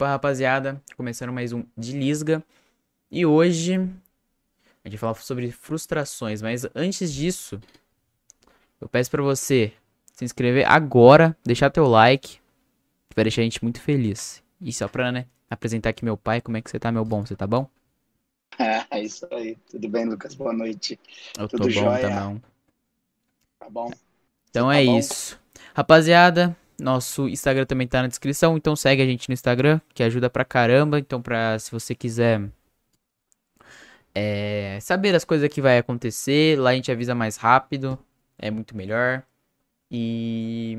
Opa, rapaziada, começando mais um de Lisga. E hoje a gente vai falar sobre frustrações, mas antes disso, eu peço para você se inscrever agora, deixar teu like, que vai deixar a gente muito feliz. E só pra, né, apresentar aqui meu pai, como é que você tá, meu bom? Você tá bom? É isso aí. Tudo bem, Lucas? Boa noite. Eu Tudo tô bom, jóia? tá bom. Tá bom? Então Você é tá bom? isso. Rapaziada, nosso Instagram também tá na descrição, então segue a gente no Instagram, que ajuda pra caramba. Então, pra, se você quiser é, saber as coisas que vai acontecer, lá a gente avisa mais rápido, é muito melhor. E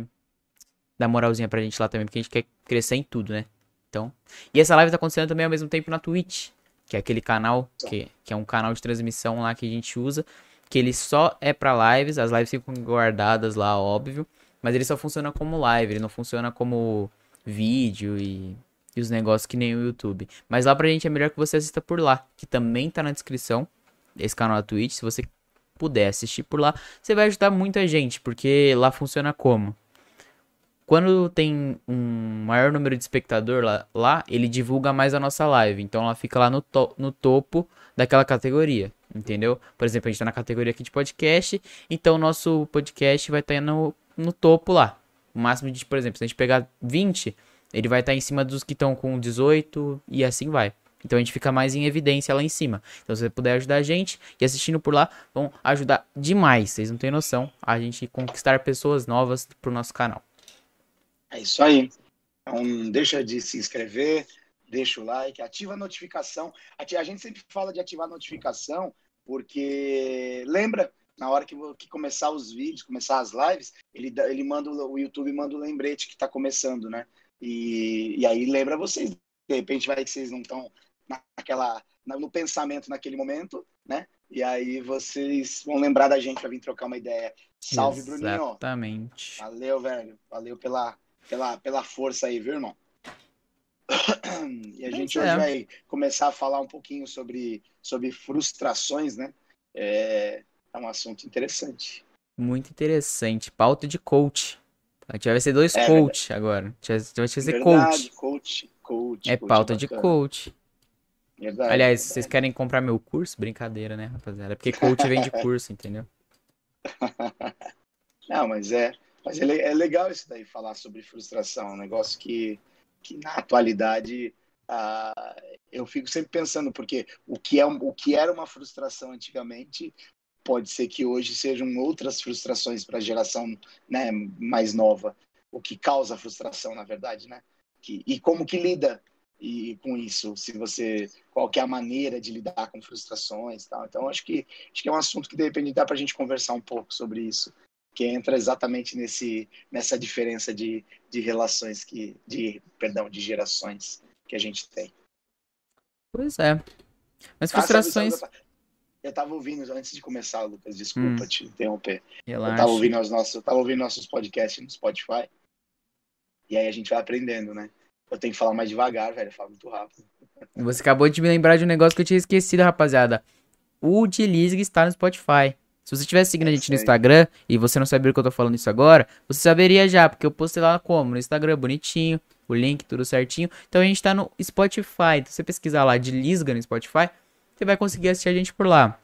dá moralzinha pra gente lá também, porque a gente quer crescer em tudo, né? Então, e essa live tá acontecendo também ao mesmo tempo na Twitch, que é aquele canal, que, que é um canal de transmissão lá que a gente usa, que ele só é pra lives, as lives ficam guardadas lá, óbvio, mas ele só funciona como live, ele não funciona como vídeo e, e os negócios que nem o YouTube. Mas lá pra gente é melhor que você assista por lá, que também tá na descrição, esse canal da Twitch, se você puder assistir por lá, você vai ajudar muita gente, porque lá funciona como? Quando tem um maior número de espectador lá, lá, ele divulga mais a nossa live. Então ela fica lá no, to- no topo daquela categoria, entendeu? Por exemplo, a gente tá na categoria aqui de podcast, então o nosso podcast vai estar no, no topo lá. O máximo de, por exemplo, se a gente pegar 20, ele vai estar em cima dos que estão com 18 e assim vai. Então a gente fica mais em evidência lá em cima. Então se você puder ajudar a gente e assistindo por lá, vão ajudar demais. Vocês não têm noção a gente conquistar pessoas novas pro nosso canal. É isso aí. Então, deixa de se inscrever, deixa o like, ativa a notificação. A gente sempre fala de ativar a notificação, porque lembra, na hora que, que começar os vídeos, começar as lives, ele, ele manda, o YouTube manda o lembrete que está começando, né? E, e aí lembra vocês, de repente vai que vocês não estão naquela, na- no pensamento naquele momento, né? E aí vocês vão lembrar da gente para vir trocar uma ideia. Salve, Bruninho. Exatamente. Valeu, velho. Valeu pela, pela, pela força aí, viu, irmão? E a gente Pois hoje é. vai começar a falar um pouquinho sobre, sobre frustrações, né? É, é um assunto interessante. Muito interessante. Pauta de coach. A gente vai ser dois É coach agora. A gente vai ser Verdade, coach. coach. coach É coach pauta de bacana. coach. Verdade, Aliás, verdade. vocês querem comprar meu curso? Brincadeira, né, rapaziada? Porque coach vem de curso, entendeu? Não, mas é, mas é, é legal isso daí, falar sobre frustração, um negócio que, que na atualidade ah, eu fico sempre pensando, porque o que, é, o que era uma frustração antigamente pode ser que hoje sejam outras frustrações para a geração né, mais nova, o que causa frustração, na verdade, né? Que, e como que lida e, com isso, se você qual que é a maneira de lidar com frustrações, e tal. Então acho que acho que é um assunto que de repente dá para a gente conversar um pouco sobre isso que entra exatamente nesse nessa diferença de, de relações que de perdão de gerações que a gente tem Pois é. Mas Ah, frustrações. Eu tava ouvindo antes de começar Lucas desculpa Hum. te interromper eu Relaxa. tava ouvindo os nossos eu tava ouvindo nossos podcasts no Spotify e aí a gente vai aprendendo né eu tenho que falar mais devagar velho eu falo muito rápido Você acabou de me lembrar de um negócio que eu tinha esquecido, rapaziada. O Lisg está no Spotify. Se você estiver seguindo a É gente no isso aí. Instagram e você não saber que eu tô falando isso agora, você saberia já, porque eu postei lá como? No Instagram, bonitinho, o link, tudo certinho. Então a gente tá no Spotify. Então, se você pesquisar lá de Lisga no Spotify, você vai conseguir assistir a gente por lá.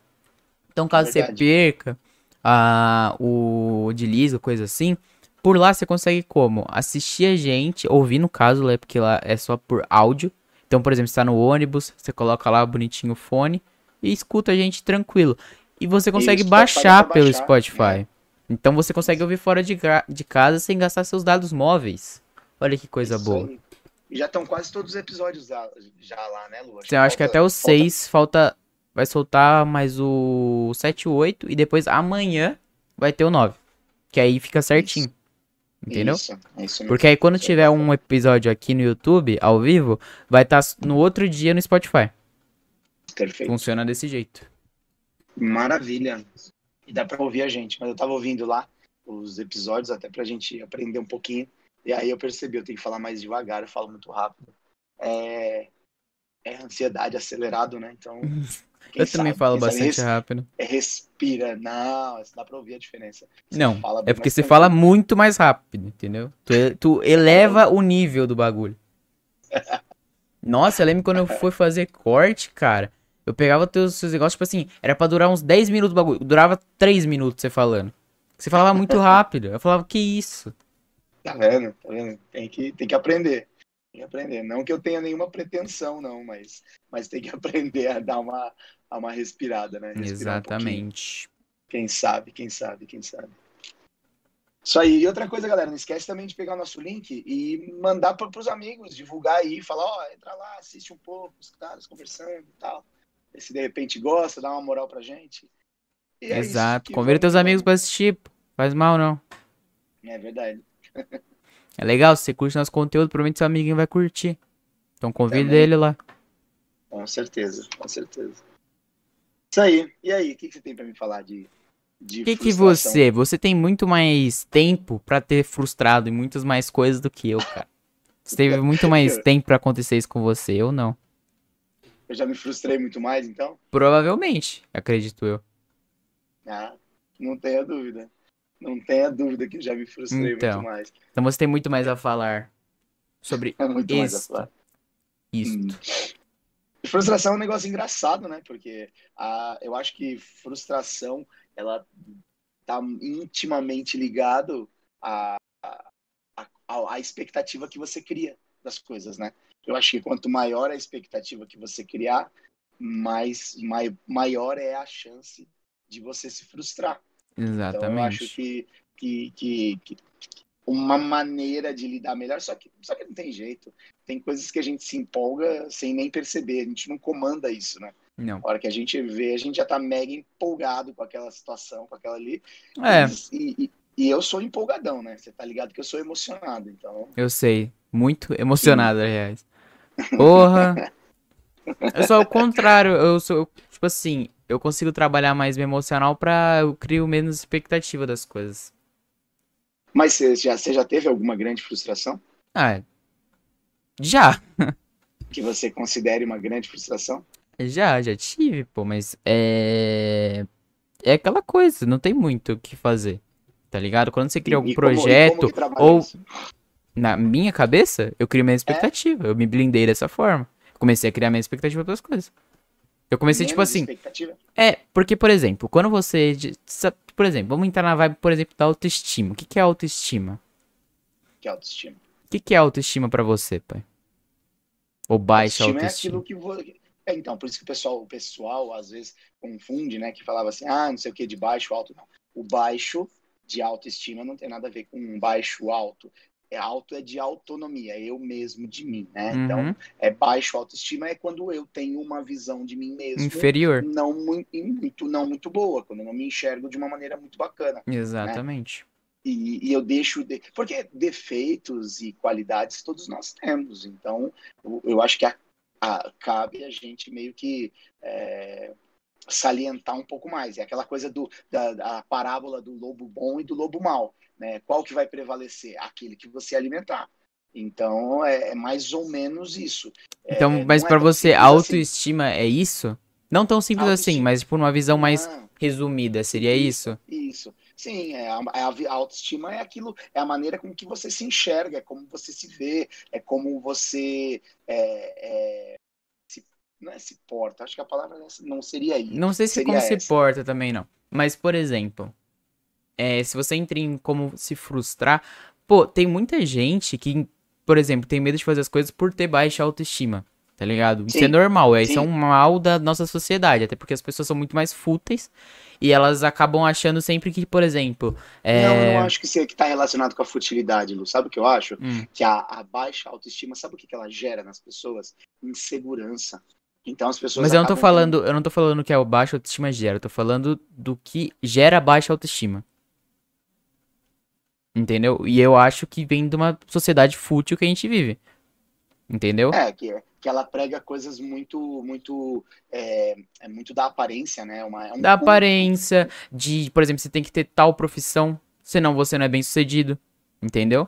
Então, caso você Verdade. perca ah, o de Lisga, coisa assim, por lá você consegue como? Assistir a gente, ouvir no caso, né? Porque lá é só por áudio. Então, por exemplo, você tá no ônibus, você coloca lá bonitinho o fone e escuta a gente tranquilo. E você consegue dá baixar pra pelo baixar, Spotify. Então você consegue ouvir fora de, de casa sem gastar seus dados móveis. Olha que coisa Isso boa. aí. E já estão quase todos os episódios já, já lá né Lu Então, eu acho que falta- até o falta 6 falta. Vai soltar mais o 7 e o 8. E depois amanhã vai ter o 9. Que aí fica certinho. Entendeu? Isso, é isso mesmo. Porque aí quando Isso é tiver um episódio aqui no YouTube, ao vivo, vai estar no outro dia no Spotify. Perfeito. Funciona desse jeito. Maravilha. E dá pra ouvir a gente. Mas eu tava ouvindo lá os episódios até pra gente aprender um pouquinho. E aí eu percebi, eu tenho que falar mais devagar, eu falo muito rápido. É, é ansiedade acelerado, né? Então. quem Eu também sabe, falo quem sabe bastante res- rápido. é respira. Não, dá pra ouvir a diferença. Você Não, fala é porque você fala muito mais rápido, entendeu? Tu, tu eleva o nível do bagulho. Nossa, eu lembro quando eu fui fazer corte, cara. Eu pegava teus, seus negócios, tipo assim, era pra durar uns 10 minutos o bagulho. Durava 3 minutos você falando. Você falava muito rápido. Eu falava, que isso? Tá vendo? Tá vendo? Tem que, tem que aprender. Tem que aprender. Não que eu tenha nenhuma pretensão, não, mas, mas tem que aprender a dar uma, a uma respirada, né? Respirar Exatamente. Um quem sabe, quem sabe, quem sabe. Isso aí. E outra coisa, galera, não esquece também de pegar o nosso link e mandar para os amigos, divulgar aí, falar, ó, oh, entra lá, assiste um pouco, os caras conversando e tal. E se de repente gosta, dá uma moral pra gente. É Exato. Convida teus amigos para assistir. Faz mal, não. É verdade. É legal, se você curte nosso conteúdo, provavelmente seu amiguinho vai curtir. Então convida ele lá. Com certeza, com certeza. Isso aí. E aí, o que, que você tem para me falar de o que, que você? Você tem muito mais tempo para ter frustrado em muitas mais coisas do que eu, cara. Você teve muito mais tempo para acontecer isso com você, eu não. Eu já me frustrei muito mais, então? Provavelmente, acredito eu. Ah, não tenha dúvida. Não tenha dúvida que eu já me frustrei então, muito mais. Então você tem muito mais a falar sobre é muito isto. mais a falar. Isto. Hum. Frustração é um negócio engraçado, né? Porque a, eu acho que frustração ela tá intimamente ligado à, à, à expectativa que você cria das coisas, né? Eu acho que quanto maior a expectativa que você criar, mais mai, maior é a chance de você se frustrar. Exatamente. Então, eu acho que, que, que, que uma maneira de lidar melhor, só que, só que não tem jeito. Tem coisas que a gente se empolga sem nem perceber, a gente não comanda isso, né? Não. A hora que a gente vê, a gente já tá mega empolgado com aquela situação, com aquela ali. É. E, e, e eu sou empolgadão, né? Você tá ligado que eu sou emocionado, então. Eu sei. Muito emocionado, aliás. Porra! eu sou o contrário. Eu sou, tipo assim, eu consigo trabalhar mais meu emocional pra eu crio menos expectativa das coisas. Mas você já, você já teve alguma grande frustração? Ah, já. que você considere uma grande frustração? Já, já tive, pô, mas é. É aquela coisa, não tem muito o que fazer. Tá ligado? Quando você cria e, algum e projeto, como, ou. Isso? Na minha cabeça, eu criei minha é? expectativa. É? Eu me blindei dessa forma. Comecei a criar minha expectativa para as coisas. Eu comecei, tipo Menos tipo assim. É, porque, por exemplo, quando você por exemplo, vamos entrar na vibe, por exemplo, da autoestima. O que, que é autoestima? Que é autoestima? O que, que é autoestima para você, pai? Ou baixa autoestima? autoestima? É aquilo que é, então, por isso que o pessoal, o pessoal às vezes confunde, né? Que falava assim, ah, não sei o que, de baixo, alto. Não. O baixo de autoestima não tem nada a ver com baixo, alto. É alto é de autonomia, é eu mesmo de mim, né? Uhum. Então, é baixo autoestima é quando eu tenho uma visão de mim mesmo inferior, não muito, não muito boa, quando eu não me enxergo de uma maneira muito bacana. Né? Exatamente. Né? E, e, eu deixo de... porque defeitos e qualidades todos nós temos. Então, eu, eu acho que a, a, cabe a gente meio que é, salientar um pouco mais. É aquela coisa do, da, da parábola do lobo bom e do lobo mau. Né? Qual que vai prevalecer? Aquele que você alimentar. Então é, é mais ou menos isso. Então, é, mas para é você, a assim. autoestima assim. é isso? Não tão simples assim, mas por uma visão mais ah, resumida, seria isso? Isso. Sim, é a, é a, autoestima é aquilo, é a maneira com que você se enxerga, é como você se vê, é como você é, é, não é se porta, acho que a palavra não seria isso. Não sei se como essa. se porta também não. Mas, por exemplo, é, se você entra em como se frustrar, pô, tem muita gente que, por exemplo, tem medo de fazer as coisas por ter baixa autoestima. Tá ligado? Sim, isso é normal, é, isso é um mal da nossa sociedade, até porque as pessoas são muito mais fúteis e elas acabam achando sempre que, por exemplo. É... Não, eu não acho que isso que tá relacionado com a futilidade, Lu. Sabe o que eu acho? Hum. Que a, a, baixa autoestima, sabe o que, que ela gera nas pessoas? Insegurança. Então as pessoas. Mas eu não tô falando, eu não tô falando que a baixa autoestima gera, eu tô falando do que gera baixa autoestima. Entendeu? E eu acho que vem de uma sociedade fútil que a gente vive. Entendeu? É, que, que ela prega coisas muito, muito, é, é muito da aparência, né? Uma, é um da aparência, de, por exemplo, você tem que ter tal profissão, senão você não é bem sucedido. Entendeu?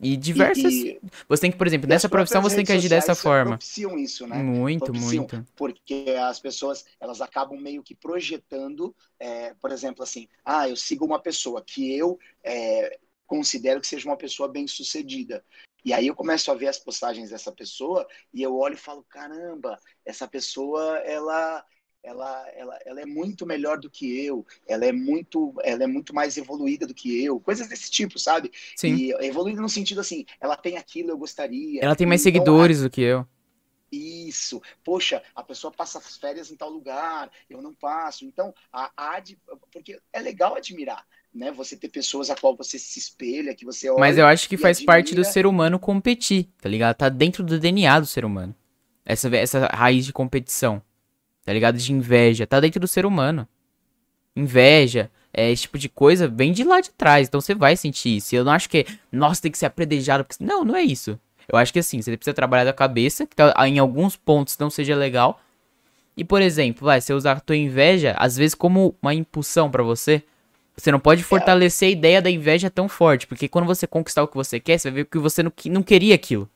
E diversas. E. Você tem que, por exemplo, nessa profissão você tem que agir dessa forma. propiciam isso, né? Muito, propiciam, muito. Porque as pessoas, elas acabam meio que projetando, é, por exemplo, assim, ah, eu sigo uma pessoa que eu é, considero que seja uma pessoa bem sucedida. E aí eu começo a ver as postagens dessa pessoa e eu olho e falo, caramba, essa pessoa, ela, ela, ela, ela é muito melhor do que eu, ela é muito, ela é muito mais evoluída do que eu, coisas desse tipo, sabe? Sim. E evoluída no sentido assim, ela tem aquilo, eu gostaria. Ela tem mais Então, seguidores do que eu. isso, poxa, a pessoa passa as férias em tal lugar, eu não passo. Então, a, a porque é legal admirar, né? Você ter pessoas a qual você se espelha, que você olha. Mas eu acho que faz parte do admira. ser humano competir, tá ligado? Tá dentro do DNA do ser humano. Essa, essa raiz de competição, tá ligado? De inveja, tá dentro do ser humano. Inveja, é, esse tipo de coisa vem de lá de trás, então você vai sentir isso. Eu não acho que, nossa, tem que ser apredejado. Porque... Não, não é isso. Eu acho que assim, você precisa trabalhar da cabeça, que tá- em alguns pontos não seja legal. E, por exemplo, vai, você usar a tua inveja, às vezes, como uma impulsão pra você. Você não pode fortalecer a ideia da inveja tão forte, porque quando você conquistar o que você quer, você vai ver que você não, não queria aquilo.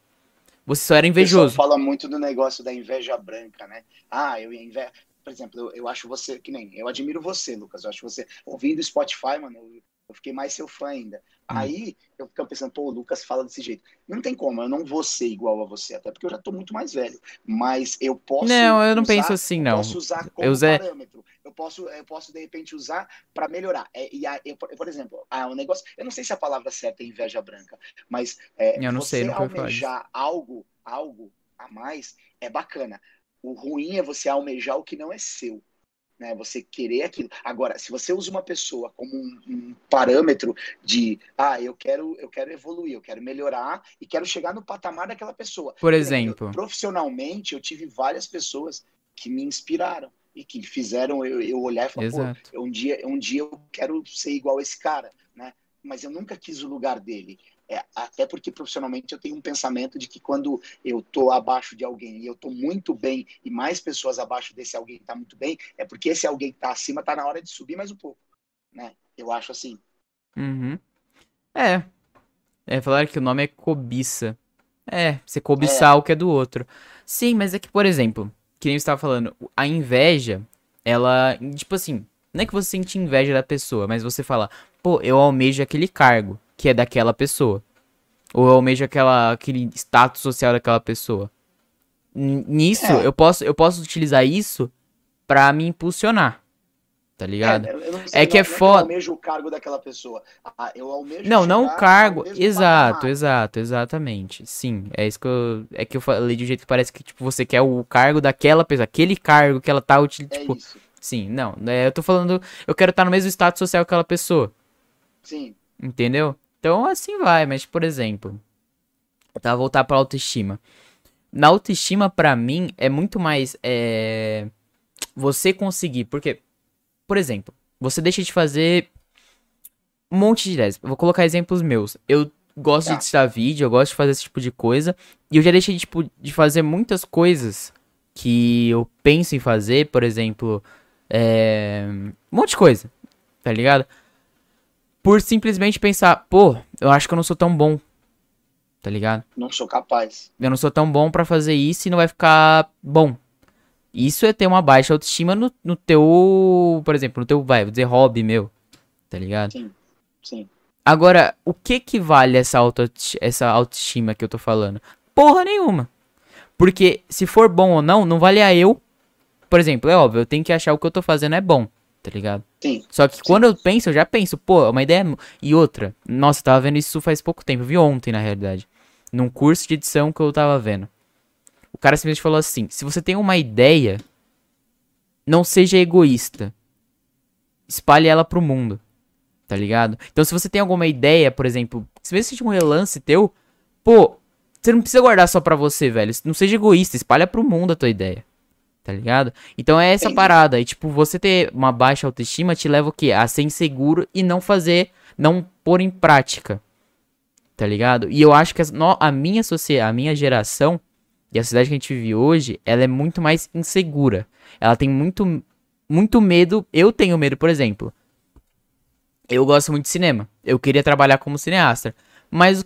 Você só era invejoso. fala muito do negócio da inveja branca, né? Ah, eu invejo. Por exemplo, eu, eu acho você, que nem, eu admiro você, Lucas. Eu acho você, ouvindo Spotify, mano, eu, eu fiquei mais seu fã ainda. Hum. Aí eu fico pensando, pô, o Lucas fala desse jeito. Não tem como, eu não vou ser igual a você, até porque eu já tô muito mais velho. Mas eu posso. Não, eu não usar- penso assim, não. Posso usar como Eu usei- parâmetro. Eu posso, eu posso, de repente, usar para melhorar. É, e a- eu, por exemplo, ah, um negócio. Eu não sei se a palavra certa é inveja branca, mas é, Eu não você sei, falar almejar algo, algo a mais é bacana. O ruim é você almejar o que não é seu. Né? Você querer aquilo. Agora, se você usa uma pessoa como um, um parâmetro de ah, eu quero, eu quero evoluir, eu quero melhorar e quero chegar no patamar daquela pessoa. Por Eu- exemplo, profissionalmente, eu tive várias pessoas que me inspiraram e que fizeram eu, eu olhar e falar, pô, exato. um dia, um dia eu quero ser igual a esse cara, né? Mas eu nunca quis o lugar dele. É, até porque profissionalmente eu tenho um pensamento de que quando eu tô abaixo de alguém e eu tô muito bem e mais pessoas abaixo desse alguém tá muito bem, é porque esse alguém que tá acima tá na hora de subir mais um pouco, né? Eu acho assim. Uhum. É. É, falaram que o nome é cobiça. É, você cobiçar o que é do outro. Sim, mas é que, por exemplo, que nem você tava falando, a inveja, ela, tipo assim, não é que você sente inveja da pessoa, mas você fala, pô, eu almejo aquele cargo que é daquela pessoa. Ou eu almejo aquela, aquele status social daquela pessoa. N- Nisso, É. eu posso, eu posso utilizar isso pra me impulsionar. Tá ligado? É, eu não É que é não foda. Eu almejo o cargo daquela pessoa. Ah, eu almejo Não, não o cargo. Exato, exato, exatamente. Sim, é isso que eu. É que eu falei de um jeito que parece que, tipo, você quer o cargo daquela pessoa, aquele cargo que ela tá utilizando. É Tipo, isso. sim, não. né, eu tô falando. Eu quero estar no mesmo status social que aquela pessoa. Sim. Entendeu? Então assim vai, mas, por exemplo. Tá, voltar pra autoestima. Na autoestima, pra mim, é muito mais. É, você conseguir. Porque, por exemplo, você deixa de fazer um monte de ideias. Eu Vou colocar exemplos meus. Eu gosto Tá. de editar vídeo, eu gosto de fazer esse tipo de coisa. E eu já deixei tipo, de fazer muitas coisas que eu penso em fazer, por exemplo. É... Um monte de coisa. Tá ligado? Por simplesmente pensar, pô, eu acho que eu não sou tão bom. Tá ligado? Não sou capaz. Eu não sou tão bom pra fazer isso e não vai ficar bom. Isso é ter uma baixa autoestima no, no teu, por exemplo, no teu, vai, vou dizer hobby meu. Tá ligado? Sim. Sim. Agora, o que que vale essa, auto, essa autoestima que eu tô falando? Porra nenhuma. Porque se for bom ou não, não vale a eu. Por exemplo, é óbvio, eu tenho que achar o que eu tô fazendo é bom, tá ligado? Sim. Só que quando eu penso, eu já penso, pô, é uma ideia. E outra, nossa, eu tava vendo isso faz pouco tempo, eu vi ontem na realidade. Num curso de edição que eu tava vendo. O cara simplesmente falou assim: se você tem uma ideia, não seja egoísta. Espalhe ela pro mundo. Tá ligado? Então, se você tem alguma ideia, por exemplo, se você sente um relance teu, pô, você não precisa guardar só pra você, velho. Não seja egoísta, espalha pro mundo a tua ideia. Tá ligado? Então é essa parada. E, tipo, você ter uma baixa autoestima te leva o quê? A ser inseguro e não fazer, não pôr em prática. Tá ligado? E eu acho que no- a minha sociedade, a minha geração e a sociedade que a gente vive hoje, ela é muito mais insegura. Ela tem muito, muito medo. Eu tenho medo, por exemplo. Eu gosto muito de cinema. Eu queria trabalhar como cineasta. Mas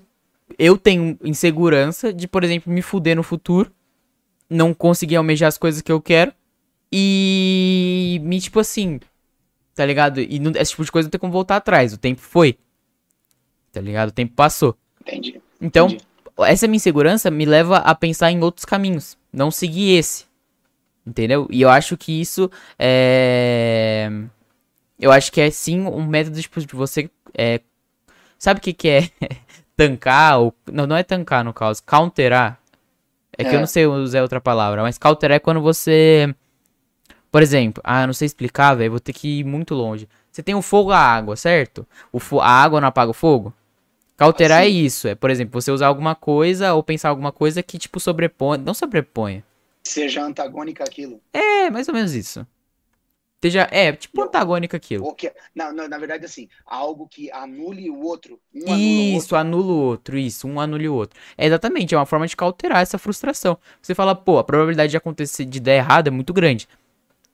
eu tenho insegurança de, por exemplo, me fuder no futuro. Não conseguir almejar as coisas que eu quero. E me, tipo assim. Tá ligado? E não- esse tipo de coisa não tem como voltar atrás. O tempo foi. Tá ligado? O tempo passou. Entendi. Então, Entendi. Essa minha insegurança me leva a pensar em outros caminhos, não seguir esse. Entendeu? E eu acho que isso é. Eu acho que é sim um método tipo, de você. É... Sabe o que, que é tancar? Ou... Não, não é tancar no caso, counterar. É, é que eu não sei usar outra palavra, mas counterar é quando você. Por exemplo, ah, não sei explicar, velho, vou ter que ir muito longe. Você tem o fogo a água, certo? O fo... A água não apaga o fogo? Cauterar assim. é isso. É, por exemplo, você usar alguma coisa ou pensar alguma coisa que, tipo, sobrepõe. Não sobreponha. Seja antagônica aquilo. É, mais ou menos isso. Seja, é, tipo antagônica aquilo. Que, não, não, na verdade, assim, algo que anule o outro. Um isso, anula o outro. anula o outro, isso, um anule o outro. É exatamente, é uma forma de cauterar essa frustração. Você fala, pô, a probabilidade de acontecer, de dar errado é muito grande.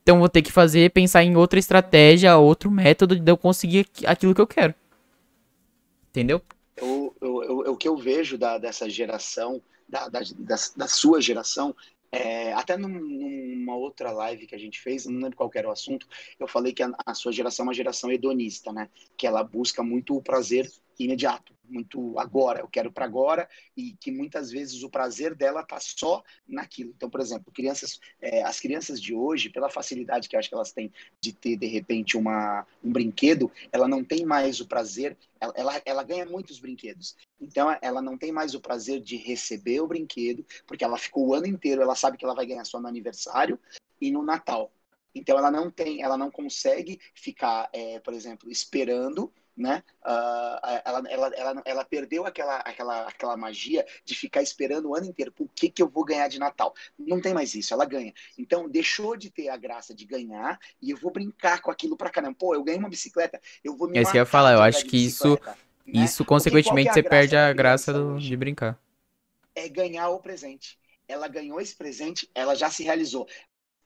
Então vou ter que fazer, pensar em outra estratégia, outro método de eu conseguir aquilo que eu quero. Entendeu? Eu, eu, o que eu vejo da, dessa geração, da, da, da, da sua geração, é, até num, numa outra live que a gente fez, não lembro qual era o assunto, eu falei que a, a, sua geração é uma geração hedonista, né? Que ela busca muito o prazer imediato muito agora, eu quero para agora, e que muitas vezes o prazer dela tá só naquilo. Então, por exemplo, crianças, é, as crianças de hoje, pela facilidade que eu acho que elas têm de ter, de repente, uma, um brinquedo, ela não tem mais o prazer, ela, ela, ela ganha muitos brinquedos. Então, ela não tem mais o prazer de receber o brinquedo, porque ela ficou o ano inteiro, ela sabe que ela vai ganhar só no aniversário e no Natal. Então ela não tem, ela não consegue ficar, é, por exemplo, esperando né? Uh, ela, ela, ela, ela perdeu aquela, aquela, aquela magia de ficar esperando o ano inteiro. Por que, que eu vou ganhar de Natal? Não tem mais isso, ela ganha. Então, deixou de ter a graça de ganhar e eu vou brincar com aquilo pra caramba. Pô, eu ganhei uma bicicleta, eu vou me Esse eu ia falar, eu acho que isso, né? isso consequentemente, é você perde a graça do, de brincar. É ganhar o presente. Ela ganhou esse presente, ela já se realizou.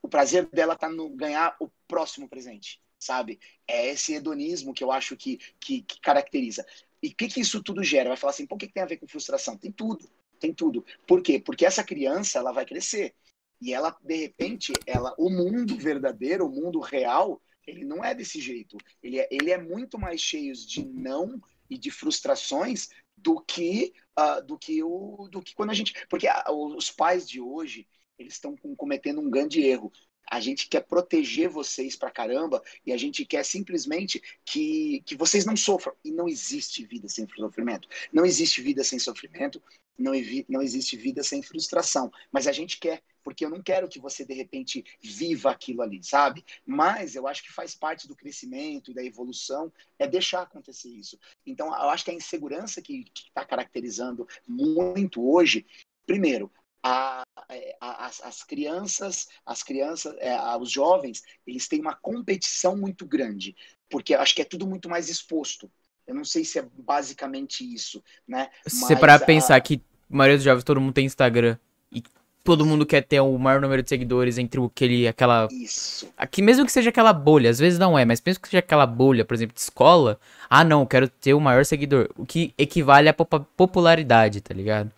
O prazer dela tá no ganhar o próximo presente sabe? É esse hedonismo que eu acho que, que, que caracteriza. E o que, que isso tudo gera? Vai falar assim, por que, que tem a ver com frustração? Tem tudo, tem tudo. Por quê? Porque essa criança, ela vai crescer. E ela, de repente, ela, o mundo verdadeiro, o mundo real, ele não é desse jeito. Ele é, ele é muito mais cheio de não e de frustrações do que uh, do que o do que quando a gente porque os pais de hoje eles estão cometendo um grande erro a gente quer proteger vocês pra caramba e a gente quer simplesmente que, que vocês não sofram. E não existe vida sem sofrimento. Não existe vida sem sofrimento. Não, não existe vida sem frustração. Mas a gente quer, porque eu não quero que você, de repente, viva aquilo ali, sabe? Mas eu acho que faz parte do crescimento e da evolução é deixar acontecer isso. Então, eu acho que a insegurança que está caracterizando muito hoje, primeiro, a, é, a, as, as, crianças, as crianças, é, os jovens, eles têm uma competição muito grande, porque acho que é tudo muito mais exposto. Eu não sei se é basicamente isso, né? Se Mas, parar pensar que a maioria dos jovens, todo mundo tem Instagram e todo mundo quer ter o maior número de seguidores entre o que ele, aquela... Isso. Aqui, mesmo que seja aquela bolha, às vezes não é, mas mesmo que seja aquela bolha, por exemplo, de escola, ah não, eu quero ter o maior seguidor, o que equivale à popularidade, tá ligado?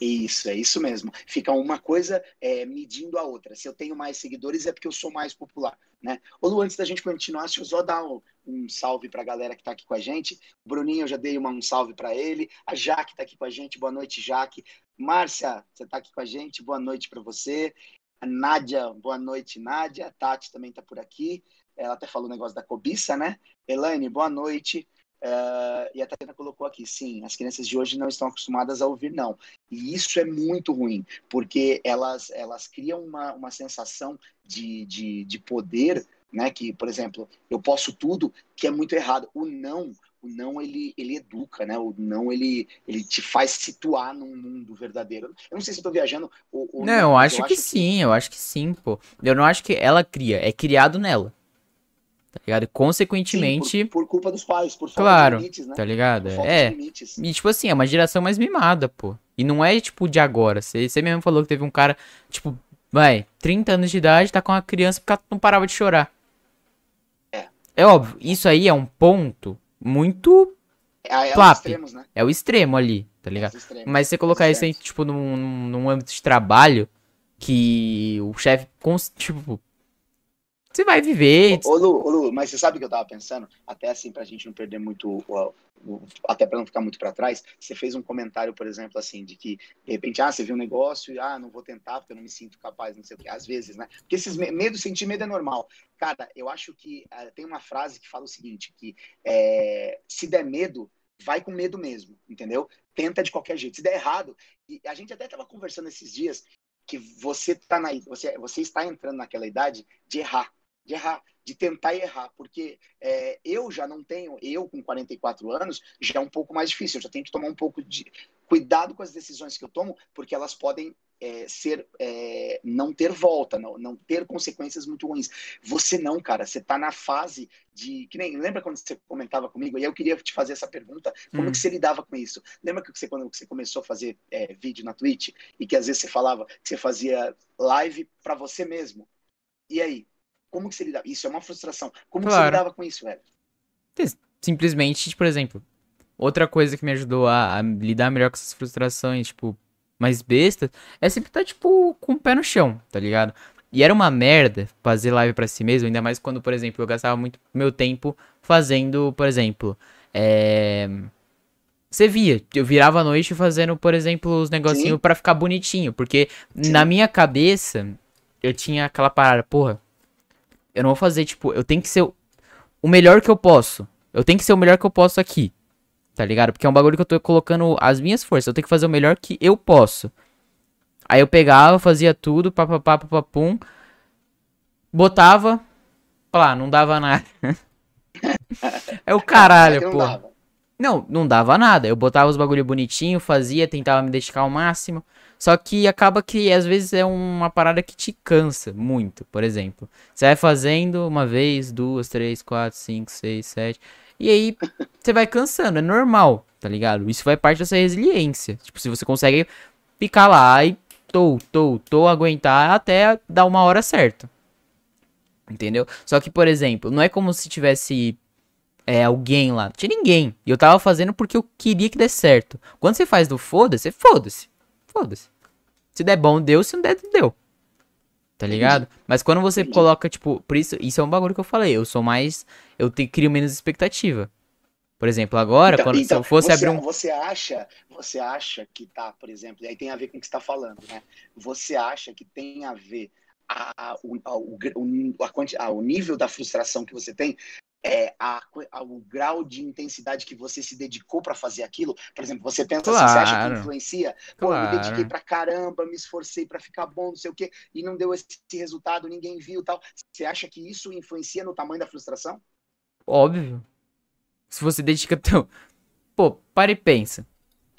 Isso, é isso mesmo. Fica uma coisa é, medindo a outra. Se eu tenho mais seguidores é porque eu sou mais popular, né? Ô Lu, antes da gente continuar, deixa eu só dar um, um salve para a galera que está aqui com a gente. O Bruninho, eu já dei uma, um salve para ele. A Jaque está aqui com a gente. Boa noite, Jaque. Márcia, você está aqui com a gente. Boa noite para você. A Nádia, boa noite, Nádia. A Tati também está por aqui. Ela até falou o negócio da cobiça, né? Elaine, boa noite. Uh, e a Tatiana colocou aqui, sim, as crianças de hoje não estão acostumadas a ouvir não. E isso é muito ruim, porque elas, elas criam uma, uma sensação de, de, de poder, né? Que, por exemplo, eu posso tudo, que é muito errado. O não, o não ele, ele educa, né? O não ele, ele te faz situar num mundo verdadeiro. Eu não sei se eu tô viajando. Ou, ou não, não, eu acho eu que acho sim, que... eu acho que sim, pô. Eu não acho que ela cria, é criado nela. Tá ligado? Consequentemente. Sim, por, por, culpa dos pais, por falta claro, de limites, né? Tá ligado? é. E tipo assim, é uma geração mais mimada, pô. E não é tipo de agora. Você, mesmo falou que teve um cara, tipo, vai, 30 anos de idade, tá com uma criança porque não parava de chorar. É. É óbvio, isso aí é um ponto muito. É, é o extremos, né? É o extremo ali, tá ligado? É Mas você colocar isso aí, tipo, num, num âmbito de trabalho, que o chefe, tipo, Você vai viver. Ô, ô, Lu, ô, Lu, mas você sabe o que eu tava pensando? Até assim, pra gente não perder muito, até pra não ficar muito para trás, você fez um comentário, por exemplo, assim, de que, de repente, ah, você viu um negócio e, ah, não vou tentar porque eu não me sinto capaz, não sei o quê. Às vezes, né? Porque esses medo, sentir medo é normal. Cara, eu acho que uh, tem uma frase que fala o seguinte, que é, se der medo, vai com medo mesmo, entendeu? Tenta de qualquer jeito. Se der errado, e a gente até tava conversando esses dias que você tá na, você, você está entrando naquela idade de errar de errar, de tentar errar, porque é, eu já não tenho, eu com 44 anos, já é um pouco mais difícil, eu já tenho que tomar um pouco de cuidado com as decisões que eu tomo, porque elas podem é, ser é, não ter volta, não, não ter consequências muito ruins. Você não, cara, você tá na fase de. Que nem, lembra quando você comentava comigo? E eu queria te fazer essa pergunta: como hum. que você lidava com isso? Lembra que você, quando você começou a fazer é, vídeo na Twitch e que às vezes você falava que você fazia live para você mesmo? E aí? Como que você lidava? Isso é uma frustração. Como claro. que você lidava com isso, velho? Simplesmente, por exemplo, outra coisa que me ajudou a, a, lidar melhor com essas frustrações, tipo, mais bestas, é sempre estar, tipo, com o pé no chão, tá ligado? E era uma merda fazer live para si mesmo, ainda mais quando, por exemplo, eu gastava muito meu tempo fazendo, por exemplo, é... Você via, eu virava a noite fazendo, por exemplo, os negocinhos para ficar bonitinho, porque Sim. na minha cabeça eu tinha aquela parada, porra, eu não vou fazer, tipo, eu tenho que ser o melhor que eu posso. Eu tenho que ser o melhor que eu posso aqui. Tá ligado? Porque é um bagulho que eu tô colocando as minhas forças. Eu tenho que fazer o melhor que eu posso. Aí eu pegava, fazia tudo, papapá, papapum. Botava. Lá, não dava nada. é o caralho, pô. Não, não dava nada. Eu botava os bagulho bonitinho, fazia, tentava me dedicar ao máximo. Só que acaba que às vezes é uma parada que te cansa muito, por exemplo. Você vai fazendo uma vez, duas, três, quatro, cinco, seis, sete. E aí você vai cansando, é normal, tá ligado? Isso vai parte dessa resiliência. Tipo, se você consegue ficar lá e tô, tô, tô, aguentar até dar uma hora certa. Entendeu? Só que, por exemplo, não é como se tivesse é, alguém lá. Não tinha ninguém. E eu tava fazendo porque eu queria que desse certo. Quando você faz do foda-se, foda-se. Foda-se. Se der bom, deu. Se não der, deu. Tá ligado? Mas quando você coloca, tipo, por isso, isso é um bagulho que eu falei. Eu sou mais. Eu te, crio menos expectativa. Por exemplo, agora, então, quando então, se eu fosse você, abrir um. Você acha, você acha que tá, por exemplo, e aí tem a ver com o que você tá falando, né? Você acha que tem a ver a, o, a, o, a, a, o nível da frustração que você tem é, a, a, o grau de intensidade que você se dedicou para fazer aquilo. Por exemplo, você pensa claro. assim, você acha que influencia? Pô, claro. eu me dediquei pra caramba, me esforcei para ficar bom, não sei o quê, e não deu esse resultado, ninguém viu tal. Você acha que isso influencia no tamanho da frustração? Óbvio. Se você dedica. Pô, para e pensa.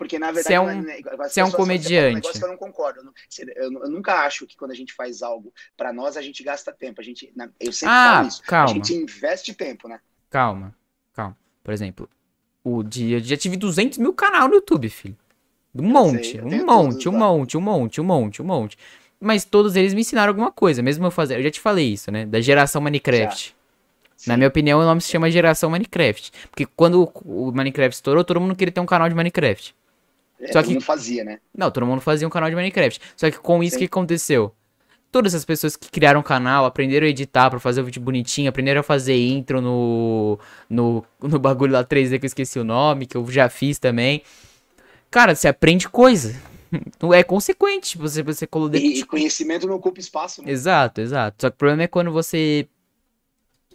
Porque, na verdade, você é um, né, você é um comediante. Um negócio que eu não concordo. Eu, eu, nunca acho que quando a gente faz algo para nós, a gente gasta tempo. A gente, eu sempre ah, falo isso. Calma. A gente investe tempo, né? Calma, calma. Por exemplo, o dia. Já tive 200 mil canal no YouTube, filho. Um monte, sei, um monte, um monte, um monte, um monte, um monte. Mas todos eles me ensinaram alguma coisa, mesmo eu fazer. Eu já te falei isso, né? Da geração Minecraft. Na minha opinião, o nome se chama geração Minecraft. Porque quando o Minecraft estourou, todo mundo queria ter um canal de Minecraft. É, Só que não fazia, né? Não, todo mundo fazia um canal de Minecraft. Só que com isso, o que aconteceu? Todas as pessoas que criaram canal, aprenderam a editar pra fazer o vídeo bonitinho, aprenderam a fazer intro no, no, no bagulho lá 3D que eu esqueci o nome, que eu já fiz também. Cara, você aprende coisa. É consequente, tipo, você, você colocou... E, conhecimento não ocupa espaço, né? Exato, exato. Só que o problema é quando você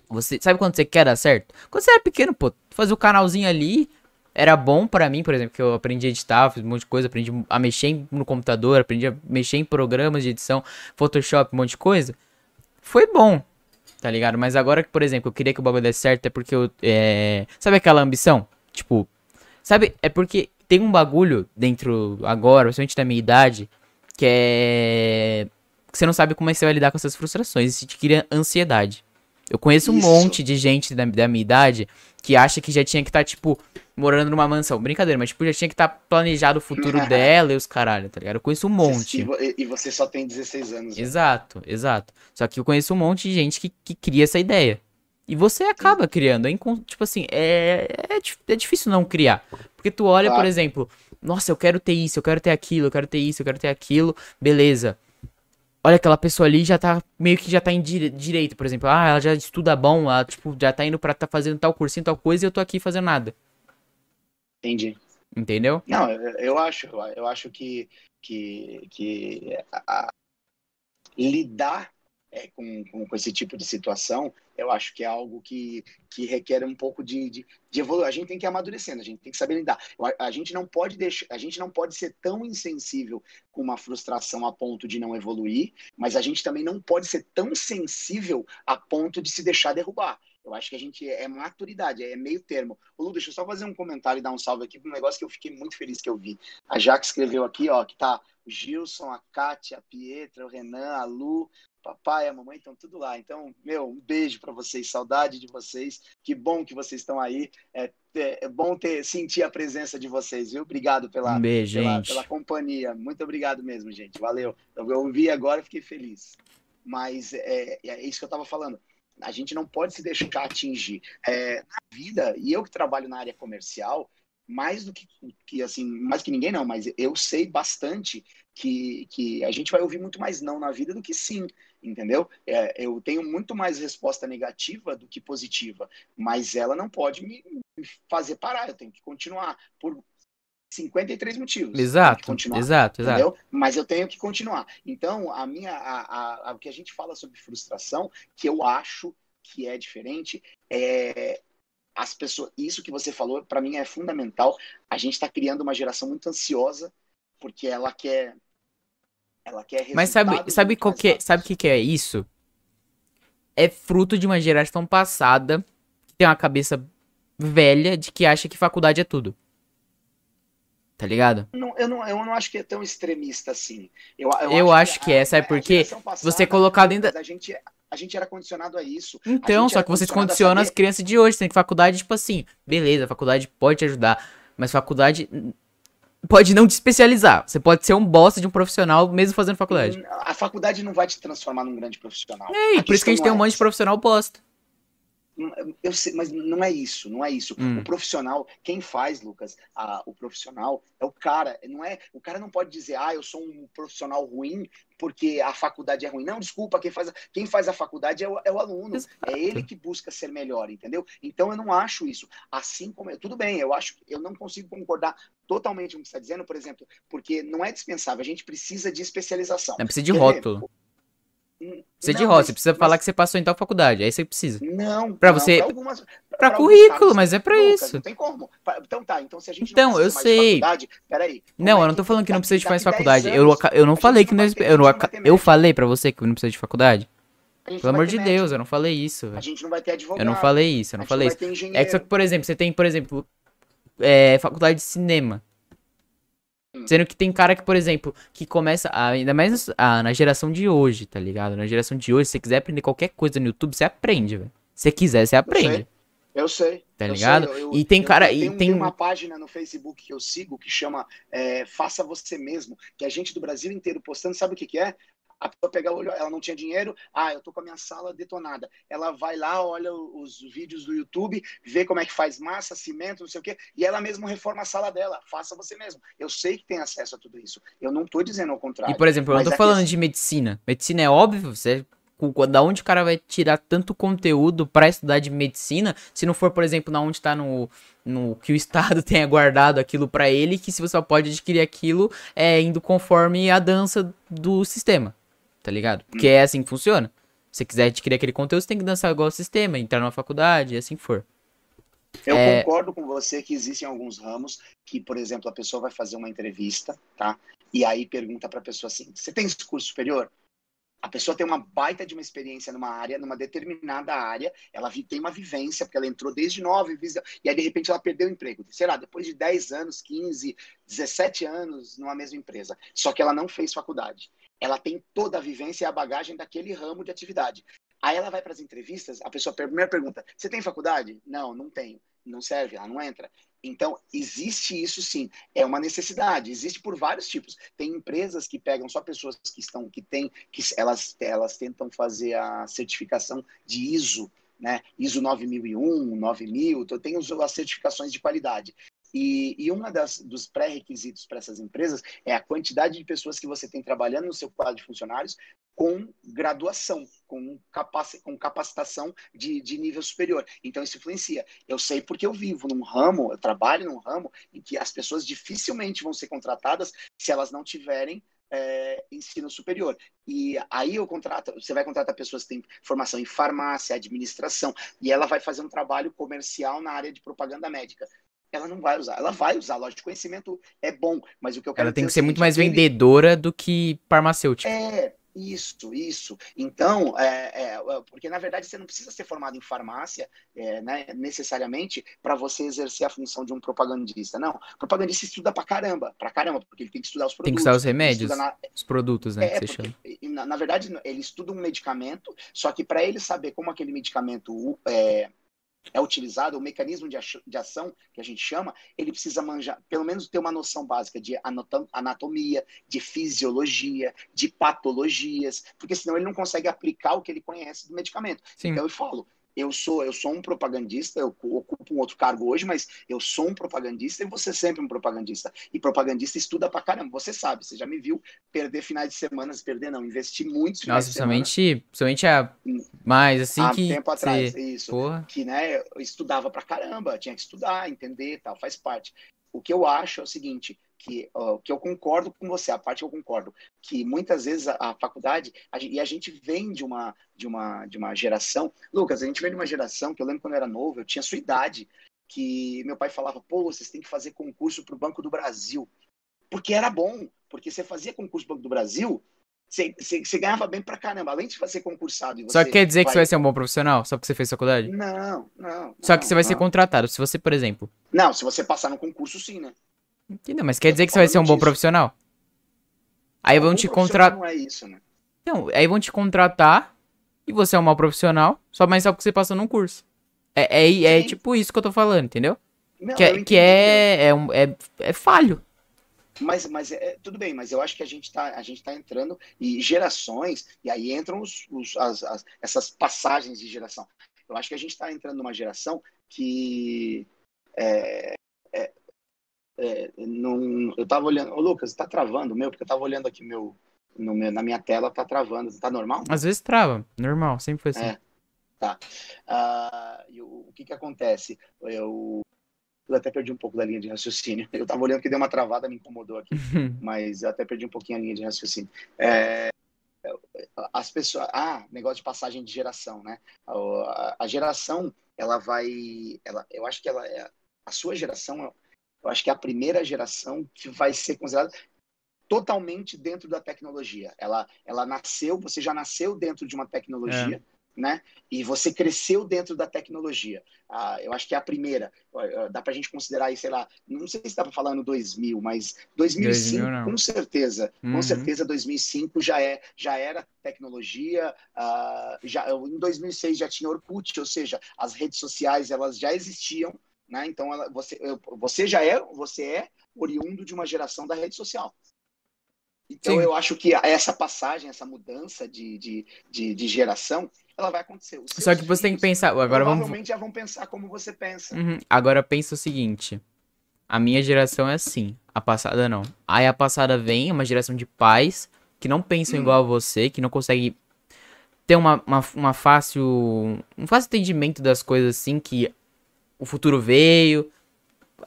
você sabe quando você quer dar certo? Quando você era pequeno, pô, fazer o canalzinho ali, era bom para mim, por exemplo, que eu aprendi a editar, fiz um monte de coisa, aprendi a mexer no computador, aprendi a mexer em programas de edição, Photoshop, um monte de coisa. Foi bom, tá ligado? Mas agora que, por exemplo, eu queria que o bagulho desse certo, é porque eu. É... Sabe aquela ambição? Tipo. Sabe? É porque tem um bagulho dentro agora, principalmente da minha idade, que é. Que você não sabe como é que você vai lidar com essas frustrações. Isso te cria ansiedade. Eu conheço um monte de gente da, da minha idade que acha que já tinha que estar, tá, tipo, morando numa mansão. Brincadeira, mas tipo, já tinha que estar tá planejado o futuro dela e os caralho, tá ligado? Eu conheço um monte. E você só tem 16 anos. Né? Exato, exato. Só que eu conheço um monte de gente que, que cria essa ideia. E você acaba Sim. criando. É tipo assim, é, é, é, difícil não criar. Porque tu olha, claro. por exemplo, nossa, eu quero ter isso, eu quero ter aquilo, eu quero ter isso, eu quero ter aquilo. Beleza. Olha, aquela pessoa ali já tá meio que já tá em dire direito, por exemplo. Ah, ela já estuda bom, ela, tipo, já tá indo pra tá fazendo tal cursinho, tal coisa, e eu tô aqui fazendo nada. Entendi. Entendeu? Não, eu, eu acho, eu acho que, que, que a, a, lidar é, com, com, com, esse tipo de situação, eu acho que é algo que, que requer um pouco de, de, de evoluir. A gente tem que ir amadurecendo, a gente tem que saber lidar. A, a, gente não pode deixar, a gente não pode ser tão insensível com uma frustração a ponto de não evoluir, mas a gente também não pode ser tão sensível a ponto de se deixar derrubar. Eu acho que a gente é maturidade, é meio termo. Ô, Lu, deixa eu só fazer um comentário e dar um salve aqui para um negócio que eu fiquei muito feliz que eu vi. A Jaque escreveu aqui, ó, que tá o Gilson, a Kátia, a Pietra, o Renan, a Lu, papai, a mamãe estão tudo lá. Então, meu, um beijo para vocês, saudade de vocês. Que bom que vocês estão aí. É, é, bom ter sentir a presença de vocês, viu? Obrigado pela, um beijo, pela, pela, companhia. Muito obrigado mesmo, gente. Valeu. Eu ouvi agora e fiquei feliz. Mas é, é isso que eu estava falando a gente não pode se deixar atingir. É, na vida, e eu que trabalho na área comercial, mais do que, que assim, mais que ninguém não, mas eu sei bastante que, que a gente vai ouvir muito mais não na vida do que sim, entendeu? É, eu tenho muito mais resposta negativa do que positiva, mas ela não pode me, fazer parar, eu tenho que continuar por 53 motivos. Exato, exato, entendeu? exato. Mas eu tenho que continuar. Então, a minha, a, a, a, o que a gente fala sobre frustração, que eu acho que é diferente, é as pessoas. Isso que você falou, para mim é fundamental. A gente está criando uma geração muito ansiosa porque ela quer, ela quer. Mas sabe, sabe qual que, é, sabe o que, que é isso? É fruto de uma geração passada que tem uma cabeça velha de que acha que faculdade é tudo. Tá ligado? Não, eu, não, eu não acho que é tão extremista assim. Eu, eu, eu acho, acho que, que é, sabe por quê? Você é colocado ainda. A gente, a gente era condicionado a isso. Então, a só que vocês condicionam as crianças de hoje. Tem que faculdade, tipo assim, beleza, a faculdade pode te ajudar, mas faculdade pode não te especializar. Você pode ser um bosta de um profissional mesmo fazendo faculdade. A faculdade não vai te transformar num grande profissional. É, por isso que a gente tem um monte de profissional bosta. Eu sei, mas não é isso, não é isso. Hum. O profissional, quem faz, Lucas, a, o profissional é o cara. Não é, o cara não pode dizer, ah, eu sou um profissional ruim porque a faculdade é ruim. Não, desculpa, quem faz, quem faz a faculdade é o, é o aluno. Exato. É ele que busca ser melhor, entendeu? Então eu não acho isso. Assim como eu, tudo bem, eu acho, eu não consigo concordar totalmente com o que você está dizendo, por exemplo, porque não é dispensável. A gente precisa de especialização. Não precisa de rótulo. Dizer, você de roça, precisa mas... falar que você passou em tal faculdade. Aí você precisa. Não. Não, você. Pra, algumas, currículo, mas é pra isso. Não tem como. Então tá, então se a gente então, eu sei. peraí. Não, eu não tô falando que não precisa de mais faculdade. Eu, eu não falei que não. Eu, não, eu falei pra você que não precisa de faculdade. Pelo amor de Deus, eu não falei isso. A gente não vai ter advogado. Eu não falei isso, eu não falei isso. É que só que, por exemplo, você tem, por exemplo, é, faculdade de cinema. Sendo que tem cara que, por exemplo, que começa, ainda mais ah, na geração de hoje, tá ligado? Na geração de hoje, se você quiser aprender qualquer coisa no YouTube, você aprende, velho. Se quiser, você aprende. Eu sei. Tá ligado? Eu, eu, e tem cara. Eu, e tem, tem uma página no Facebook que eu sigo que chama é, Faça Você Mesmo, que a gente do Brasil inteiro postando, sabe o que, que é? A pessoa pega o olho, ela não tinha dinheiro, ah, eu tô com a minha sala detonada. Ela vai lá, olha os vídeos do YouTube, vê como é que faz massa, cimento, não sei o quê, e ela mesma reforma a sala dela. Faça você mesmo. Eu sei que tem acesso a tudo isso. Eu não tô dizendo ao contrário. E, por exemplo, eu não tô é falando de medicina. Medicina é óbvio, você da onde o cara vai tirar tanto conteúdo para estudar de medicina, se não for, por exemplo, na onde tá no, no que o Estado tenha guardado aquilo para ele, que se você só pode adquirir aquilo é indo conforme a dança do sistema tá ligado? Porque é assim que funciona. Se você quiser adquirir aquele conteúdo, você tem que dançar igual ao sistema, entrar numa faculdade e assim for. Eu é... concordo com você que existem alguns ramos que, por exemplo, a pessoa vai fazer uma entrevista, tá? E aí pergunta para a pessoa assim: você tem curso superior? A pessoa tem uma baita de uma experiência numa área, numa determinada área, ela tem uma vivência, porque ela entrou desde nove, e aí de repente ela perdeu o emprego. Será? Depois de 10 anos, 15, 17 anos numa mesma empresa. Só que ela não fez faculdade ela tem toda a vivência e a bagagem daquele ramo de atividade. Aí ela vai para as entrevistas, a pessoa primeiro pergunta: Você tem faculdade? Não, não tenho. Não serve, ela não entra. Então, existe isso sim, é uma necessidade, existe por vários tipos. Tem empresas que pegam só pessoas que estão, que têm, que elas, elas tentam fazer a certificação de ISO, né? ISO 9001, 9000, então tem as certificações de qualidade. E, e das dos pré-requisitos para essas empresas é a quantidade de pessoas que você tem trabalhando no seu quadro de funcionários com graduação, com, capaci com capacitação de, de nível superior. Então, isso influencia. Eu sei porque eu vivo num ramo, eu trabalho num ramo em que as pessoas dificilmente vão ser contratadas se elas não tiverem é, ensino superior. E aí eu contrato, você vai contratar pessoas que têm formação em farmácia, administração, e ela vai fazer um trabalho comercial na área de propaganda médica ela não vai usar. Ela vai usar, lógico, conhecimento é bom, mas o que eu quero Ela tem que é ser muito mais vendedora do que farmacêutica. É, isso, isso. Então, é, é, porque na verdade você não precisa ser formado em farmácia, é, né, necessariamente, para você exercer a função de um propagandista. Não, propagandista estuda pra caramba, pra caramba, porque ele tem que estudar os produtos. Tem que estudar os remédios, na... os produtos, né? É, porque, na, na, verdade, ele estuda um medicamento, só que para ele saber como aquele medicamento é, é utilizado, o mecanismo de, ação, que a gente chama, ele precisa manjar, pelo menos ter uma noção básica de anatomia, de fisiologia, de patologias, porque senão ele não consegue aplicar o que ele conhece do medicamento. Sim. Então eu falo, eu sou eu sou um propagandista, eu ocupo um outro cargo hoje, mas eu sou um propagandista e você é sempre um propagandista. E propagandista estuda pra caramba, você sabe, você já me viu perder finais de semana, perder não, investir muitos finais Nossa. Nossa, principalmente a mais assim há que tempo atrás, você... isso. Porra. Que né, eu estudava pra caramba, tinha que estudar, entender, tal, faz parte. O que eu acho é o seguinte, que, que eu concordo com você, a parte que eu concordo, que muitas vezes a, a faculdade, a, e a gente vem de uma, de, uma, de uma geração, Lucas, a gente vem de uma geração que eu lembro quando eu era novo, eu tinha sua idade, que meu pai falava, pô, vocês têm que fazer concurso para o Banco do Brasil, porque era bom, porque você fazia concurso Banco do Brasil, você, você, você, ganhava bem pra caramba, além de ser concursado. só que quer dizer vai... que você vai ser um bom profissional? Só porque você fez faculdade? Não, não. Só não, que você vai não. ser contratado. Se você, por exemplo. Não, se você passar no concurso, sim, né? Entendeu? Mas quer dizer que você vai ser um bom profissional? Aí vão te contratar. Não é isso, né? Não, aí vão te contratar e você é um mau profissional, só mais só porque você passou num curso. É, é, é tipo isso que eu tô falando, entendeu? Não, que, é, que é, é, um, é, é falho. Mas, mas é, tudo bem, mas eu acho que a gente está a gente tá entrando e gerações, e aí entram os, os as, as, essas passagens de geração. Eu acho que a gente está entrando numa geração que é, é, é, não, eu tava olhando. Ô, Lucas, tá travando meu? Porque eu tava olhando aqui meu, no meu, na minha tela, tá travando. Tá normal? Às vezes trava, normal, sempre foi assim. É, tá. Uh, o, o que que acontece? Eu, eu até perdi um pouco da linha de raciocínio. Eu tava olhando que deu uma travada, me incomodou aqui. mas eu até perdi um pouquinho a linha de raciocínio. É, as pessoas. Ah, negócio de passagem de geração, né? A, a geração, ela vai. Ela, eu acho que ela é. A sua geração eu acho que é a primeira geração que vai ser considerada totalmente dentro da tecnologia. Ela, ela nasceu, você já nasceu dentro de uma tecnologia, é. né? E você cresceu dentro da tecnologia. Ah, eu acho que é a primeira. Dá para a gente considerar aí, sei lá, não sei se falar no 2000, mas 2005, 2000, com certeza, uhum. com certeza 2005 já é, já era tecnologia. Ah, já em 2006 já tinha Orkut, ou seja, as redes sociais elas já existiam né? Então, ela, você, você já é, você é oriundo de uma geração da rede social. Então, Sim. eu acho que essa passagem, essa mudança de, de, de, de geração, ela vai acontecer. Só que você tem que pensar. Agora provavelmente vamos... já vão pensar como você pensa. Uhum. Agora pensa o seguinte: a minha geração é assim, a passada não. Aí a passada vem, é uma geração de pais que não pensam hum. igual a você, que não conseguem ter uma, uma, uma fácil. um fácil entendimento das coisas assim, que o futuro veio,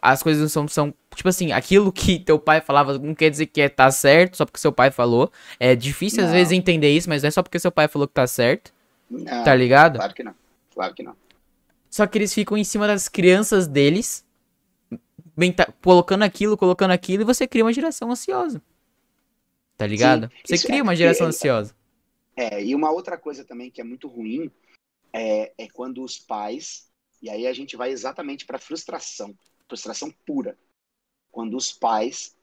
as coisas não são, são. Tipo assim, aquilo que teu pai falava não quer dizer que é, tá certo só porque seu pai falou. É difícil não. às vezes entender isso, mas não é só porque seu pai falou que tá certo. Não, tá ligado? Claro que não. Claro que não. Só que eles ficam em cima das crianças deles, colocando aquilo, colocando aquilo, e você cria uma geração ansiosa. Tá ligado? Sim, você cria é, uma geração é, ansiosa. É, e uma outra coisa também que é muito ruim é, é quando os pais e aí a gente vai exatamente para frustração, frustração pura. Quando os pais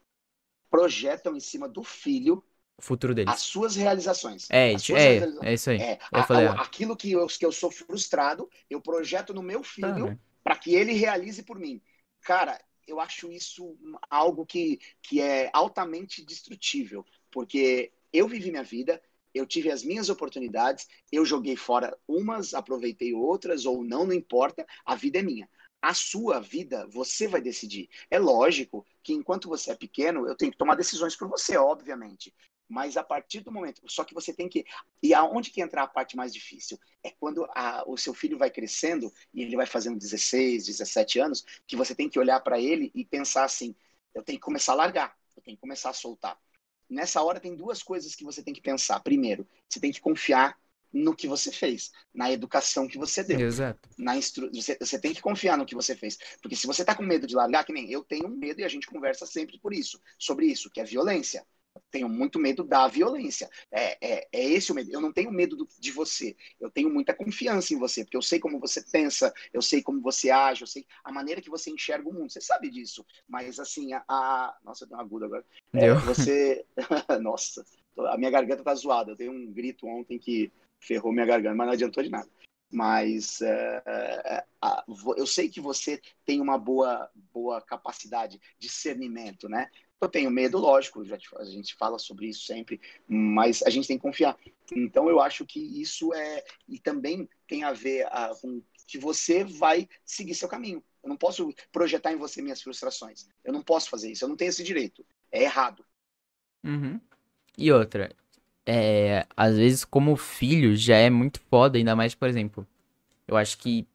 projetam em cima do filho o futuro deles. As suas realizações. É, é, realizações. é isso aí. É, a, a, aquilo que eu, que eu sou frustrado, eu projeto no meu filho ah, para que ele realize por mim. Cara, eu acho isso algo que, que é altamente destrutível, porque eu vivi minha vida, eu tive as minhas oportunidades, eu joguei fora umas, aproveitei outras ou não, não importa, a vida é minha. a sua vida você vai decidir. É lógico que enquanto você é pequeno, eu tenho que tomar decisões por você, obviamente. Mas a partir do momento, só que você tem que. E aonde que entra a parte mais difícil? É quando a, o seu filho vai crescendo e ele vai fazendo 16, 17 anos, que você tem que olhar para ele e pensar assim: eu tenho que começar a largar, eu tenho que começar a soltar. Nessa hora tem duas coisas que você tem que pensar. Primeiro, você tem que confiar no que você fez, na educação que você deu. Exato. Na instru... você, você tem que confiar no que você fez. Porque se você tá com medo de largar, que nem eu tenho medo e a gente conversa sempre por isso, sobre isso, que é violência tenho muito medo da violência. É, é, é esse o medo. Eu não tenho medo do, de você. Eu tenho muita confiança em você, porque eu sei como você pensa, eu sei como você age, eu sei a maneira que você enxerga o mundo. Você sabe disso. Mas assim, a. a... Nossa, deu uma aguda agora. É, você. Nossa, a minha garganta tá zoada. Eu dei um grito ontem que ferrou minha garganta, mas não adiantou de nada. Mas é, eu sei que você tem uma boa, boa capacidade de discernimento, né? Eu tenho medo, lógico, já a gente fala sobre isso sempre, mas a gente tem que confiar. Então eu acho que isso é e também tem a ver a, com que você vai seguir seu caminho. Eu não posso projetar em você minhas frustrações. Eu não posso fazer isso. Eu não tenho esse direito. É errado. Uhum. E outra, é, às vezes como filho já é muito foda, ainda mais, por exemplo, eu acho que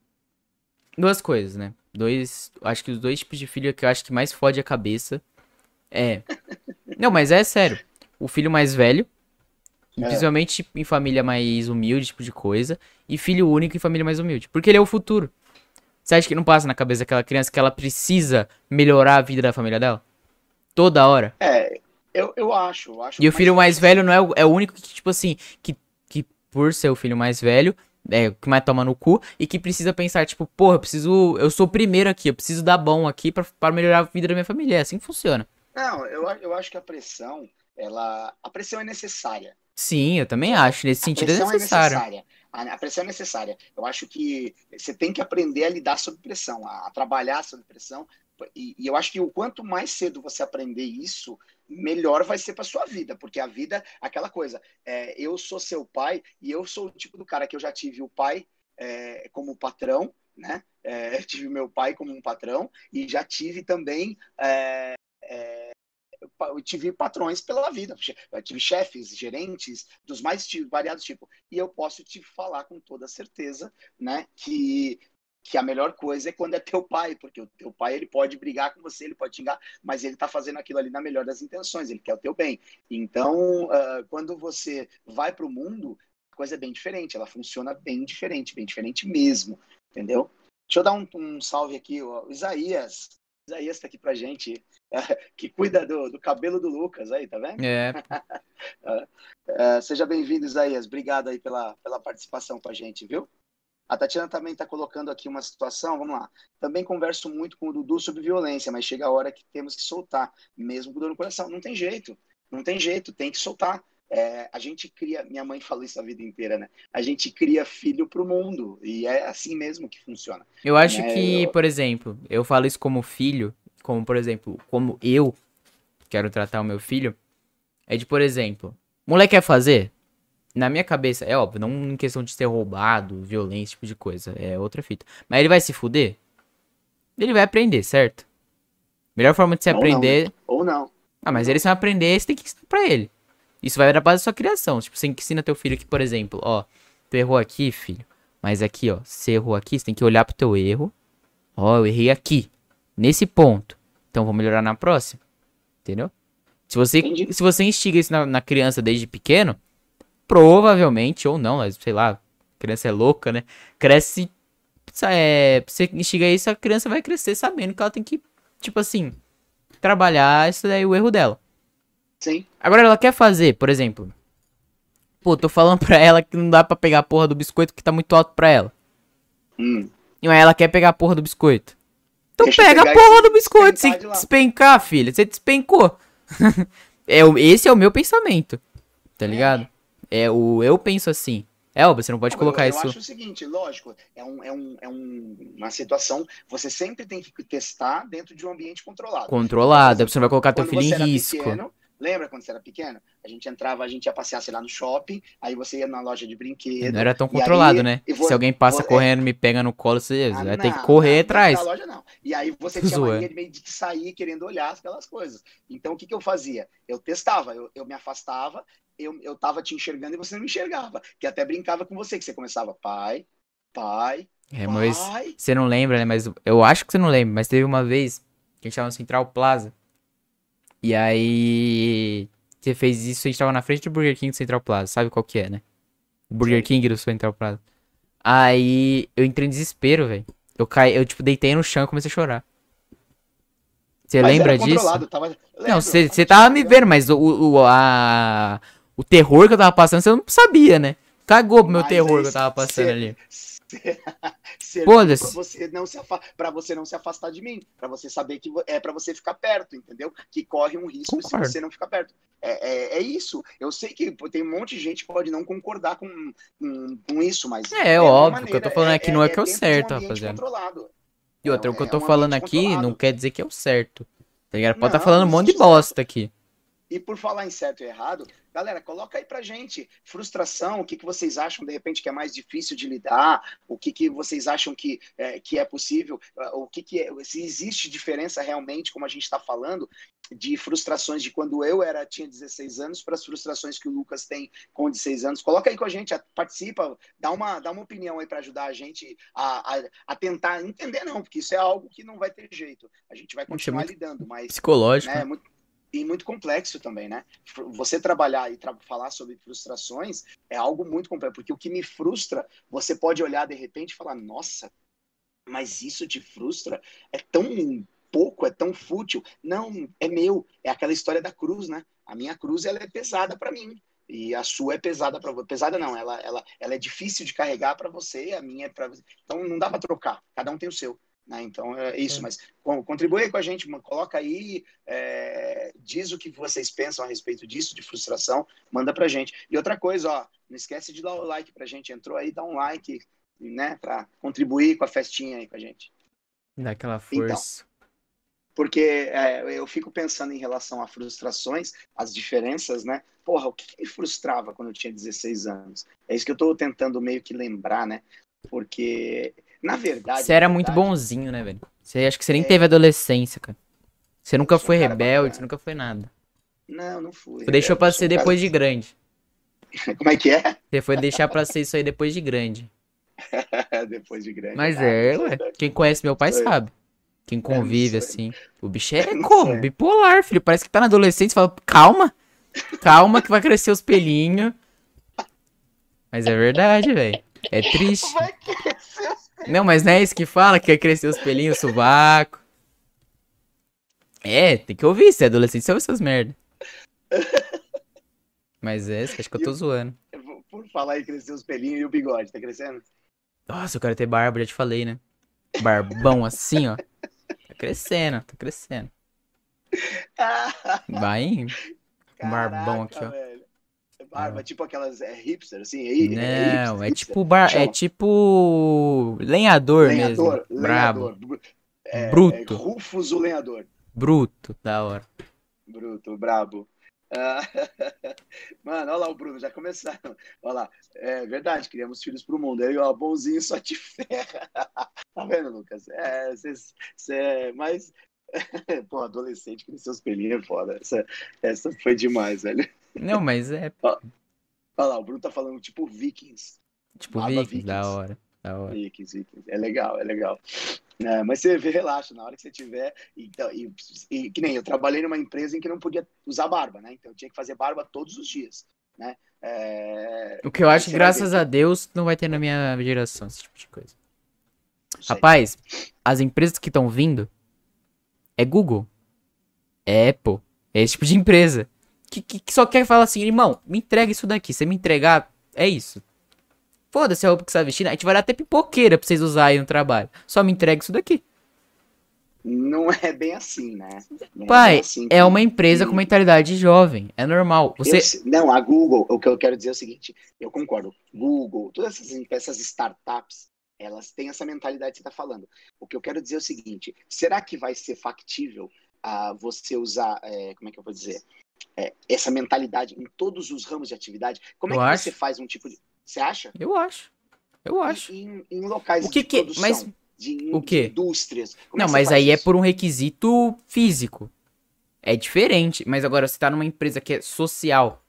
duas coisas, né? Dois, acho que os dois tipos de filho que eu acho que mais fode a cabeça é. Não, mas é sério. O filho mais velho, é. principalmente em família mais humilde, tipo de coisa, e filho único em família mais humilde. Porque ele é o futuro. Você acha que não passa na cabeça daquela criança que ela precisa melhorar a vida da família dela? Toda hora. É, eu, eu acho. Eu acho e o filho mais velho não é o, é o único que, tipo assim, que, que por ser o filho mais velho, é, que mais toma no cu, e que precisa pensar, tipo, porra, eu preciso. Eu sou o primeiro aqui, eu preciso dar bom aqui para melhorar a vida da minha família. É assim que funciona. Não, eu, eu acho que a pressão, ela. A pressão é necessária. Sim, eu também acho. Nesse sentido é, é necessário. É necessária. A, pressão é necessária. Eu acho que você tem que aprender a lidar sob pressão, a, a trabalhar sob pressão. E, e, eu acho que o quanto mais cedo você aprender isso, melhor vai ser para sua vida, porque a vida, aquela coisa, é, eu sou seu pai e eu sou o tipo do cara que eu já tive o pai é, como patrão, né? É, tive meu pai como um patrão e já tive também é, eu tive patrões pela vida, eu tive chefes, gerentes dos mais variados tipos. E eu posso te falar com toda certeza, né, que que a melhor coisa é quando é teu pai, porque o teu pai ele pode brigar com você, ele pode xingar, mas ele está fazendo aquilo ali na melhor das intenções, ele quer o teu bem. Então, uh, quando você vai para o mundo, a coisa é bem diferente, ela funciona bem diferente, bem diferente mesmo, entendeu? Deixa eu dar um, um salve aqui, ó. Isaías. Isaías está aqui pra gente, que cuida do, do, cabelo do Lucas aí, tá vendo? É. uh, seja bem-vindo, Isaías. Obrigado aí pela, pela participação com a gente, viu? A Tatiana também está colocando aqui uma situação, vamos lá. Também converso muito com o Dudu sobre violência, mas chega a hora que temos que soltar, mesmo com dor no coração. Não tem jeito, não tem jeito, tem que soltar. É, a gente cria, minha mãe falou isso a vida inteira, né? A gente cria filho pro mundo e é assim mesmo que funciona. Eu acho né? que, eu... por exemplo, eu falo isso como filho, como por exemplo, como eu quero tratar o meu filho, é de, por exemplo, moleque quer fazer? Na minha cabeça, é óbvio, não em questão de ser roubado, violência, tipo de coisa, é outra fita. Mas ele vai se fuder? Ele vai aprender, certo? Melhor forma de se Ou aprender. Não. Ou não. Ah, mas ele se aprender, você tem que ensinar pra ele. Isso vai da base da sua criação. Tipo, você ensina teu filho que, por exemplo, ó, tu errou aqui, filho. Mas aqui, ó, você errou aqui, você tem que olhar pro teu erro. Ó, eu errei aqui. Nesse ponto. Então vou melhorar na próxima. Entendeu? Se você, se você instiga isso na, na, criança desde pequeno, provavelmente, ou não, sei lá, criança é louca, né? Cresce. É, você instiga isso, a criança vai crescer sabendo que ela tem que, tipo assim, trabalhar isso daí o erro dela. Sim. Agora ela quer fazer, por exemplo. Pô, tô falando pra ela que não dá pra pegar a porra do biscoito que tá muito alto pra ela. Hum. E aí ela quer pegar a porra do biscoito. Então Deixa pega a porra do biscoito. Se de despencar, filha. Você despencou. é, esse é o meu pensamento. Tá ligado? É, é o eu penso assim. É, você não pode colocar eu, eu isso. Eu acho o seguinte, lógico, é, um, é, um, é um, uma situação. Você sempre tem que testar dentro de um ambiente controlado. Controlado, você não vai colocar teu filho em risco. Pequeno, Lembra quando você era pequeno? A gente entrava, a gente ia passear, sei lá, no shopping, aí você ia na loja de brinquedo. Não era tão controlado, aí, né? vou, Se alguém passa vou, correndo, é... me pega no colo, você ah, vai ter que correr não, atrás. Não, loja não. E aí você tinha mania de meio de sair querendo olhar aquelas coisas. Então o que, que eu fazia? Eu testava, eu, eu me afastava, eu, eu tava te enxergando e você não me enxergava. Que até brincava com você, que você começava, pai, pai. É, mas pai. você não lembra, né? Mas eu acho que você não lembra, mas teve uma vez que a gente tava no Central Plaza. E aí. Você fez isso, a gente tava na frente do Burger King do Central Plaza. Sabe qual que é, né? O Burger. King do Central Plaza. Aí eu entrei em desespero, velho. Eu caí, eu tipo, deitei no chão e comecei a chorar. Você lembra disso? Tava... Não, você tava me vendo, mas o, o, a, o terror que eu tava passando, você não sabia, né? Cagou pro meu mas terror que eu tava passando cê, ali. Foda-se. Você não se para você não se afastar de mim, para você saber que é para você ficar perto, entendeu? Que corre um risco Concordo. se você não ficar perto. É, é, é, isso. Eu sei que tem um monte de gente que pode não concordar com, com, com isso, mas é, é óbvio. O que eu tô falando aqui não é, que é o certo, um rapaziada. E outra, o que eu tô falando aqui controlado. não quer dizer que é o certo. Tá ligado? Pode estar tá falando um monte de bosta aqui. E por falar em certo e errado, galera, coloca aí pra gente frustração, o que, que vocês acham, de repente, que é mais difícil de lidar, o que, que vocês acham que é, que é possível, ah, o que, que é, se existe diferença realmente, como a gente está falando, de frustrações de quando eu era tinha 16 anos para as frustrações que o Lucas tem com 16 anos. Coloca aí com a gente, participa, dá uma, dá uma opinião aí para ajudar a gente a, a, a, tentar entender, não, porque isso é algo que não vai ter jeito. A gente vai continuar lidando, mas. Psicológico. Né, muito, e muito complexo também, né? Você trabalhar e tra falar sobre frustrações é algo muito complexo, porque o que me frustra, você pode olhar de repente e falar: nossa, mas isso te frustra? É tão pouco, é tão fútil. Não, é meu. É aquela história da cruz, né? A minha cruz ela é pesada para mim. E a sua é pesada para você. Pesada não, ela, ela, ela é difícil de carregar para você, a minha é para você. Então não dá para trocar, cada um tem o seu. Né? Então é isso, é. mas contribui com a gente, coloca aí, é, diz o que vocês pensam a respeito disso, de frustração, manda pra gente. E outra coisa, ó, não esquece de dar o like pra gente, entrou aí, dá um like, né, pra contribuir com a festinha aí com a gente. Dá aquela força. Então, porque é, eu fico pensando em relação a frustrações, as diferenças, né? Porra, o que, que me frustrava quando eu tinha 16 anos? É isso que eu tô tentando meio que lembrar, né? Porque na verdade. Você era verdade, muito bonzinho, né, velho? Você acho que você nem é... teve adolescência, cara. Você nunca foi rebelde, você nunca foi nada. Não, não fui. Você deixou pra ser depois de grande. Como é que é? Você foi deixar pra ser isso aí depois de grande. depois de grande. Mas ah, é, ué. Quem conhece meu pai sabe. Quem é, convive, é, assim. O bicho é como? Bipolar, filho. Parece que tá na adolescência. Fala, calma. Calma que vai crescer os pelinhos. Mas é verdade, velho. É triste. Vai crescer os não, mas não é isso que fala, que vai crescer os pelinhos, o sovaco. É, tem que ouvir, se é adolescente, você ouve essas merda. Mas é, acho que eu tô zoando. Por falar em crescer os pelinhos e o bigode, tá crescendo? Nossa, eu quero ter barba, já te falei, né? Barbão assim, ó. Tá crescendo, tá crescendo. Vai indo. Barbão aqui, ó. Velho barba, é. tipo aquelas é, hipster, assim? É, Não, é, hipster, é tipo bar, é tipo lenhador, lenhador mesmo. Lenhador. Brabo. É, Bruto. É Rufus o lenhador. Bruto, da hora. Bruto, brabo. Ah, mano, olha lá o Bruno, já começaram. Olha lá, é verdade, criamos filhos pro mundo. Aí, ó, bonzinho só te ferra. tá vendo, Lucas? É, cê, é, mas, pô, adolescente cresceu os pelinhos, é foda. Essa, essa foi demais, velho. Não, mas é. Olha lá, o Bruno tá falando tipo Vikings. Tipo Vikings, Vikings, da hora. Vikings, Vikings. É legal, é legal. É, mas você vê, relaxa, na hora que você tiver. Então, e, e, que nem eu trabalhei numa empresa em que não podia usar barba, né? Então eu tinha que fazer barba todos os dias. Né? É... O que eu acho, graças a Deus, não vai ter na minha geração esse tipo de coisa. Rapaz, as empresas que estão vindo é Google, é Apple, é esse tipo de empresa que, que, que só quer falar assim, irmão, me entrega isso daqui. Você me entregar, é isso. Foda-se a roupa que você tá vestindo. A gente vai dar até pipoqueira pra vocês usarem no trabalho. Só me entrega isso daqui. Não é bem assim, né? Não é Pai, é, assim é uma empresa que... com mentalidade jovem. É normal. Você... Eu, não, a Google, o que eu quero dizer é o seguinte: eu concordo. Google, todas essas, essas startups, elas têm essa mentalidade que você está falando. O que eu quero dizer é o seguinte: será que vai ser factível uh, você usar, é, como é que eu vou dizer? é, essa mentalidade em todos os ramos de atividade? Como é Eu que acho. você faz um tipo de. Você acha? Eu acho. Eu acho. Em, em locais O que de que- produção, mas de, o quê? indústrias. Como Não, é você mas aí é isso? por um requisito físico. É diferente. Mas agora, você tá numa empresa que é social.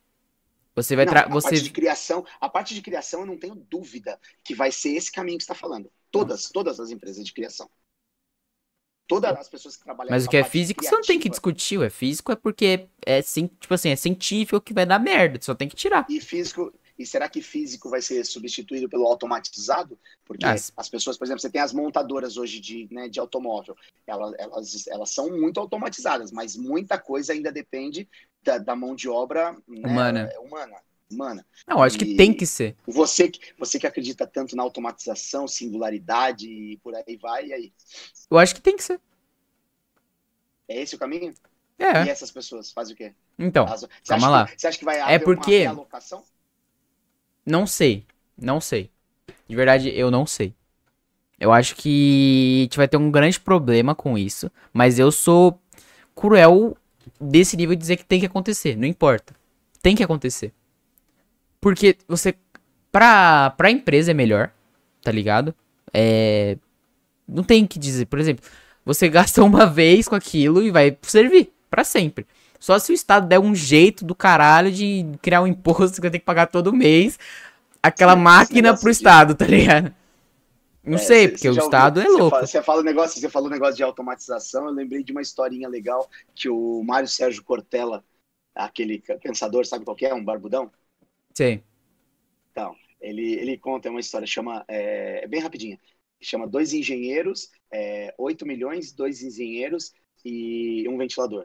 Você vai Não, tra... a parte de Você. criação, a parte de criação eu não tenho dúvida que vai ser esse caminho que você está falando. Todas, todas as empresas de criação. Todas as pessoas que trabalham Mas o que é físico, você não tem que criativa discutir. O é físico é porque é sim, tipo assim, é científico que vai dar merda. Você só tem que tirar. E físico, e será que físico vai ser substituído pelo automatizado? Porque as pessoas, por exemplo, você tem as montadoras hoje de, né, de automóvel, elas, elas, elas são muito automatizadas, mas muita coisa ainda depende da, da mão de obra né, Humana. humana. Humana. Não, eu acho que E- tem que ser. Você, que- você que acredita tanto na automatização, singularidade e por aí vai, e aí? Eu acho que tem que ser. É esse o caminho? É. E essas pessoas fazem o quê? Então, você calma acha lá. Que, você acha que vai É haver porque- uma realocação? Não sei. Não sei. De verdade, eu não sei. Eu acho que a gente vai ter um grande problema com isso. Mas eu sou cruel desse nível de dizer que tem que acontecer. Não importa. Tem que acontecer. Porque você. Pra, pra empresa é melhor. Tá ligado? É. Não tem que dizer. Por exemplo, você gasta uma vez com aquilo e vai servir pra sempre. Só se o Estado der um jeito do caralho de criar um imposto que vai ter que pagar todo mês aquela Esse máquina pro de- Estado, tá ligado? Não É, sei, porque o Estado ouviu- é louco. fala- Você fala um negócio, você falou um negócio de automatização, eu lembrei de uma historinha legal que o Mário Sérgio Cortella, aquele pensador, sabe qual que é? Um barbudão? Sei. Ele, ele conta uma história, chama, é, é bem rapidinha, chama Dois Engenheiros, é, 8 milhões, dois engenheiros e um ventilador.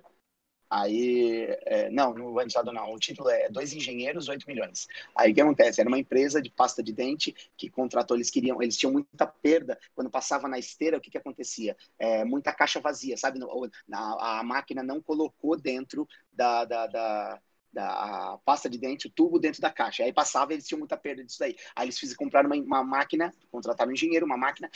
Aí, é, não, no ventilador não, o título é Dois Engenheiros, 8 milhões. Aí o que acontece? Era uma empresa de pasta de dente que contratou, eles queriam, eles tinham muita perda quando passava na esteira, o que que acontecia? É, muita caixa vazia, sabe? Na- a máquina não colocou dentro da, da, da, da a pasta de dente, o tubo dentro da caixa. Aí passava, eles tinham muita perda disso daí. Aí eles fizeram comprar uma, uma máquina, contrataram um engenheiro, uma máquina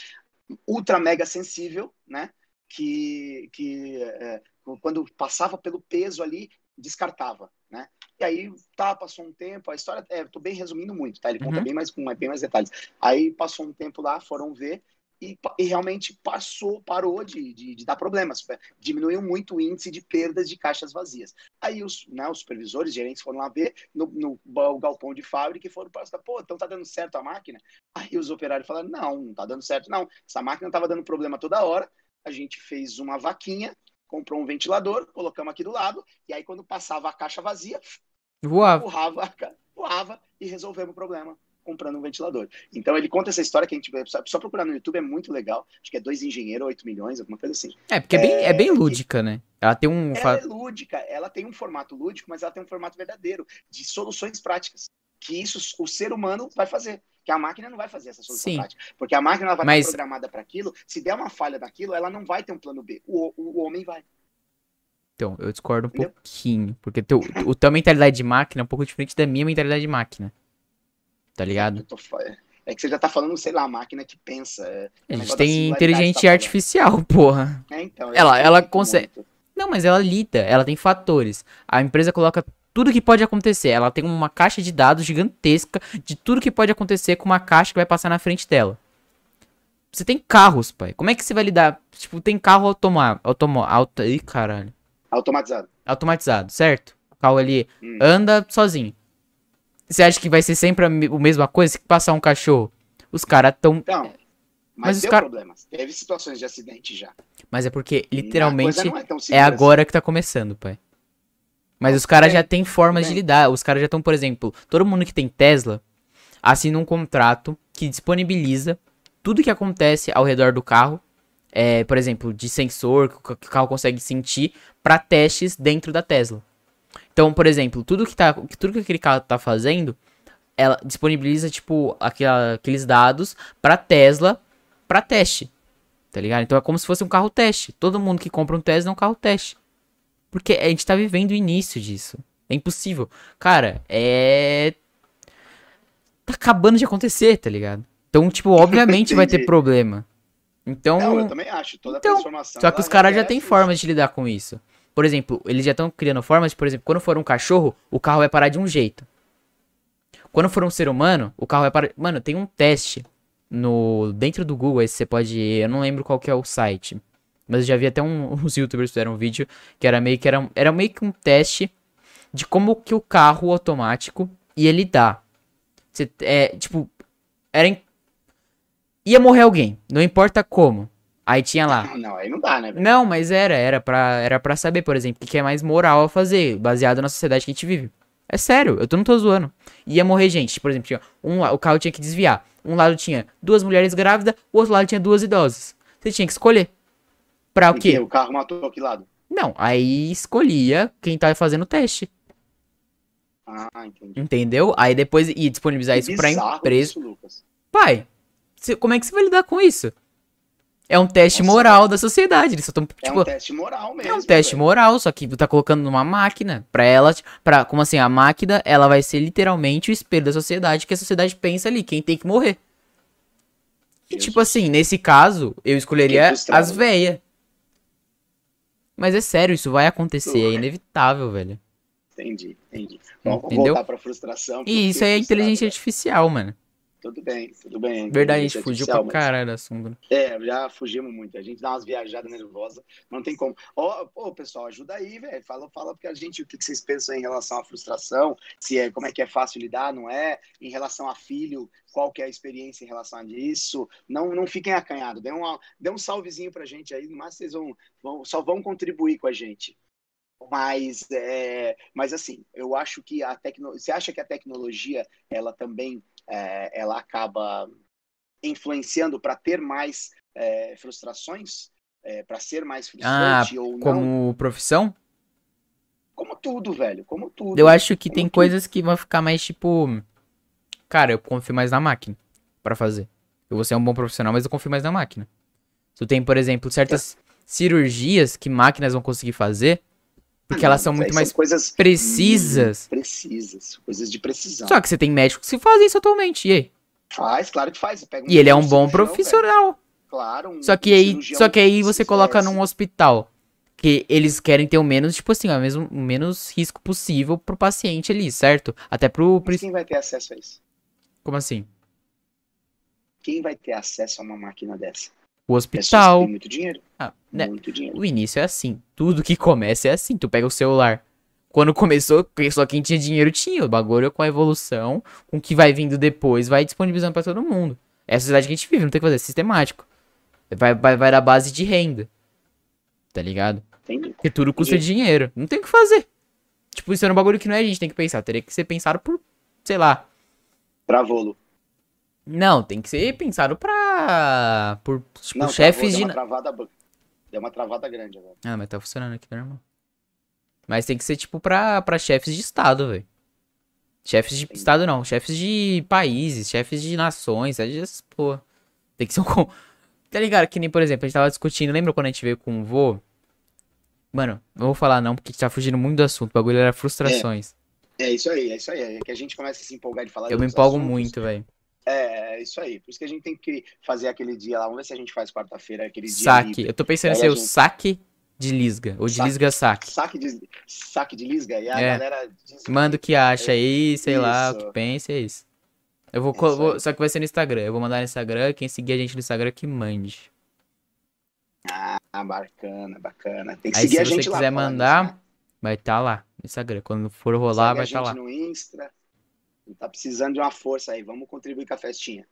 ultra mega sensível, né? Que, que é, quando passava pelo peso ali, descartava, né? E aí, tá, passou um tempo, a história, é, tô bem resumindo muito, tá? Ele conta Uhum. bem mais com bem mais detalhes. Aí passou um tempo lá, foram ver e, e realmente passou, parou de, de, de dar problemas, diminuiu muito o índice de perdas de caixas vazias. Aí os, né, os supervisores, gerentes foram lá ver no, no ba- galpão de fábrica e foram para pô, então tá dando certo a máquina? Aí os operários falaram, não, não tá dando certo não, essa máquina tava dando problema toda hora, a gente fez uma vaquinha, comprou um ventilador, colocamos aqui do lado, e aí quando passava a caixa vazia, Voava. empurrava, a ca- voava e resolvemos o problema comprando um ventilador. Então ele conta essa história que a gente só, só procurar no YouTube é muito legal. Acho que é dois engenheiros, 8 milhões, alguma coisa assim. É, porque é bem, é bem É, lúdica, né? Ela tem um. Ela é lúdica, ela tem um formato lúdico, mas ela tem um formato verdadeiro de soluções práticas. Que isso o ser humano vai fazer. Que a máquina não vai fazer essa solução Sim. prática. Porque a máquina ela vai Mas- estar programada para aquilo. Se der uma falha naquilo, ela não vai ter um plano B. O, o, o homem vai. Então, eu discordo um Entendeu? pouquinho. Porque teu, o tua mentalidade de máquina é um pouco diferente da minha mentalidade de máquina. Tá ligado? Tô fa- é que você já tá falando, sei lá, a máquina que pensa. é- A gente tem singularidade inteligência tá artificial, porra. É, então, Ela- ela consegue- muito. Não, mas ela lida, ela tem fatores. A empresa coloca tudo que pode acontecer. Ela tem uma caixa de dados gigantesca de tudo que pode acontecer com uma caixa que vai passar na frente dela. Você tem carros, pai. Como é que você vai lidar? Tipo, tem carro automa automa auto Ih, caralho. Automatizado. Automatizado, certo? O carro ali Hum. anda sozinho. Você acha que vai ser sempre a me- a mesma coisa se passar um cachorro? Os caras tão. Então, mas, Mas os deu cara- problemas. Teve situações de acidente já. Mas é porque literalmente é, é segura assim. agora que tá começando, pai. Mas os caras tudo já têm formas de lidar. Os caras já estão, por exemplo, todo mundo que tem Tesla assina um contrato que disponibiliza tudo que acontece ao redor do carro. É, por exemplo, de sensor que o ca- que o carro consegue sentir para testes dentro da Tesla. Então, por exemplo, tudo que, tá, tudo que aquele carro tá fazendo, ela disponibiliza, tipo, aquela- aqueles dados pra Tesla pra teste. Tá ligado? Então é como se fosse um carro teste. Todo mundo que compra um Tesla é um carro teste. Porque a gente tá vivendo o início disso. É impossível. Cara, é. Tá acabando de acontecer, tá ligado? Então, tipo, obviamente vai ter problema. Então. Não, eu também acho. Toda Então, transformação. Só que os caras já têm formas de lidar com isso. Por exemplo, eles já estão criando formas, de, por exemplo, quando for um cachorro, o carro vai parar de um jeito. Quando for um ser humano, o carro vai parar. Mano, tem um teste no dentro do Google, aí você pode. Eu não lembro qual que é o site. Mas eu já vi até um, uns youtubers fizeram um vídeo que era meio que era, era meio que um teste de como que o carro automático ia lidar. Você, é, tipo, era em... ia morrer alguém, não importa como. Aí tinha lá. Não, aí não dá, né? velho? Não, mas era, era pra, era pra saber, por exemplo, o que é mais moral a fazer, baseado na sociedade que a gente vive. É sério, eu tô, não tô zoando. Ia morrer gente, por exemplo, tinha um, o carro tinha que desviar. Um lado tinha duas mulheres grávidas, o outro lado tinha duas idosas. Você tinha que escolher. Pra o que quê? O carro matou que lado? Não, aí escolhia quem tá fazendo o teste. Ah, entendi. Entendeu? Aí depois ia disponibilizar isso pra empresa. isso, Lucas. Pai, cê- como é que você vai lidar com isso? É um teste Nossa. moral da sociedade. Eles só tão, É tipo, um teste moral mesmo. É um teste velho. moral, só que tá colocando numa máquina pra ela, para como assim, a máquina, ela vai ser literalmente o espelho da sociedade, que a sociedade pensa ali, quem tem que morrer. E tipo assim, nesse caso, eu escolheria as véias. Mas é sério, isso vai acontecer, é Ué. inevitável, velho. Entendi, entendi. Bom, Entendeu? voltar pra frustração. E isso aí é inteligência velho. artificial, mano. Tudo bem, tudo bem. Verdade, a gente fugiu pra mas- caralho do assunto. né? É, já fugimos muito. A gente dá umas viajadas nervosas, não tem como. Ó, pô, pessoal, ajuda aí, velho. Fala, fala porque a gente, o que que vocês pensam em relação à frustração? Se é, como é que é fácil lidar, não é? Em relação a filho, qual que é a experiência em relação a isso? Não, não fiquem acanhados. Dê, uma, dê um salvezinho pra gente aí, mas vocês vão, vão, só vão contribuir com a gente. Mas, é, mas assim, eu acho que a tecnologia. Você acha que a tecnologia, ela também, é, ela acaba influenciando para ter mais é, frustrações? para ser mais frustrante ou não? Ah, Como profissão, Como tudo, velho. Como tudo. eu acho que tem tudo. coisas que vão ficar mais tipo. Cara, eu confio mais na máquina pra fazer. Eu vou ser um bom profissional, mas eu confio mais na máquina. Tu tem, por exemplo, certas cirurgias que máquinas vão conseguir fazer, porque Ah, elas não, são muito mais coisas precisas. Precisas. Coisas de precisão. Só que você tem médicos que fazem isso atualmente. E aí? Faz, claro que faz. Pega E ele é um bom profissional. Claro. um- Só que um aí, só que aí você coloca num hospital que eles querem ter o menos, tipo assim, ó, mesmo, o menos risco possível pro paciente ali, certo? Até pro. Mas quem vai ter acesso a isso? Como assim? Quem vai ter acesso a uma máquina dessa? O que hospital. muito dinheiro. Ah, né? Muito dinheiro. O início é assim. Tudo que começa é assim. Tu pega o celular. Quando começou, só quem tinha dinheiro tinha. O bagulho com a evolução, com o que vai vindo depois, vai disponibilizando pra todo mundo. É a sociedade que a gente vive, não tem o que fazer, é sistemático. Vai, vai, vai da base de renda. Tá ligado? Entendi. Porque tudo custa Entendi. dinheiro. Não tem o que fazer. Tipo, isso é um bagulho que não é a gente tem que pensar. Teria que ser pensado por, sei lá. Travou, Não, tem que ser pensado pra. Por, tipo, Não, chefes travou, de. deu uma travada, deu uma travada grande agora. Ah, mas tá funcionando aqui, normal. Mas tem que ser, tipo, pra, pra chefes de estado, velho. Chefes de Entendi. estado não, chefes de países, chefes de nações, é disso, pô. Tem que ser um. Tá ligado? Que nem, por exemplo, a gente tava discutindo, lembra quando a gente veio com o vô? Mano, não vou falar não, porque tá fugindo muito do assunto. O bagulho era frustrações. É isso aí, é isso aí. É que a gente começa a se empolgar de falar Eu me empolgo assuntos. muito, velho. É, é isso aí. Por isso que a gente tem que fazer aquele dia lá. Vamos ver se a gente faz quarta-feira aquele dia. Saque. Eu tô pensando em ser o gente- saque de lisga. Ou de Saque. lisga saque. Saque de, saque de lisga e a É. galera diz Manda o que acha aí, sei lá, o Isso. que pensa, é isso. Eu vou, É isso vou-. Só que vai ser no Instagram. Eu vou mandar no Instagram. Quem seguir a gente no Instagram que mande. Ah, bacana, bacana. Tem que Aí, seguir se a você gente lá. quiser falar mandar, né? Vai estar lá no Instagram. Quando for rolar, Segue vai estar gente lá. no Insta. Tá precisando de uma força aí. Vamos contribuir com a festinha.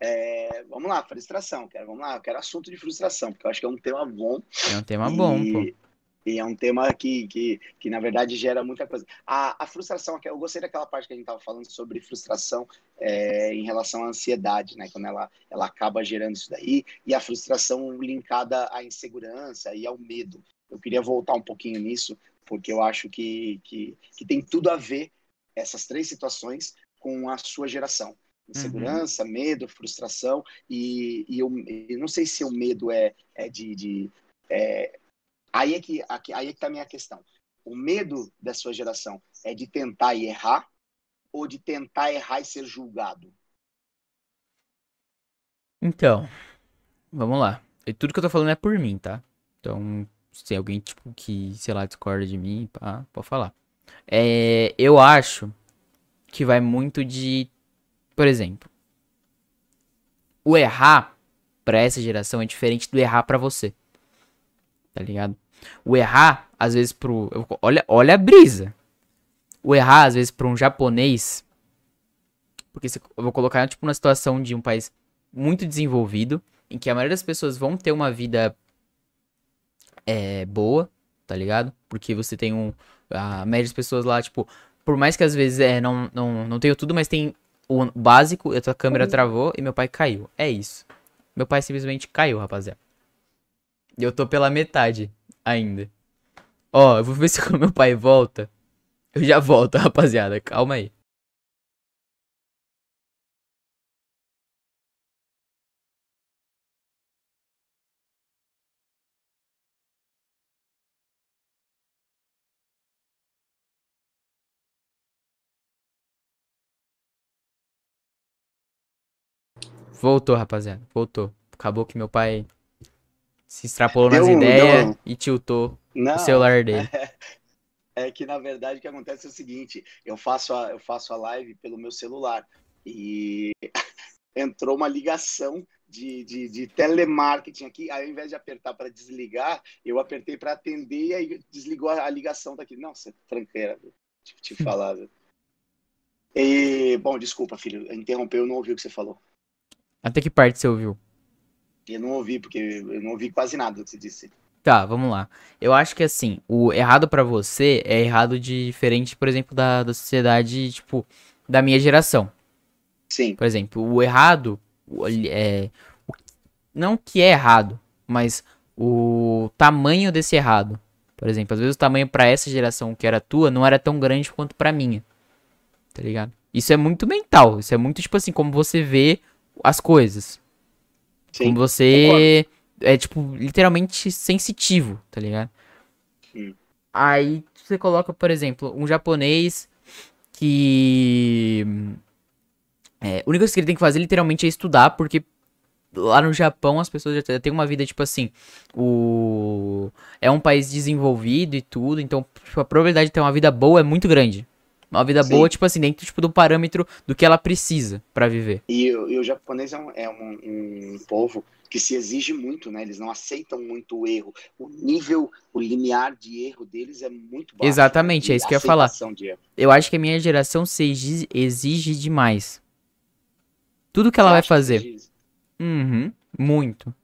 É, vamos lá, frustração, cara. Vamos lá, eu quero assunto de frustração, porque eu acho que é um tema bom. É um tema bom, e, pô. E é um tema que, que, que, na verdade, gera muita coisa. A, a frustração, eu gostei daquela parte que a gente estava falando sobre frustração é, em relação à ansiedade, né? Quando ela, ela acaba gerando isso daí, e a frustração linkada à insegurança e ao medo. Eu queria voltar um pouquinho nisso, porque eu acho que, que, que tem tudo a ver, essas três situações, com a sua geração. Insegurança, medo, frustração, e, e eu, eu não sei se o medo é, é de, de é, Aí é que aí é que tá a minha questão. O medo da sua geração é de tentar e errar ou de tentar errar e ser julgado? Então, vamos lá. E tudo que eu tô falando é por mim, tá? Então, Se alguém, tipo, que, sei lá, discorda de mim, pá, pode falar. É, eu acho que vai muito de. Por exemplo, o errar para essa geração é diferente do errar para você. Tá ligado? O errar, às vezes, pro. Olha, olha a brisa. O errar, às vezes, pra um japonês. Porque eu vou colocar, tipo, na situação de um país muito desenvolvido, em que a maioria das pessoas vão ter uma vida é, boa, tá ligado? Porque você tem um. A média das pessoas lá, tipo, por mais que às vezes é, não, não, não tenho tudo, mas tem o básico, a tua câmera uhum. travou e meu pai caiu. É isso. Meu pai simplesmente caiu, rapaziada. E eu tô pela metade ainda. Ó, eu vou ver se quando meu pai volta. Eu já volto, rapaziada. Calma aí. Voltou, rapaziada. Voltou. Acabou que meu pai se extrapolou nas ideias e tiltou não, o celular dele. É, é, que na verdade o que acontece é o seguinte: eu faço a, eu faço a live pelo meu celular e entrou uma ligação de, de, de, telemarketing aqui. Aí, ao invés de apertar para desligar, eu apertei para atender e aí desligou a, a ligação daqui. Não, você é tranqueira, viu? te, te falar. Viu? E, bom, desculpa, filho, interrompeu, eu não ouvi o que você falou. Até que parte você ouviu? Eu não ouvi, porque eu não ouvi quase nada do que você disse. Tá, vamos lá. Eu acho que assim, o errado para você é errado diferente, por exemplo, da, da sociedade, tipo, da minha geração. Sim. Por exemplo, o errado é. Não que é errado, mas o tamanho desse errado. Por exemplo, às vezes o tamanho para essa geração que era tua não era tão grande quanto para minha. Tá ligado? Isso é muito mental. Isso é muito, tipo assim, como você vê as coisas. Sim, Como você é, tipo, literalmente sensitivo, tá ligado? Sim. Aí você coloca, por exemplo, um japonês que. É, a única coisa que ele tem que fazer literalmente é estudar, porque lá no Japão as pessoas já têm uma vida, tipo assim, o... é um país desenvolvido e tudo, então tipo, a probabilidade de ter uma vida boa é muito grande. Uma vida Sim. boa, tipo assim, dentro tipo, do parâmetro do que ela precisa para viver. E, e, o japonês é, um, é um, um, povo que se exige muito, né? Eles não aceitam muito o erro. O nível, o limiar de erro deles é muito baixo. Exatamente, né? é isso que eu ia falar. Eu acho que a minha geração se exige, exige demais. Tudo que ela vai fazer. Uhum, muito.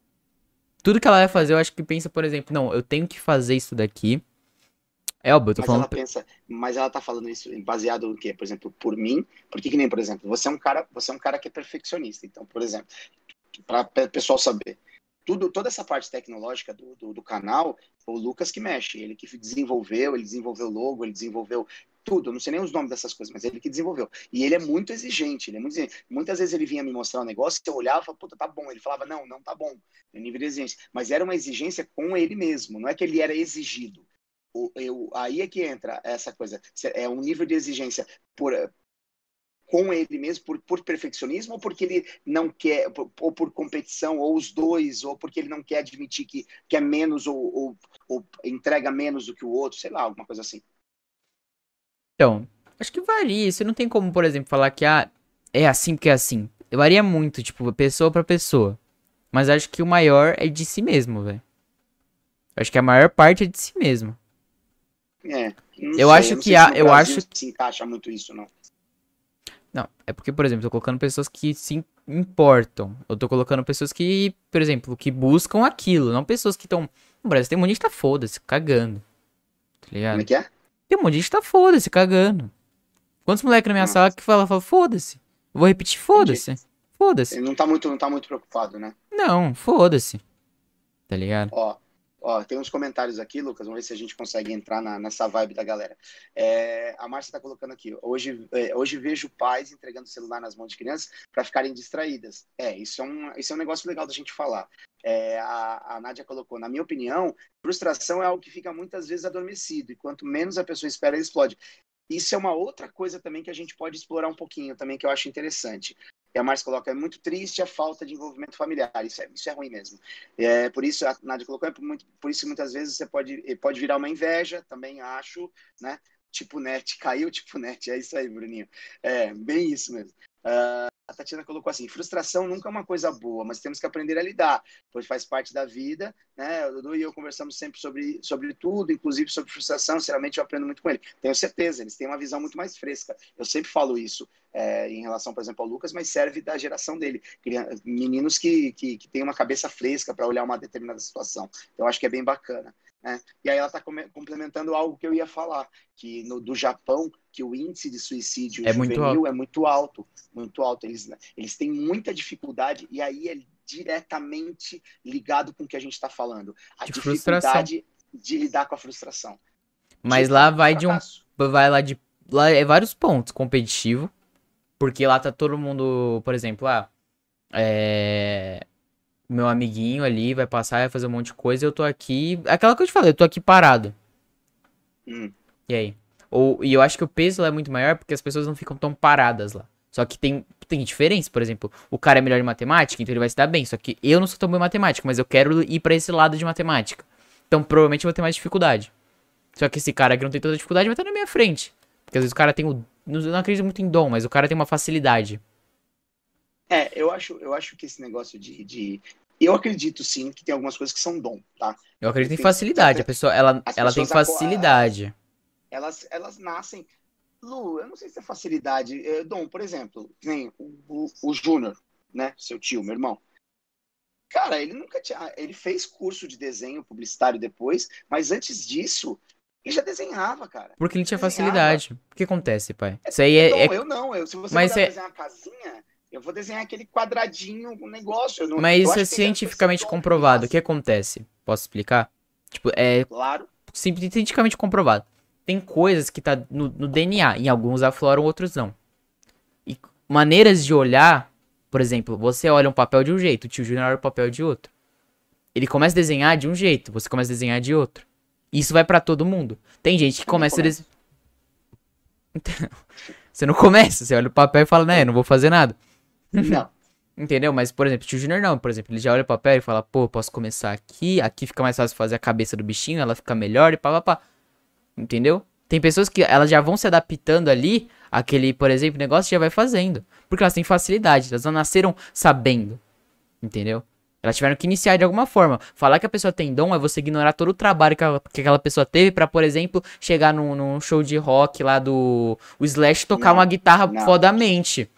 Tudo que ela vai fazer, eu acho que pensa, por exemplo, não, eu tenho que fazer isso daqui é óbvio, eu tô mas falando. Ela pensa, mas ela tá falando isso baseado no quê? Por exemplo, por mim, porque que nem, por exemplo, você é um cara, você é um cara que é perfeccionista. Então, por exemplo, para o pessoal saber, tudo, toda essa parte tecnológica do, do, do, canal, o Lucas que mexe, ele que desenvolveu, ele desenvolveu logo, ele desenvolveu tudo, não sei nem os nomes dessas coisas, mas ele que desenvolveu. E ele é muito exigente, ele é muito exigente. Muitas vezes ele vinha me mostrar um negócio, eu olhava falava, puta, tá bom. Ele falava, não, não tá bom. É nível de exigência. Mas era uma exigência com ele mesmo, não é que ele era exigido eu, aí é que entra essa coisa. É um nível de exigência por, com ele mesmo, por, por perfeccionismo, ou porque ele não quer, ou por competição, ou os dois, ou porque ele não quer admitir que, que é menos ou, ou, ou entrega menos do que o outro, sei lá, alguma coisa assim. Então, acho que varia. Você não tem como, por exemplo, falar que ah, é assim porque é assim. Varia muito, tipo, pessoa para pessoa. Mas acho que o maior é de si mesmo, velho. Acho que a maior parte é de si mesmo. É. Eu sei, acho que há, eu acho que se encaixa muito isso, não. Não, é porque, por exemplo, eu tô colocando pessoas que se importam. Eu tô colocando pessoas que, por exemplo, que buscam aquilo, não pessoas que estão. No Brasil tem um monte de gente que tá foda-se, cagando. Tá ligado? Como é que é? Tem um monte de gente que tá foda-se, cagando. Quantos moleques na minha Nossa. sala que fala, fala foda-se? Vou repetir, foda-se. Foda-se. Ele não tá muito, não tá muito preocupado, né? Não, foda-se. Tá ligado? Ó, Ó, tem uns comentários aqui, Lucas, vamos ver se a gente consegue entrar na, nessa vibe da galera. É, a Márcia está colocando aqui, hoje, é, hoje vejo pais entregando celular nas mãos de crianças para ficarem distraídas. É, isso é, um, isso é um negócio legal da gente falar. É, a, a Nádia colocou, na minha opinião, frustração é algo que fica muitas vezes adormecido, e quanto menos a pessoa espera, ele explode. Isso é uma outra coisa também que a gente pode explorar um pouquinho também, que eu acho interessante. E a Márcia coloca, é muito triste a falta de envolvimento familiar. Isso é, isso é ruim mesmo. É, por isso, a Nádia colocou, é por, muito, por isso muitas vezes você pode, pode virar uma inveja, também acho, né? Tipo net, caiu tipo net, é isso aí, Bruninho. É, bem isso mesmo. Uh, a Tatiana colocou assim: frustração nunca é uma coisa boa, mas temos que aprender a lidar, pois faz parte da vida. Né? O Dudu e eu conversamos sempre sobre, sobre tudo, inclusive sobre frustração. Sinceramente, eu aprendo muito com ele. Tenho certeza, eles têm uma visão muito mais fresca. Eu sempre falo isso é, em relação, por exemplo, ao Lucas, mas serve da geração dele. Meninos que, que, que têm uma cabeça fresca para olhar uma determinada situação. Então, acho que é bem bacana. Né? E aí ela está complementando algo que eu ia falar, que no, do Japão, que o índice de suicídio é juvenil muito é muito alto, muito alto. Eles, eles têm muita dificuldade, e aí é diretamente ligado com o que a gente está falando. A De dificuldade frustração. de lidar com a frustração. Mas Tipo, lá vai de um. Vai lá de. Lá é vários pontos. Competitivo. Porque lá tá todo mundo. Por exemplo, ah. É. Meu amiguinho ali vai passar, vai fazer um monte de coisa. e Eu tô aqui. Aquela que eu te falei, eu tô aqui parado. Hum. E aí? Ou, e eu acho que o peso lá é muito maior porque as pessoas não ficam tão paradas lá. Só que tem, tem diferença, por exemplo, o cara é melhor em matemática, então ele vai se dar bem. Só que eu não sou tão bom em matemática, mas eu quero ir pra esse lado de matemática. Então provavelmente eu vou ter mais dificuldade. Só que esse cara que não tem tanta dificuldade vai estar na minha frente. Porque às vezes o cara tem o. não acredito muito em dom, mas o cara tem uma facilidade. É, eu acho, eu acho que esse negócio de, de. Eu acredito sim que tem algumas coisas que são dom, tá? Eu acredito em facilidade. A pessoa, ela, As ela tem facilidade. elas, elas nascem. Lu, eu não sei se é facilidade. É, Dom, por exemplo, nem o, o, o Júnior, né? Seu tio, meu irmão. Cara, ele nunca tinha. Ele fez curso de desenho publicitário depois, mas antes disso, ele já desenhava, cara. Porque ele tinha Desenhava. facilidade. O que acontece, pai? Isso aí é. Dom, é- eu não. Eu, se você Mas é- desenhar uma casinha, eu vou desenhar aquele quadradinho, um negócio. não- Mas isso é cientificamente comprovado. O que acontece? Posso explicar? Tipo, é Claro. cientificamente comprovado. Tem coisas que tá no, no DNA. Em alguns afloram, outros não. E maneiras de olhar, por exemplo, você olha um papel de um jeito, o tio Júnior olha o papel de outro. Ele começa a desenhar de um jeito, você começa a desenhar de outro. Isso vai pra todo mundo. Tem gente que começa a desenhar. Você não começa, você olha o papel e fala, né, não vou fazer nada. Não. Entendeu? Mas, por exemplo, o tio Júnior não, por exemplo, ele já olha o papel e fala, pô, posso começar aqui, aqui fica mais fácil fazer a cabeça do bichinho, ela fica melhor e pá, pá, pá. Entendeu? Tem pessoas que elas já vão se adaptando ali, aquele, por exemplo, negócio já vai fazendo. Porque elas têm facilidade, elas não nasceram sabendo. Entendeu? Elas tiveram que iniciar de alguma forma. Falar que a pessoa tem dom é você ignorar todo o trabalho que, ela- que aquela pessoa teve pra, por exemplo, chegar num, num show de rock lá do o Slash tocar Não, uma guitarra não. fodamente.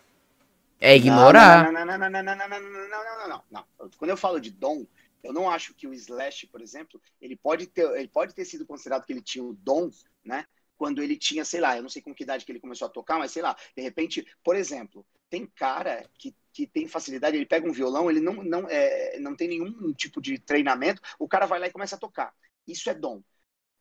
É ignorar. Não, não, não, não, não, não, não, não, não, não, não, não. Quando eu falo de dom, eu não acho que o Slash, por exemplo, ele pode ter, ele pode ter sido considerado que ele tinha o dom, né? Quando ele tinha, sei lá, eu não sei com que idade que ele começou a tocar, mas sei lá, de repente, por exemplo, tem cara que, que tem facilidade, ele pega um violão, ele não, não, é, não tem nenhum tipo de treinamento, o cara vai lá e começa a tocar. Isso é dom.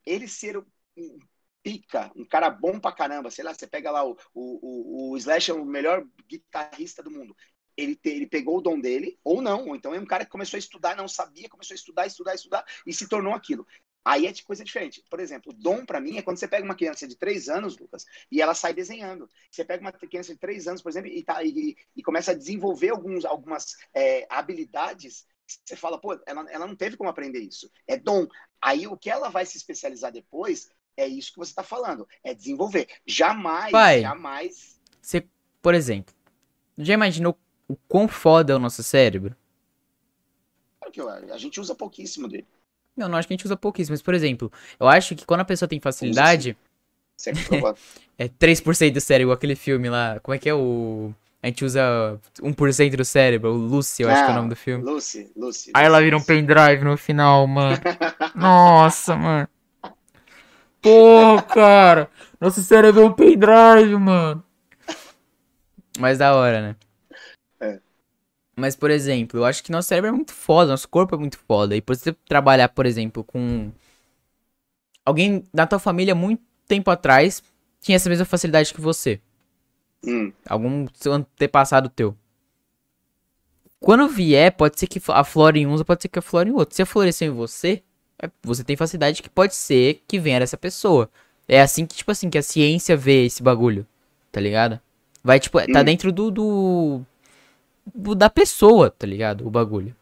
Ele ser um um pica, um cara bom pra caramba, sei lá, você pega lá o, o, o, Slash é o melhor guitarrista do mundo. Ele, te- ele pegou o dom dele, ou não, ou então é um cara que começou a estudar, não sabia, começou a estudar, estudar, estudar, e se tornou aquilo. Aí é de coisa diferente. Por exemplo, dom pra mim é quando você pega uma criança de 3 anos, Lucas, e ela sai desenhando. Você pega uma criança de 3 anos, por exemplo, e, tá, e, e começa a desenvolver alguns, algumas é, habilidades, você fala, pô, ela, ela não teve como aprender isso. É dom. Aí o que ela vai se especializar depois é isso que você está falando, é desenvolver. Jamais, Pai. jamais. Você, por exemplo, já imaginou o quão foda é o nosso cérebro? Claro que eu- A gente usa pouquíssimo dele. Não, não acho que a gente usa pouquíssimo, mas, por exemplo, eu acho que quando a pessoa tem facilidade, provado. é 3% do cérebro, aquele filme lá, como é que é o... A gente usa 1% do cérebro, o Lucy, eu acho que é o nome do filme. Lucy, Lucy. Aí ela vira um pendrive no final, mano. Nossa, mano. Porra, cara. Nosso cérebro é um pendrive, mano. Mas da hora, né? É. Mas, por exemplo, eu acho que nosso cérebro é muito foda, nosso corpo é muito foda. E por você trabalhar, por exemplo, com alguém da tua família muito tempo atrás tinha essa mesma facilidade que você. Hum, Algum seu antepassado teu. Quando vier, pode ser que aflore em uns, pode ser que aflore em outros. Se aflorescer em você, você tem facilidade que pode ser que venha dessa pessoa. É assim que, tipo assim, que a ciência vê esse bagulho. Tá ligado? Vai, tipo, tá dentro do, do. da pessoa, tá ligado? O bagulho.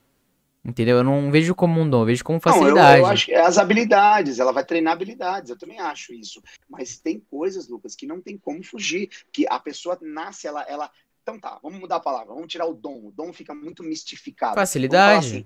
Entendeu? Eu não vejo como um dom, eu vejo como Não, eu, facilidade. eu acho que é as habilidades, ela vai treinar habilidades, eu também acho isso. Mas tem coisas, Lucas, que não tem como fugir, que a pessoa nasce, ela, ela. Então tá, vamos mudar a palavra, vamos tirar o dom. O dom fica muito mistificado. Facilidade. assim,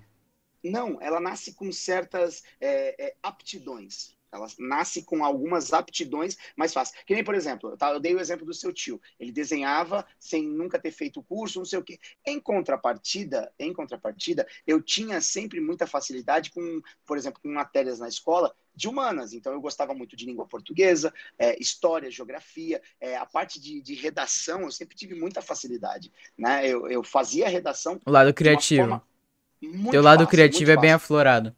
não, ela nasce com certas é, é, aptidões. Ela nasce com algumas aptidões mais fáceis. Que nem, por exemplo, eu, tá, eu dei o exemplo do seu tio. Ele desenhava sem nunca ter feito o curso, não sei o quê. Em contrapartida, em contrapartida, eu tinha sempre muita facilidade com, por exemplo, com matérias na escola de humanas. Então, eu gostava muito de língua portuguesa, é, história, geografia, é, a parte de, de redação, eu sempre tive muita facilidade. Né? Eu, eu fazia redação O lado criativo. Muito Teu lado fácil, criativo é bem aflorado.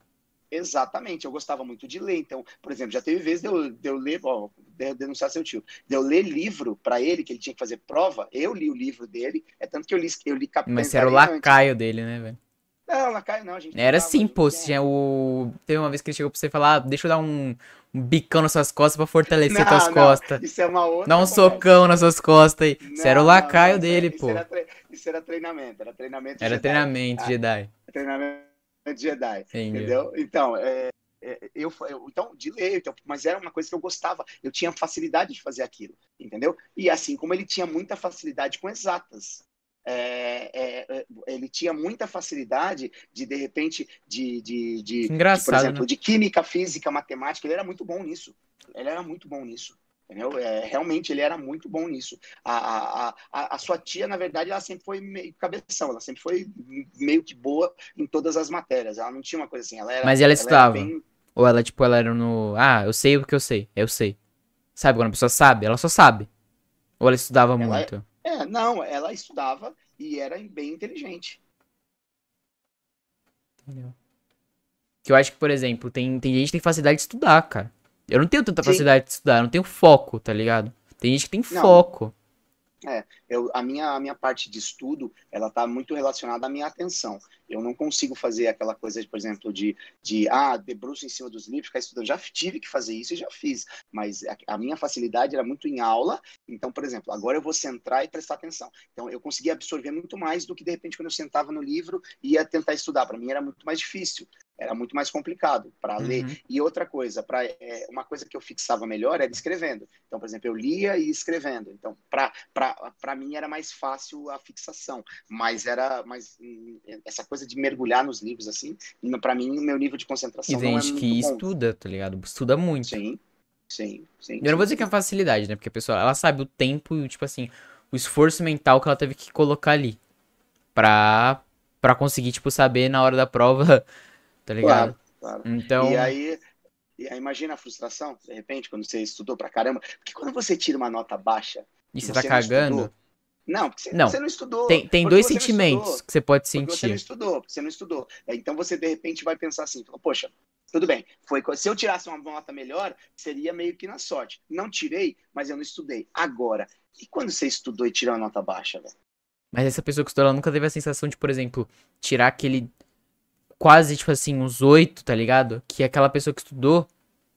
Exatamente, eu gostava muito de ler. Então, por exemplo, já teve vezes de eu, de eu ler, ó, de eu denunciar seu tio, de eu ler livro para ele, que ele tinha que fazer prova, eu li o livro dele, é tanto que eu li, eu li Capitães Mas você era o lacaio dele, né, velho? Não, lacaio não, gente Era a gente- pô. é. Tinha o. Teve uma vez que ele chegou pra você falar, ah, deixa eu dar um, um bicão nas suas costas pra fortalecer Não, tuas não, costas. Isso é uma outra Dá um conversa. socão nas suas costas aí. Você era o Não, lacaio não, isso dele, era- pô. Isso era, tre- isso era treinamento, era treinamento Era Jedi. treinamento, Ah, Jedi. treinamento Jedi. Entendeu? Entendeu? Então, é, é, eu, eu- então, de ler, então, mas era uma coisa que eu gostava. Eu tinha facilidade de fazer aquilo, entendeu? E assim como ele tinha muita facilidade com exatas. É, é, é, ele tinha muita facilidade de, de repente, de, de, de, de, por exemplo, né? de química, física, matemática. Ele era muito bom nisso. Ele era muito bom nisso. Entendeu? É, realmente ele era muito bom nisso. A, a, a, a sua tia, na verdade, ela sempre foi meio cabeção, ela sempre foi meio que boa em todas as matérias. Ela não tinha uma coisa assim. Ela era, Mas ela estudava. bem- Ou ela, tipo, ela era no. Ah, eu sei o que eu sei. Eu sei. Sabe quando a pessoa sabe? Ela só sabe. Ou ela estudava Ela muito. É, não, ela estudava e era bem inteligente. Entendeu? Que eu acho que, por exemplo, tem, tem gente que tem facilidade de estudar, cara. Eu não tenho tanta Sim. facilidade de estudar, eu não tenho foco, tá ligado? Tem gente que tem Não. foco. Eu, a, minha, a minha parte de estudo, ela está muito relacionada à minha atenção. Eu não consigo fazer aquela coisa, por exemplo, de, de ah, debruço em cima dos livros, ficar estudando. Já tive que fazer isso e já fiz. Mas a, a minha facilidade era muito em aula. Então, por exemplo, agora eu vou centrar e prestar atenção. Então, eu conseguia absorver muito mais do que, de repente, quando eu sentava no livro e ia tentar estudar. Para mim era muito mais difícil. Era muito mais complicado para ler. Uhum. E outra coisa, pra, é, uma coisa que eu fixava melhor era escrevendo. Então, por exemplo, eu lia e escrevendo. Então, para mim era mais fácil a fixação. Mas era, mas hum, essa coisa de mergulhar nos livros assim, para mim o meu nível de E concentração não é gente muito que bom. estuda, tá ligado? Estuda muito. Sim, sim, sim. Eu não vou dizer sim, que é uma facilidade, né? Porque a pessoa, ela sabe o tempo e, tipo assim, o esforço mental que ela teve que colocar ali. Pra, pra conseguir, tipo, saber na hora da prova, tá ligado? Claro. Então, E aí, e aí, imagina a frustração, de repente, quando você estudou pra caramba. Porque quando você tira uma nota baixa. e e você tá cagando, estudou- Não, porque você Não. você não estudou. tem, tem dois sentimentos estudou. que você pode Porque você não sentir. estudou, porque você não estudou. Então você de repente vai pensar assim, poxa, tudo bem, foi se eu tirasse uma nota melhor, seria meio que na sorte. Não tirei, mas eu não estudei. Agora, e quando você estudou e tirou uma nota baixa, velho? Mas essa pessoa que estudou, ela nunca teve a sensação de, por exemplo, tirar aquele quase, tipo assim, uns oito, tá ligado? Que aquela pessoa que estudou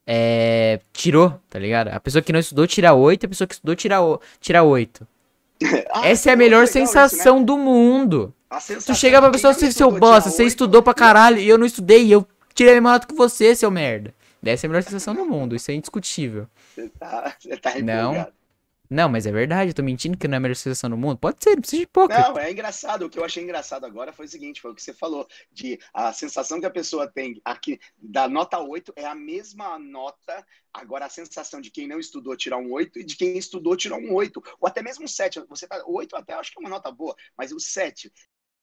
é, tirou, tá ligado? A pessoa que não estudou tira oito, a pessoa que estudou tira, o- tira oito. Ah, Essa é a melhor legal isso, né? sensação do mundo. Tu sensação chega pra de pessoa, não seu bosta, você estudou pra caralho e eu não estudei e eu tirei a mesma nota que você, seu merda. Essa é a melhor sensação do mundo, isso é indiscutível. Você tá, você tá Não. Não, mas é verdade, eu tô mentindo que não é a melhor sensação do mundo? Pode ser, não precisa de hipócrita. Não, é engraçado. O que eu achei engraçado agora foi o seguinte: foi o que você falou, de a sensação que a pessoa tem aqui da nota 8 é a mesma nota. Agora, a sensação de quem não estudou tirar um 8 e de quem estudou tirar um 8, ou até mesmo um 7. Você tá, 8 até acho que é uma nota boa, mas o 7.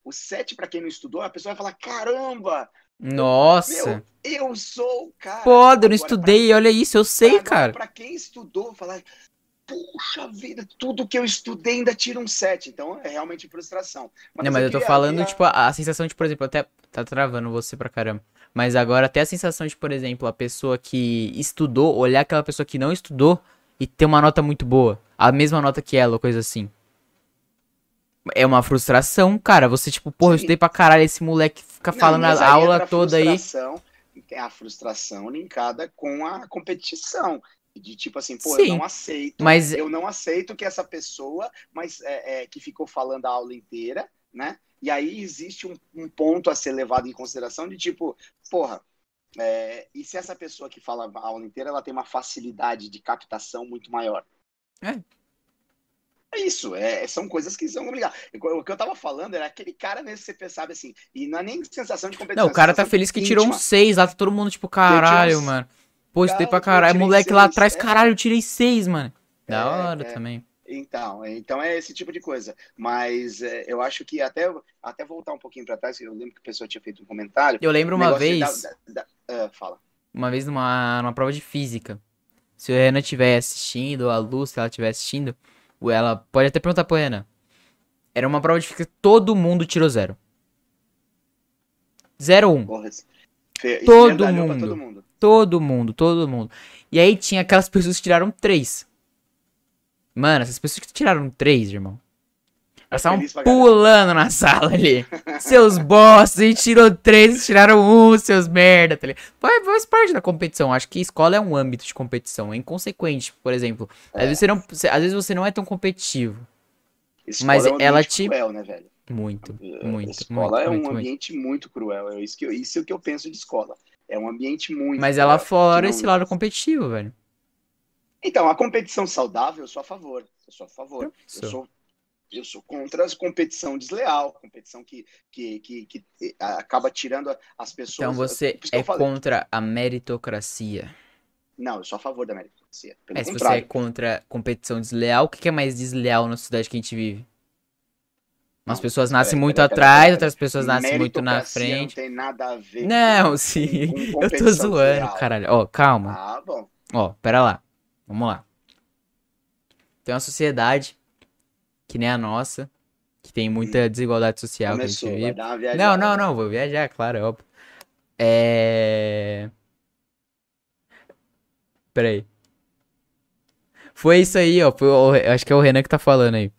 O 7, para quem não estudou, a pessoa vai falar: caramba, Nossa. meu, eu sou o cara. Foda, eu não estudei, olha isso, eu sei, Agora, cara. Pra quem estudou, falar, puxa vida, tudo que eu estudei ainda tira um 7. Então é realmente frustração. Não, mas eu tô queria- falando, tipo, a, a sensação de, por exemplo, até. Tá travando você pra caramba. Mas agora até a sensação de, por exemplo, a pessoa que estudou, olhar aquela pessoa que não estudou e ter uma nota muito boa. A mesma nota que ela, ou coisa assim. É uma frustração, cara. Você, tipo, porra, eu estudei pra caralho, esse moleque fica Não, falando mas a aula toda aí. É a frustração linkada com a competição. De tipo assim, pô, Sim, eu não aceito, mas- eu não aceito que essa pessoa, mas é, é, que ficou falando a aula inteira, né? E aí existe um, um ponto a ser levado em consideração de tipo, porra, é, e se essa pessoa que fala a aula inteira, ela tem uma facilidade de captação muito maior? É. É isso, é, são coisas que são obrigadas. O que eu tava falando era aquele cara mesmo que você pensava assim, e não é nem sensação de competição. Não, o cara tá feliz que tirou um 6 lá, tá todo mundo tipo, caralho, mano. Pô, estudei pra caralho. Moleque seis, lá atrás, é. caralho, eu tirei 6, mano. Da é, hora é. também. Então, então é esse tipo de coisa. Mas é, eu acho que até, até voltar um pouquinho para trás, eu lembro que a pessoa tinha feito um comentário. Eu lembro uma vez. Da, da, da, uh, fala. Uma vez numa, numa prova de física. Se o Renan estiver assistindo, ou a Luz, se ela estiver assistindo, ela pode até perguntar pro Renan. Era uma prova de física que todo mundo tirou zero. Zero um. Porra, todo, mundo, todo mundo. Todo mundo, todo mundo. E aí tinha aquelas pessoas que tiraram três. Mano, essas pessoas que tiraram três, irmão. Elas estavam pulando na sala ali. seus boss, a gente tirou três, tiraram um, seus merda, tá ligado? Faz parte da competição. Acho que escola é um âmbito de competição. É inconsequente, por exemplo. É. Às, vezes você não, às vezes você não é tão competitivo. Escola mas é um ela te. Cruel, né, velho? Muito, muito. Escola muito, é um muito, ambiente muito, muito cruel. É isso que, eu, isso é o que eu penso de escola. É um ambiente muito. Mas ela fora esse lado competitivo, velho. Então, a competição saudável, eu sou a favor. Eu sou a favor. Eu sou, eu sou contra a competição desleal, competição que, que, que, que acaba tirando as pessoas. Então você é contra a meritocracia. Não, eu sou a favor da meritocracia. Pelo é, se você é contra competição desleal, o que é mais desleal na sociedade que a gente vive? Umas pessoas nascem muito atrás, outras pessoas nascem muito na frente. Não tem nada a ver. Não, com, sim. Com eu tô zoando, desleal. caralho. Ó, calma. Ah, bom. Ó, pera lá. Vamos lá. Tem uma sociedade que nem a nossa, que tem muita desigualdade social Começou, que a gente vive. Não, não, não, vou viajar, claro, é óbvio. É. Peraí. Foi isso aí, ó. Foi, eu acho que é o Renan que tá falando aí.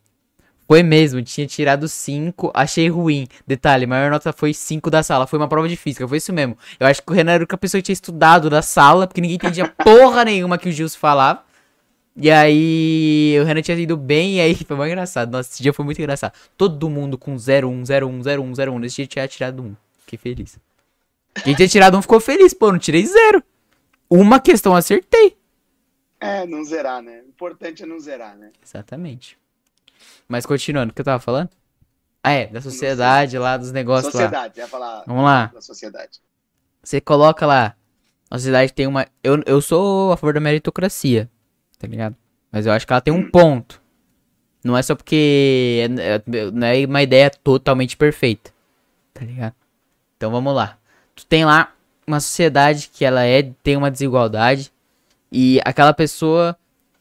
Foi mesmo, tinha tirado 5, achei ruim. Detalhe, maior nota foi 5 da sala. Foi uma prova de física, foi isso mesmo. Eu acho que o Renan era a única pessoa que tinha estudado da sala, porque ninguém entendia porra nenhuma que o Gilson falava. E aí, o Renan tinha ido bem, e aí foi muito engraçado. Nossa, esse dia foi muito engraçado. Todo mundo com 0, 1, 0, 1, 0, 1, 0, 1. Nesse dia tinha tirado 1. Fiquei feliz. Quem tinha tirado 1 ficou feliz, pô, não tirei 0. Uma questão acertei. É, não zerar, né? O importante é não zerar, né? Exatamente. Mas continuando, o que eu tava falando? Ah, é, da sociedade lá, dos negócios sociedade, lá. Sociedade, ia falar Vamos lá. da sociedade. Você coloca lá, a sociedade tem uma... Eu, eu sou a favor da meritocracia, tá ligado? Mas eu acho que ela tem um ponto. Não é só porque é, é, não é uma ideia totalmente perfeita, tá ligado? Então vamos lá. Tu tem lá uma sociedade que ela é tem uma desigualdade e aquela pessoa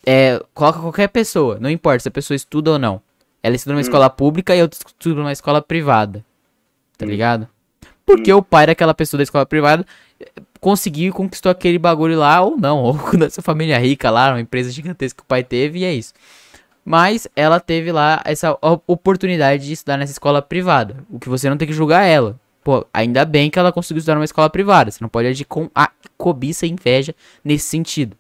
é, coloca qualquer pessoa, não importa se a pessoa estuda ou não. Ela estuda numa hum. escola pública e eu estudo numa escola privada. Tá hum. ligado? Porque hum. o pai daquela pessoa da escola privada eh, conseguiu e conquistou aquele bagulho lá, ou não, ou com essa família rica lá, uma empresa gigantesca que o pai teve, e é isso. Mas ela teve lá essa oportunidade de estudar nessa escola privada. O que você não tem que julgar ela. Pô, ainda bem que ela conseguiu estudar numa escola privada. Você não pode agir com a cobiça e inveja nesse sentido.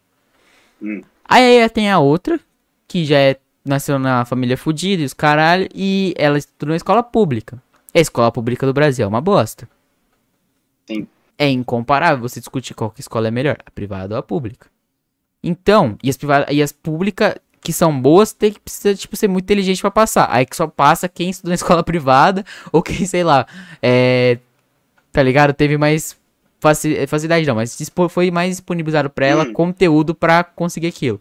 Hum. Aí tem a outra, que já é nasceu na família fudida e os caralho, e ela estudou na escola pública. A escola pública do Brasil é uma bosta. Sim. É incomparável você discutir qual que escola é melhor, a privada ou a pública. Então, e as privadas e as públicas que são boas tem que precisa tipo ser muito inteligente para passar. Aí que só passa quem estudou na escola privada ou quem, sei lá, é tá ligado? Teve mais facilidade não, mas foi mais disponibilizado para ela hum. conteúdo para conseguir aquilo.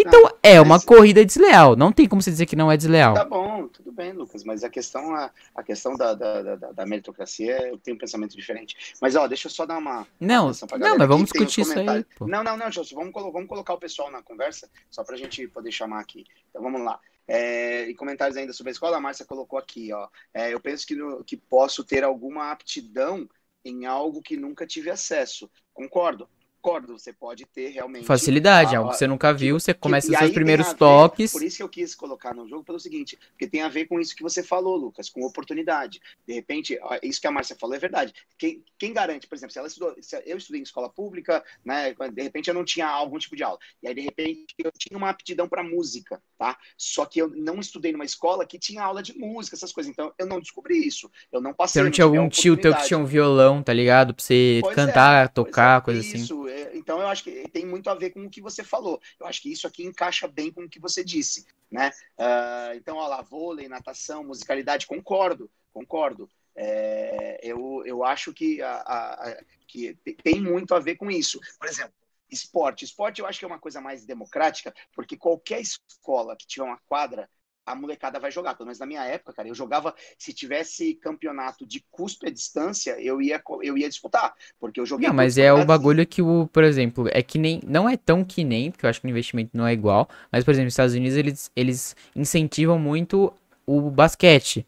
Então tá, é uma corrida desleal. Não tem como você dizer que não é desleal. Tá bom, tudo bem, Lucas. Mas a questão, a, a questão da, da, da, da meritocracia, eu tenho um pensamento diferente. Mas ó, deixa eu só dar uma. Não, não, mas vamos discutir isso aí. Pô. Não, não, não, José, vamos, vamos colocar o pessoal na conversa, só pra gente poder chamar aqui. Então vamos lá. É, e comentários ainda sobre a escola, a Márcia colocou aqui, ó. É, eu penso que, no, que posso ter alguma aptidão em algo que nunca tive acesso. Concordo. Concordo, você pode ter realmente. Facilidade, a- algo que você nunca viu, você começa os seus primeiros ver- toques. Por isso que eu quis colocar no jogo pelo seguinte, porque tem a ver com isso que você falou, Lucas, com oportunidade. De repente, isso que a Márcia falou é verdade. Quem, quem garante, por exemplo, se ela estudou, se eu estudei em escola pública, né, de repente eu não tinha algum tipo de aula, e aí de repente eu tinha uma aptidão para música, tá? Só que eu não estudei numa escola que tinha aula de música, essas coisas, então eu não descobri isso. Eu não passei. Você não tinha algum tio teu que tinha um violão, tá ligado? Pra você Pois é, cantar, Pois tocar, é, coisa assim. É, então eu acho que tem muito a ver com o que você falou. Eu acho que isso aqui encaixa bem com o que você disse, né? Ah, então, olha lá, vôlei, natação, musicalidade, concordo, concordo. É, eu, eu acho que, a, a- a- que te- tem muito a ver com isso. Por exemplo, esporte. Esporte eu acho que é uma coisa mais democrática, porque qualquer escola que tiver uma quadra, a molecada vai jogar. Pelo menos na minha época, cara, eu jogava, se tivesse campeonato de custo e distância, eu ia, eu ia disputar, porque eu joguei Não, mas é o campeonatos bagulho que o, por exemplo, é que nem, não é tão que nem, porque eu acho que o investimento não é igual, mas, por exemplo, nos Estados Unidos eles, eles incentivam muito o basquete,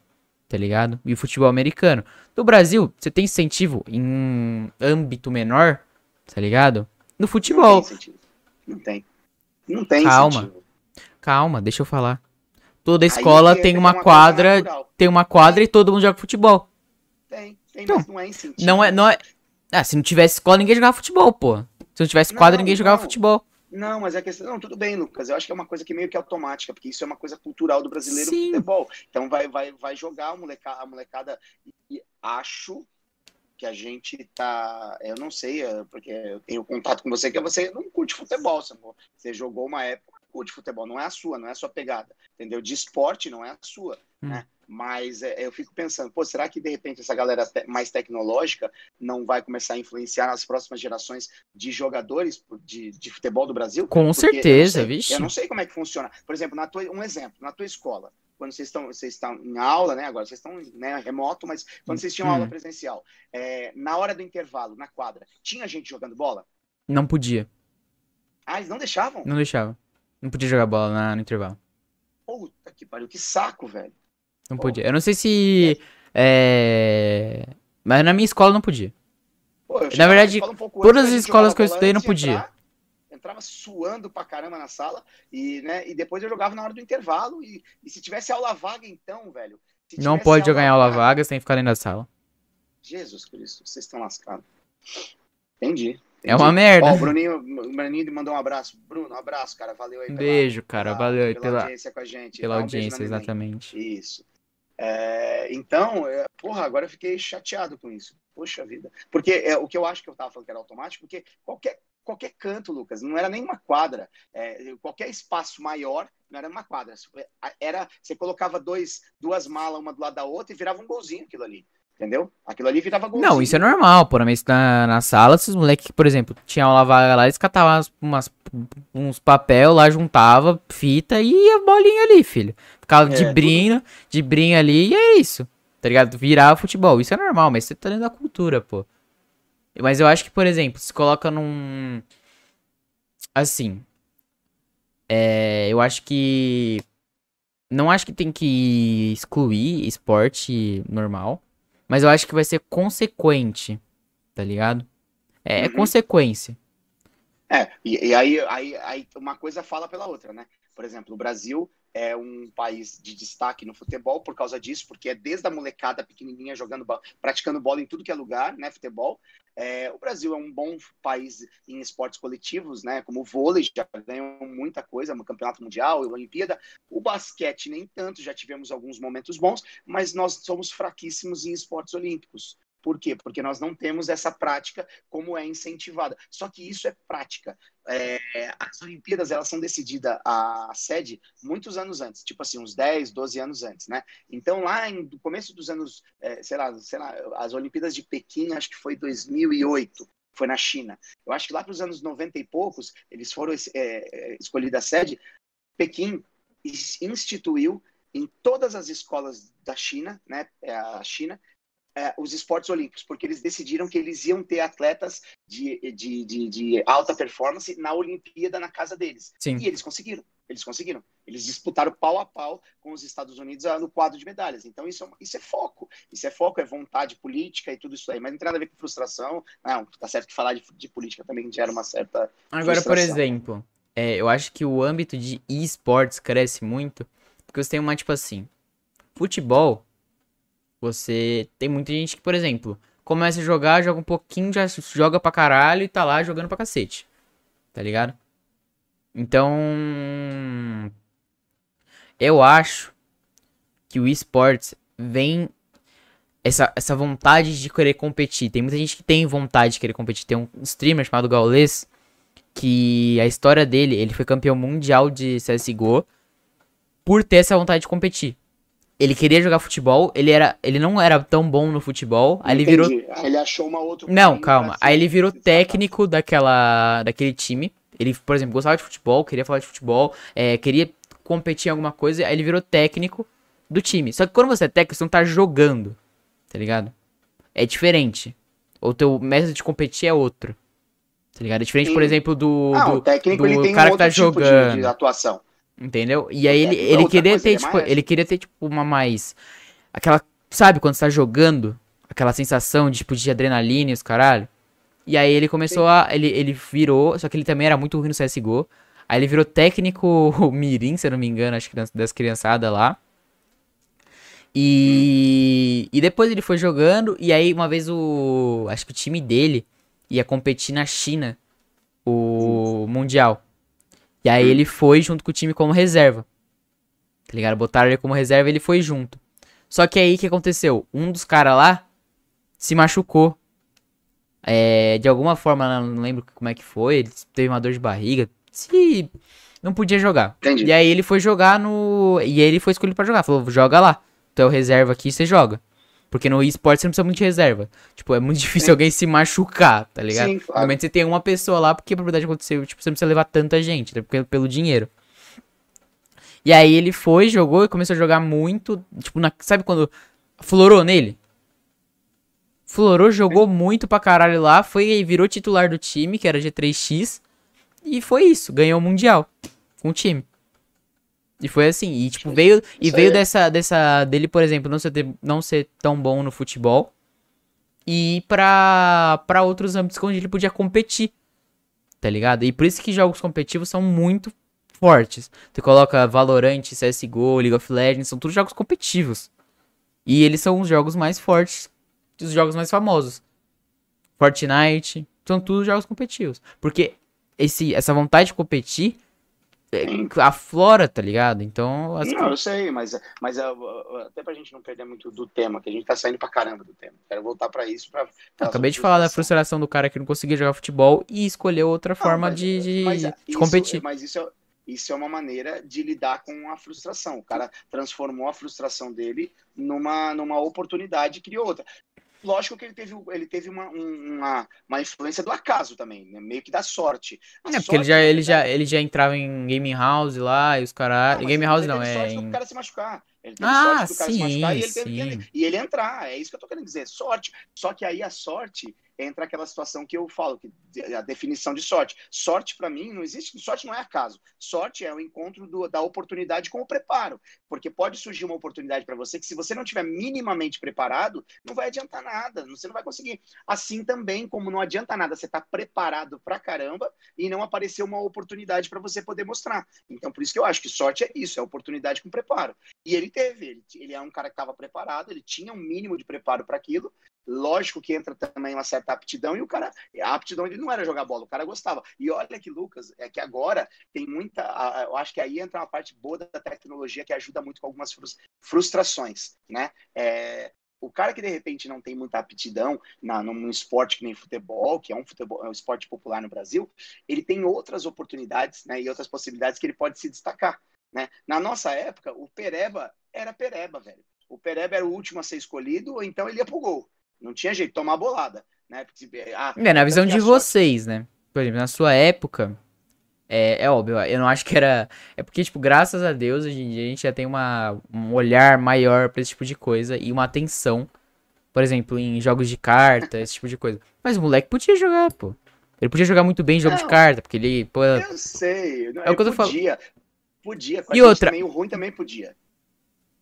tá ligado? E o futebol americano. No Brasil, você tem incentivo em âmbito menor, tá ligado? No Não futebol. tem incentivo. Não tem. Não tem Calma. incentivo. Calma, deixa eu falar. Toda escola que tem entra uma quadra, tem uma quadra e todo mundo joga futebol. Tem, tem, Então, mas não é incentivo. Não é, não é. Ah, se não tivesse escola, ninguém jogava futebol, pô. Se não tivesse quadra, Não, ninguém jogava não. futebol. Não, mas é questão. Não, tudo bem, Lucas. Eu acho que é uma coisa que meio que automática, porque isso é uma coisa cultural do brasileiro Sim. futebol. Então vai, vai, vai jogar a molecada, a molecada. E acho que a gente tá. Eu não sei, é, porque eu tenho contato com você, que você não curte futebol. Você jogou uma época, curte futebol. Não é a sua, não é a sua pegada. Entendeu? De esporte não é a sua. Hum. Né? Mas é, eu fico pensando, pô, será que de repente essa galera te- mais tecnológica não vai começar a influenciar nas próximas gerações de jogadores de, de futebol do Brasil? Com Porque eu certeza, sei, vixe. Eu não sei como é que funciona. Por exemplo, na tua, um exemplo, na tua escola, quando vocês estão, vocês estão em aula, né? Agora vocês estão né, remoto, mas quando vocês tinham Hum. aula presencial, é, na hora do intervalo, na quadra, tinha gente jogando bola? Não podia. Ah, eles não deixavam? Não deixava. Não podia jogar bola na- no intervalo. Puta que pariu, que saco, velho. Não Pô. podia. Eu não sei se. É. Mas na minha escola não podia. Pô, Na verdade, escola um todas antes, as escolas que eu estudei não podia. entrar, entrava suando pra caramba na sala e, né, e depois eu jogava na hora do intervalo e, e se tivesse aula vaga então, velho. Não pode jogar em aula vaga sem ficar dentro da sala. Jesus Cristo, vocês estão lascados. Entendi. É uma merda. Ó, o Bruninho, o Bruninho mandou um abraço. Bruno, um abraço, cara. Valeu aí pela, beijo, cara. pela- Valeu aí pela pela, audiência com a gente. pela um audiência, exatamente. Isso. É, então, é, porra, agora eu fiquei chateado com isso. Poxa vida. Porque é, o que eu acho que eu tava falando que era automático, porque qualquer, qualquer canto, Lucas, não era nem uma quadra. É, qualquer espaço maior não era uma quadra. Era, você colocava dois, duas malas, uma do lado da outra, e virava um golzinho aquilo ali. Entendeu? Aquilo ali virava golzinho. Não, isso é normal, pô. Mas na, na sala, esses moleques que, por exemplo, tinham aula vaga lá, eles catavam umas, umas- uns papel lá, juntava fita e a bolinha ali, filho. Ficava É, de tudo- brinho, de brinho ali e é isso. Tá ligado? Virava futebol. Isso é normal, mas você tá dentro da cultura, pô. Mas eu acho que, por exemplo, se coloca num. Assim. É. Eu acho que. Não acho que tem que excluir esporte normal. Mas eu acho que vai ser consequente. Tá ligado? É, é Uhum. consequência. É, e, e aí, aí, aí uma coisa fala pela outra, né? Por exemplo, o Brasil é um país de destaque no futebol por causa disso, porque é desde a molecada pequenininha jogando, praticando bola em tudo que é lugar, né? Futebol. É, o Brasil é um bom país em esportes coletivos, né? Como o vôlei, já ganhou muita coisa no Campeonato Mundial, Olimpíada. O basquete, nem tanto, já tivemos alguns momentos bons, mas nós somos fraquíssimos em esportes olímpicos. Por quê? Porque nós não temos essa prática como é incentivada. Só que isso é prática. É, as Olimpíadas elas são decididas a sede muitos anos antes, tipo assim, uns 10, 12 anos antes, né? Então, lá no começo dos anos, é, sei, lá, sei lá, as Olimpíadas de Pequim, acho que foi 2008, foi na China. Eu acho que lá para os anos 90 e poucos, eles foram é, escolhida a sede. Pequim instituiu em todas as escolas da China, né? A China, é, os esportes olímpicos, porque eles decidiram que eles iam ter atletas de, de, de, de, alta performance na Olimpíada na casa deles. Sim. E eles conseguiram. Eles conseguiram. Eles disputaram pau a pau com os Estados Unidos no quadro de medalhas. Então, isso é, isso é foco. Isso é foco, é vontade política e tudo isso aí. Mas não tem nada a ver com frustração. Não, tá certo que falar de, de política também gera uma certa. Agora, frustração. por exemplo, é, eu acho que o âmbito de esportes cresce muito. Porque você tem uma, tipo assim. Futebol você tem muita gente que, por exemplo, começa a jogar, joga um pouquinho, já joga pra caralho e tá lá jogando pra cacete. Tá ligado? Então. Eu acho que o esportes vem. Essa, essa vontade de querer competir. Tem muita gente que tem vontade de querer competir. Tem um streamer chamado Gaules. Que a história dele, ele foi campeão mundial de CSGO. Por ter essa vontade de competir. Ele queria jogar futebol, ele, era, ele não era tão bom no futebol, aí ele virou... Aí ele achou uma outra... Não, calma. Aí ele virou técnico daquela, daquele time. Ele, por exemplo, gostava de futebol, queria falar de futebol, é, queria competir em alguma coisa, aí ele virou técnico do time. Só que quando você é técnico, você não tá jogando, tá ligado? É diferente. O teu método de competir é outro. Tá ligado? É diferente, Sim. por exemplo, do, ah, do, técnico, do cara um que tá tipo jogando. De, de atuação. Entendeu? E aí ele, ele queria ter, tipo, mais... ele queria ter, tipo, uma mais. Aquela. Sabe quando você tá jogando? Aquela sensação de, tipo, de adrenalina e os caralho. E aí ele começou Sim. a. Ele, ele virou. Só que ele também era muito ruim no CSGO. Aí ele virou técnico Mirim, se eu não me engano, acho que das criançadas lá. E. Hum. E depois ele foi jogando. E aí, uma vez o. Acho que o time dele ia competir na China. O Mundial. E aí ele foi junto com o time como reserva. Tá ligado? Botaram ele como reserva e ele foi junto. Só que aí o que aconteceu? Um dos caras lá se machucou. É, de alguma forma, não lembro como é que foi. Ele teve uma dor de barriga. Se não podia jogar. Entendi. E aí ele foi jogar no. E aí ele foi escolhido para jogar. Falou, joga lá. Tu é o reserva aqui, você joga. Porque no esporte você não precisa muito de reserva. Tipo, é muito difícil Sim. alguém se machucar, tá ligado? Sim, claro. No momento você tem uma pessoa lá, porque a probabilidade aconteceu, tipo, você não precisa levar tanta gente, né? pelo, pelo dinheiro. E aí ele foi, jogou e começou a jogar muito. Tipo, na, sabe quando florou nele? Florou, jogou muito pra caralho lá, foi virou titular do time, que era G3X. E foi isso, ganhou o Mundial com o time. E foi assim, e tipo, veio e veio dessa dessa dele, por exemplo, não ser não ser tão bom no futebol e ir pra, pra outros âmbitos onde ele podia competir. Tá ligado? E por isso que jogos competitivos são muito fortes. Você coloca Valorant, CS:GO, League of Legends, são todos jogos competitivos. E eles são os jogos mais fortes, os jogos mais famosos. Fortnite, são todos jogos competitivos, porque esse essa vontade de competir aflora, tá ligado? Então. Não, eu sei, mas, mas até pra gente não perder muito do tema, que a gente tá saindo pra caramba do tema. Quero voltar pra isso. Pra, pra acabei de falar da frustração do cara que não conseguia jogar futebol e escolheu outra não, forma mas, de, de, mas, de isso, competir. Mas isso é, isso é uma maneira de lidar com a frustração. O cara transformou a frustração dele numa, numa oportunidade e criou outra. Lógico que ele teve, ele teve uma, uma, uma influência do acaso também, né? meio que da sorte. A é, porque ele já, ele, já, ele já entrava em Game House lá e os caras. Game House não, é. Em... cara se machucar. Ele teve ah, sorte do cara sim, se machucar e ele, teve, e ele entrar. É isso que eu tô querendo dizer. Sorte. Só que aí a sorte entra aquela situação que eu falo, que a definição de sorte. Sorte, para mim, não existe. Sorte não é acaso. Sorte é o encontro do, da oportunidade com o preparo. Porque pode surgir uma oportunidade para você que, se você não tiver minimamente preparado, não vai adiantar nada. Você não vai conseguir. Assim também, como não adianta nada você estar tá preparado pra caramba e não aparecer uma oportunidade para você poder mostrar. Então, por isso que eu acho que sorte é isso, é oportunidade com preparo. E ele teve. Ele, ele é um cara que estava preparado, ele tinha um mínimo de preparo para aquilo. Lógico que entra também uma certa aptidão, e o cara, a aptidão dele não era jogar bola, o cara gostava. E olha que, Lucas, é que agora tem muita. Eu acho que aí entra uma parte boa da tecnologia que ajuda muito com algumas frustrações, né? É, o cara que de repente não tem muita aptidão na, num esporte que nem futebol, que é um, futebol, é um esporte popular no Brasil, ele tem outras oportunidades né, e outras possibilidades que ele pode se destacar. Né? Na nossa época, o Pereba era Pereba, velho. O Pereba era o último a ser escolhido, ou então ele ia pro gol. Não tinha jeito, tomar bolada. Né? Porque, ah, é, na visão de vocês, né? Por exemplo, na sua época, é, é, óbvio, eu não acho que era. É porque, tipo, graças a Deus, hoje em dia a gente já tem uma, um olhar maior pra esse tipo de coisa e uma atenção Por exemplo, em jogos de carta, esse tipo de coisa. Mas o moleque podia jogar, pô. Ele podia jogar muito bem em jogo Não. de carta, porque ele, pô, Eu sei. Não, É o que eu tô podia. Podia. Com a E outra- Também, o ruim também podia.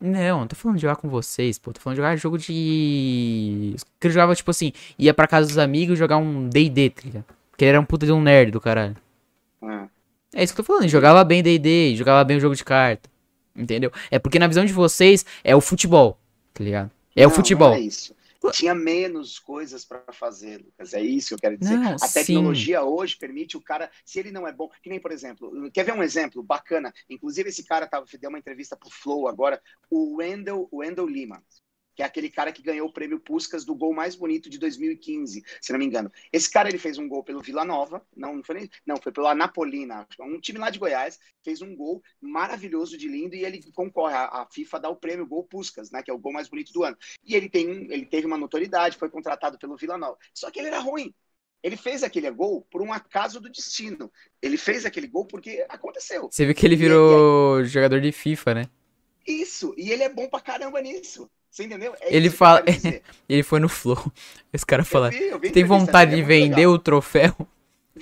Não, não tô falando de jogar com vocês, pô. Tô falando de jogar jogo de. Que eu jogava, tipo assim, ia pra casa dos amigos jogar um DD, tá ligado? Porque ele era um puta de um nerd do caralho. Ah. É isso que eu tô falando, ele jogava bem DD, jogava bem o jogo de carta. Entendeu? É porque na visão de vocês é o futebol, tá ligado? É o Não, futebol. Não é isso. Tinha menos coisas para fazer, Lucas. É isso que eu quero dizer. Não, a sim. tecnologia hoje permite o cara, se ele não é bom, que nem, por exemplo, quer ver um exemplo bacana? Inclusive, esse cara tava, deu uma entrevista pro Flow agora, o Wendell, o Wendell Lima, que é aquele cara que ganhou o prêmio Puskas do gol mais bonito de 2015, se não me engano. Esse cara ele fez um gol pelo Vila Nova, não, não foi nem, não, foi pelo Anapolina, um time lá de Goiás, fez um gol maravilhoso de lindo e ele concorre a, a FIFA dá o prêmio Gol Puskas, né, que é o gol mais bonito do ano. E ele tem ele teve uma notoriedade, foi contratado pelo Vila Nova. Só que ele era ruim. Ele fez aquele gol por um acaso do destino. Ele fez aquele gol porque aconteceu. Você viu que ele virou jogador de FIFA, né? Isso, e ele é bom pra caramba nisso. Você entendeu? É Ele eu fala-. Ele foi no Flow. Esse cara Eu fala, eu vi tem vontade de é muito vender legal. o troféu?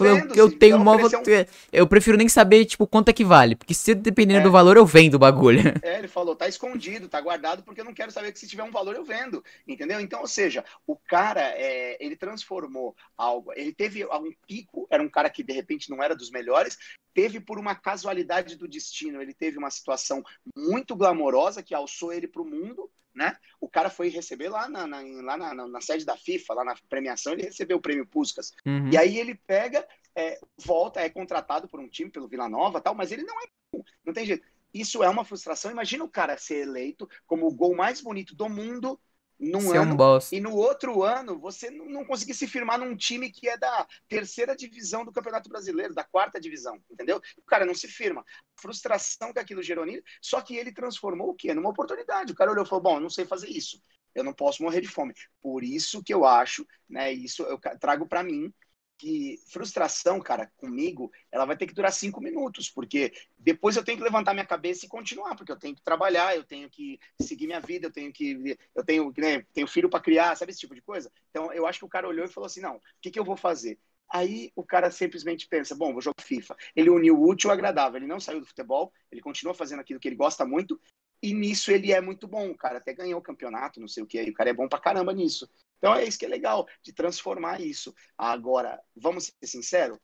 Vendo, eu se tenho oferecer um-. Eu prefiro nem saber, tipo, quanto é que vale. Porque se dependendo É. do valor, eu vendo o bagulho. É, ele falou, tá escondido, tá guardado, porque eu não quero saber que se tiver um valor eu vendo, entendeu? Então, ou seja, o cara, é, ele transformou algo, ele teve um pico, era um cara que de repente não era dos melhores, teve por uma casualidade do destino, ele teve uma situação muito glamourosa que alçou ele pro mundo, né? O cara foi receber lá na, na- lá na, na- na sede da FIFA, lá na premiação, ele recebeu o prêmio Puskas. Uhum. E aí ele pega, é, volta, é contratado por um time, pelo Vila Nova tal, mas ele não é bom, não tem jeito. Isso é uma frustração. Imagina o cara ser eleito como o gol mais bonito do mundo num Você é ano um bosta. e no outro ano você não conseguir se firmar num time que é da terceira divisão do Campeonato Brasileiro, da quarta divisão, entendeu? O cara não se firma. Frustração que aquilo gerou nele, só que ele transformou o quê? Numa oportunidade. O cara olhou e falou: bom, eu não sei fazer isso. Eu não posso morrer de fome. Por isso que eu acho, né? Isso eu trago para mim que frustração, cara, comigo, ela vai ter que durar cinco minutos, porque depois eu tenho que levantar minha cabeça e continuar, porque eu tenho que trabalhar, eu tenho que seguir minha vida, eu tenho que, eu tenho, né, tenho filho para criar, sabe esse tipo de coisa? Então eu acho que o cara olhou e falou assim, não, o que, que eu vou fazer? Aí o cara simplesmente pensa, bom, vou jogar FIFA. Ele uniu o útil ao agradável, ele não saiu do futebol, ele continua fazendo aquilo que ele gosta muito, e nisso ele é muito bom, cara até ganhou o campeonato, não sei o que, aí o cara é bom pra caramba nisso. Então é isso que é legal, de transformar isso. Agora, vamos ser sinceros,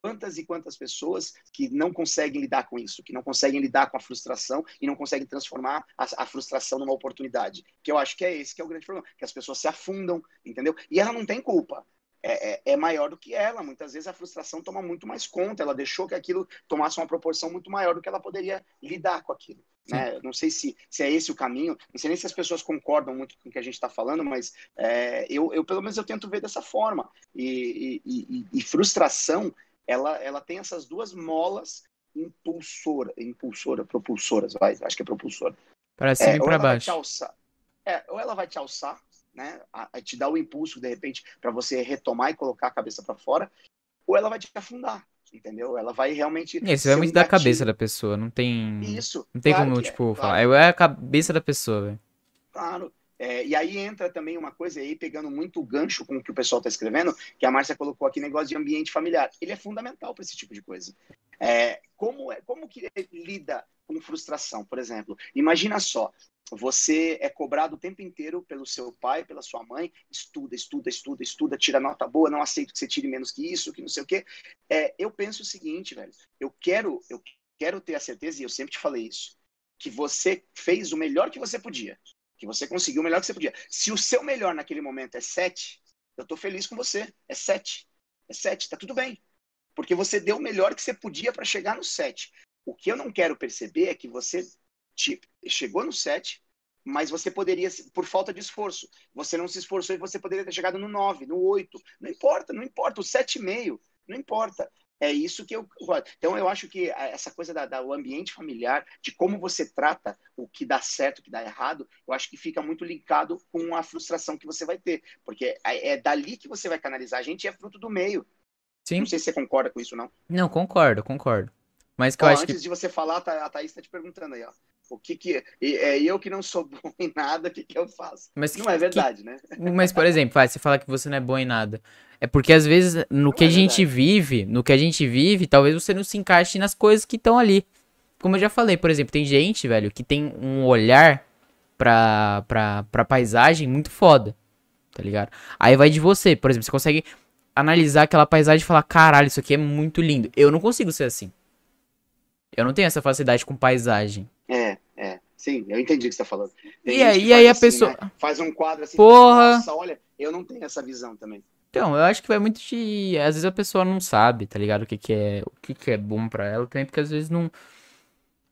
quantas e quantas pessoas que não conseguem lidar com isso, que não conseguem lidar com a frustração e não conseguem transformar a, a frustração numa oportunidade. Que eu acho que é esse que é o grande problema, que as pessoas se afundam, entendeu? E ela não tem culpa. É, é, é maior do que ela. Muitas vezes a frustração toma muito mais conta. Ela deixou que aquilo tomasse uma proporção muito maior do que ela poderia lidar com aquilo. Né? Não sei se, se é esse o caminho. Não sei nem se as pessoas concordam muito com o que a gente está falando, mas é, eu, eu, pelo menos, eu tento ver dessa forma. E, e, e, e frustração, ela, ela tem essas duas molas impulsora, impulsora, propulsoras, vai, acho que é propulsora. Pra cima É, e vai baixo. alçar, é, ou ela vai te alçar, né, a, a te dar o impulso de repente para você retomar e colocar a cabeça para fora, ou ela vai te afundar, entendeu? Ela vai realmente. É, isso ser vai um muito da gatilho. cabeça da pessoa, não tem. Isso. Não tem claro como, é, tipo, claro. falar. É a cabeça da pessoa, velho. Claro. É, e aí entra também uma coisa aí, pegando muito gancho com o que o pessoal está escrevendo, que a Márcia colocou aqui, negócio de ambiente familiar. Ele é fundamental para esse tipo de coisa. É, como, é, como que lida com frustração, por exemplo? Imagina só, você é cobrado o tempo inteiro pelo seu pai, pela sua mãe, estuda, estuda, estuda, estuda, tira nota boa, não aceito que você tire menos que isso, que não sei o quê. É, eu penso o seguinte, velho, eu quero, eu quero ter a certeza, e eu sempre te falei isso, que você fez o melhor que você podia que você conseguiu o melhor que você podia. Se o seu melhor naquele momento é 7, eu tô feliz com você. É 7. É 7, tá tudo bem. Porque você deu o melhor que você podia para chegar no 7. O que eu não quero perceber é que você chegou no 7, mas você poderia, por falta de esforço, você não se esforçou e você poderia ter chegado no 9, no 8. Não importa, não importa. O 7,5, não importa. É isso que eu. Então, eu acho que essa coisa do da, ambiente familiar, de como você trata o que dá certo, o que dá errado, eu acho que fica muito linkado com a frustração que você vai ter. Porque é, é dali que você vai canalizar. A gente é fruto do meio. Sim. Não sei se você concorda com isso, não. Não, concordo, concordo. Mas que Ó, eu acho antes que. de você falar, a Thaís está te perguntando aí, ó. O que que é eu que não sou bom em nada, o que que eu faço? Mas não é verdade, que, né? Mas por exemplo, você fala que você não é bom em nada. É porque às vezes no não que é a gente vive, no que a gente vive, talvez você não se encaixe nas coisas que estão ali. Como eu já falei, por exemplo, tem gente, velho, que tem um olhar pra, pra, pra paisagem muito foda. Tá ligado? Aí vai de você, por exemplo, você consegue analisar aquela paisagem e falar: caralho, isso aqui é muito lindo. Eu não consigo ser assim. Eu não tenho essa facilidade com paisagem. É, é. Sim, eu entendi o que você tá falando. Tem e aí, e aí a assim, pessoa. Né? Faz um quadro assim. Porra! Nossa, olha, eu não tenho essa visão também. Então, eu acho que vai muito de. Às vezes a pessoa não sabe, tá ligado? O que, que é. O que, que é bom para ela também, porque às vezes não.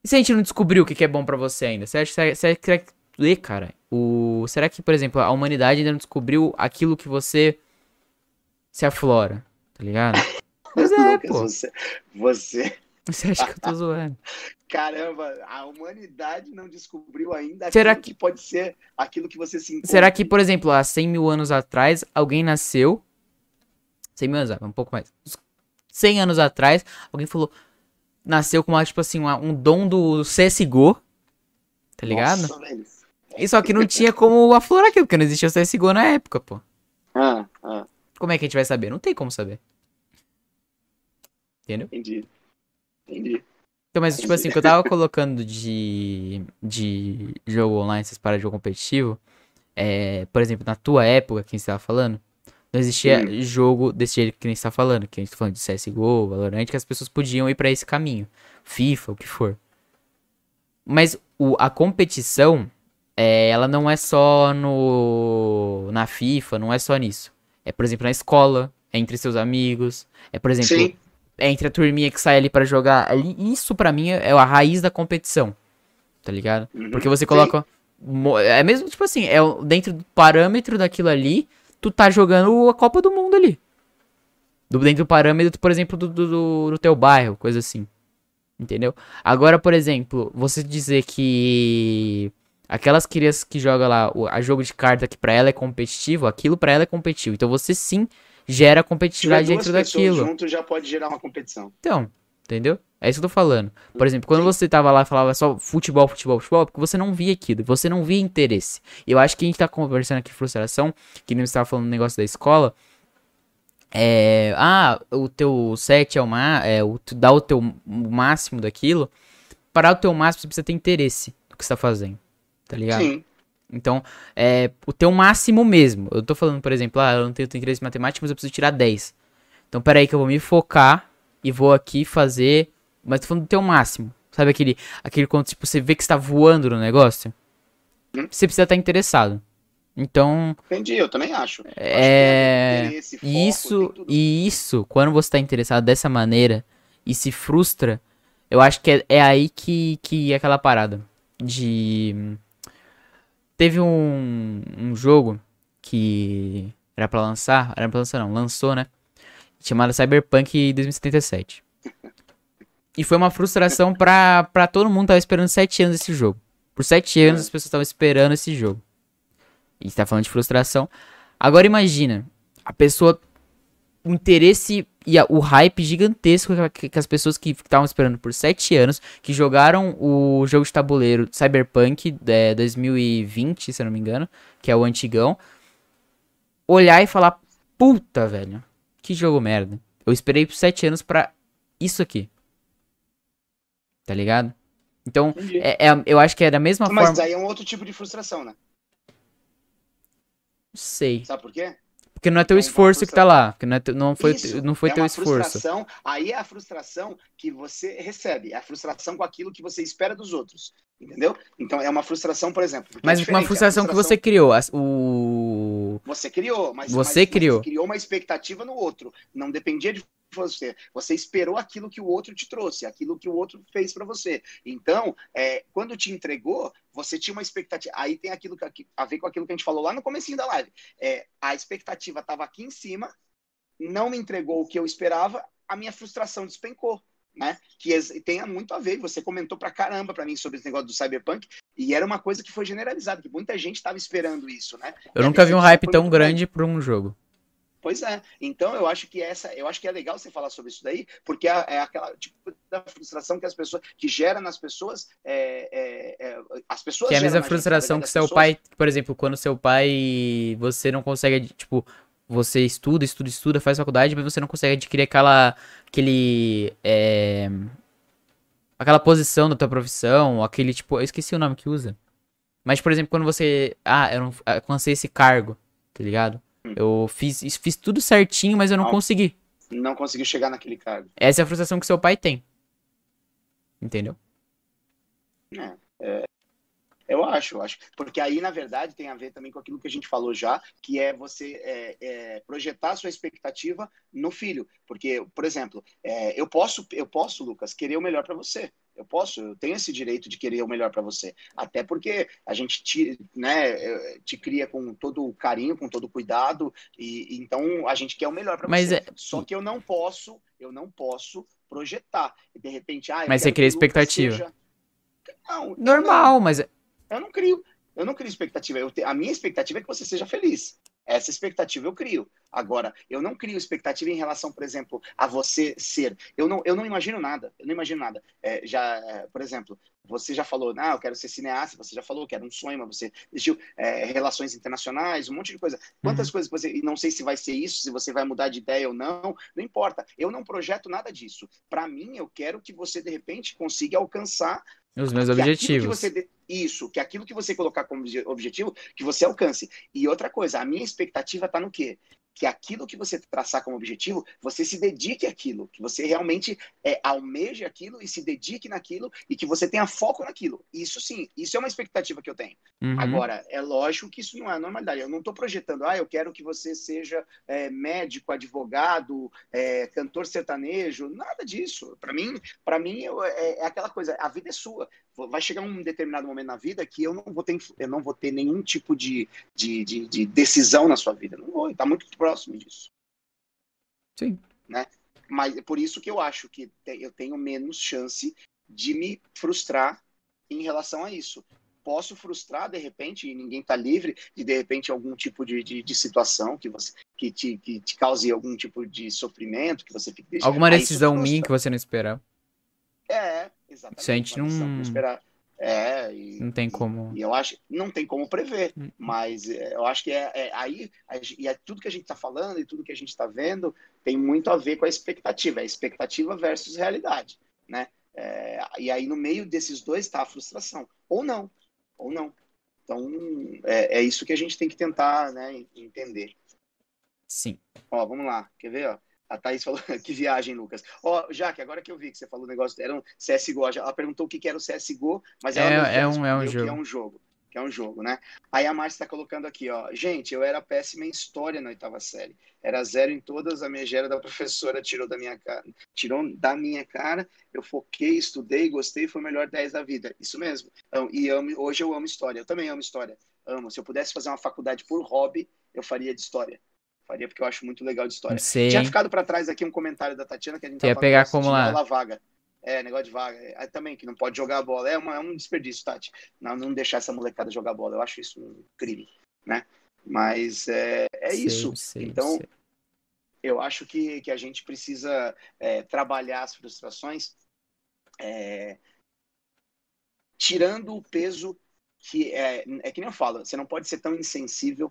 E se a gente não descobriu o que, que é bom para você ainda? Você acha, você acha que. Lê, cara. O... Será que, por exemplo, a humanidade ainda não descobriu aquilo que você se aflora? Tá ligado? Mas é, Lucas, pô. Você, você. Você acha que eu tô zoando? Caramba, a humanidade não descobriu ainda Será que... que pode ser aquilo que você se encontra. Será que, por exemplo, há 100 mil anos atrás, alguém nasceu. 100 mil anos, um pouco mais. 100 anos atrás, alguém falou. Nasceu com uma, tipo assim, uma, um dom do CSGO. Tá ligado? Nossa, velho. E só que não tinha como aflorar aquilo, porque não existia o CSGO na época, pô. Ah, ah. Como é que a gente vai saber? Não tem como saber. Entendeu? Entendi. Entendi. Então, mas tipo assim, o que eu tava colocando de, de jogo online, essas paradas de jogo competitivo, é, por exemplo, na tua época, quem você tava falando, não existia Sim. jogo desse jeito que nem você tá falando, que a gente tá falando de CSGO, Valorant, que as pessoas podiam ir para esse caminho. FIFA, o que for. Mas o, a competição, é, ela não é só no na FIFA, não é só nisso. É, por exemplo, na escola, é entre seus amigos, é, por exemplo, Sim. Entre a turminha que sai ali para jogar. Ali, isso para mim é a raiz da competição. Tá ligado? Uhum. Porque você coloca é mesmo tipo assim, é dentro do parâmetro daquilo ali, tu tá jogando a Copa do Mundo ali. Do, dentro do parâmetro, por exemplo, do, do, do teu bairro, coisa assim. Entendeu? Agora, por exemplo, você dizer que aquelas crianças que jogam lá a jogo de carta que para ela é competitivo, aquilo para ela é competitivo. Então você sim gera competitividade dentro daquilo. junto já pode gerar uma competição. Então, entendeu? É isso que eu tô falando. Por exemplo, quando você tava lá e falava só futebol, futebol, futebol, porque você não via aquilo, você não via interesse. Eu acho que a gente tá conversando aqui frustração, que nem você tava falando no negócio da escola. É, ah, o teu set é o má, é, o, tu dá o teu máximo daquilo. Para o teu máximo, você precisa ter interesse no que você tá fazendo. Tá ligado? Sim. Então, é o teu máximo mesmo. Eu tô falando, por exemplo, ah, eu não tenho interesse em matemática, mas eu preciso tirar 10. Então, peraí que eu vou me focar e vou aqui fazer. Mas tô falando do teu máximo. Sabe aquele, aquele quando tipo, você vê que está voando no negócio? Hum? Você precisa estar interessado. Então. Entendi, eu também acho. É. Acho foco, isso, e isso, quando você está interessado dessa maneira e se frustra, eu acho que é, é aí que, que é aquela parada. De. Teve um, um jogo que era para lançar, era pra lançar não, lançou, né? Chamado Cyberpunk 2077. E foi uma frustração pra, pra todo mundo tava esperando 7 anos esse jogo. Por 7 anos as pessoas estavam esperando esse jogo. E está falando de frustração. Agora imagina, a pessoa o interesse e a, o hype gigantesco que, que as pessoas que estavam esperando por 7 anos, que jogaram o jogo de tabuleiro Cyberpunk é, 2020, se eu não me engano, que é o antigão, olhar e falar: puta, velho, que jogo merda. Eu esperei por 7 anos pra isso aqui. Tá ligado? Então, é, é, eu acho que é da mesma Mas forma. Mas aí é um outro tipo de frustração, né? Sei. Sabe por quê? Porque não é teu esforço que tá lá. Porque não, é teu, não foi, Isso, não foi é teu esforço. Aí é a frustração que você recebe. É a frustração com aquilo que você espera dos outros. Entendeu? Então é uma frustração, por exemplo. Mas é uma frustração, frustração, que você criou. O... Você criou, mas você mas, criou. Mas criou uma expectativa no outro. Não dependia de você. Você esperou aquilo que o outro te trouxe, aquilo que o outro fez para você. Então, é, quando te entregou, você tinha uma expectativa. Aí tem aquilo que, a ver com aquilo que a gente falou lá no comecinho da live. É, a expectativa estava aqui em cima, não me entregou o que eu esperava, a minha frustração despencou. Né? Que tem muito a ver. Você comentou pra caramba pra mim sobre esse negócio do Cyberpunk, e era uma coisa que foi generalizada, que muita gente estava esperando isso, né? Eu e nunca vi um hype tão grande para um jogo. Pois é. Então eu acho que essa, eu acho que é legal você falar sobre isso daí, porque é, é aquela tipo da frustração que as pessoas que gera nas pessoas, é, é, é as pessoas. Que é a mesma frustração gente, que seu pessoas... pai, por exemplo, quando seu pai você não consegue tipo você estuda, estuda, estuda, faz faculdade, mas você não consegue adquirir aquela aquele é, aquela posição da tua profissão, aquele tipo, eu esqueci o nome que usa. Mas por exemplo, quando você, ah, eu não alcancei esse cargo, tá ligado? Eu fiz, fiz tudo certinho, mas eu não, não consegui. Não conseguiu chegar naquele cargo. Essa é a frustração que seu pai tem. Entendeu? É, é, eu acho, eu acho. Porque aí, na verdade, tem a ver também com aquilo que a gente falou já, que é você é, é, projetar sua expectativa no filho. Porque, por exemplo, é, eu posso, eu posso, Lucas, querer o melhor para você. Eu posso, eu tenho esse direito de querer o melhor para você. Até porque a gente te, né, te cria com todo o carinho, com todo o cuidado, e, então a gente quer o melhor para você. É... Só que eu não posso, eu não posso projetar. De repente, ah, Mas você cria expectativa. Seja... Não, Normal, não, mas. Eu não crio. Eu não crio expectativa. Eu te... A minha expectativa é que você seja feliz. Essa expectativa eu crio. Agora, eu não crio expectativa em relação, por exemplo, a você ser. Eu não, eu não imagino nada. Eu não imagino nada. É, já, é, por exemplo, você já falou, ah, eu quero ser cineasta. Você já falou que era um sonho, mas você existiu é, relações internacionais, um monte de coisa. Quantas uhum. coisas você. E não sei se vai ser isso, se você vai mudar de ideia ou não. Não importa. Eu não projeto nada disso. Para mim, eu quero que você de repente consiga alcançar os meus objetivos. Que você, isso, que aquilo que você colocar como objetivo, que você alcance. E outra coisa, a minha expectativa está no quê? Que aquilo que você traçar como objetivo, você se dedique àquilo, que você realmente é, almeje aquilo e se dedique naquilo e que você tenha foco naquilo. Isso sim, isso é uma expectativa que eu tenho. Uhum. Agora, é lógico que isso não é normalidade. Eu não estou projetando, ah, eu quero que você seja é, médico, advogado, é, cantor sertanejo, nada disso. Para mim, para mim é, é aquela coisa, a vida é sua vai chegar um determinado momento na vida que eu não vou ter, eu não vou ter nenhum tipo de, de, de, de decisão na sua vida. Não vou, está muito próximo disso. Sim. Né? Mas é por isso que eu acho que eu tenho menos chance de me frustrar em relação a isso. Posso frustrar, de repente, e ninguém está livre de, de repente, algum tipo de, de, de, situação que você que te, que te cause algum tipo de sofrimento, que você fique... Alguma decisão minha que você não esperava. É, exatamente. Isso a gente não... Esperar. É, e, não tem como. E, e, eu acho não tem como prever, hum. mas é, eu acho que é, é aí e é tudo que a gente está falando e tudo que a gente está vendo tem muito a ver com a expectativa, é expectativa versus realidade, né? É, e aí no meio desses dois está a frustração, ou não, ou não. Então é, é isso que a gente tem que tentar, né, entender. Sim. Ó, vamos lá, quer ver? Ó? A Thaís falou, que viagem, Lucas. Ó, oh, Jaque, agora que eu vi que você falou o negócio, era um CSGO, ela perguntou o que, era o CSGO, mas ela é, é um, é um jogo. que é um jogo. Que é um jogo, né? Aí a Márcia está colocando aqui, ó. Gente, eu era péssima em história na oitava série. Era zero em todas, a megera da professora tirou da minha cara. Tirou da minha cara, eu foquei, estudei, gostei, foi o melhor 10 da vida. Isso mesmo. Então, e amo, hoje eu amo história. Eu também amo história. Amo. Se eu pudesse fazer uma faculdade por hobby, eu faria de história. Faria porque eu acho muito legal de história. Sei. Tinha ficado para trás aqui um comentário da Tatiana que a gente ia pegar como lá. vaga. É, negócio de vaga. É, também, que não pode jogar bola. É, uma, é um desperdício, Tati. Não, não deixar essa molecada jogar bola. Eu acho isso um crime, né? Mas é, é sei, isso. Sei, então, eu acho que, que a gente precisa é, trabalhar as frustrações é, tirando o peso que é, é que nem eu falo, você não pode ser tão insensível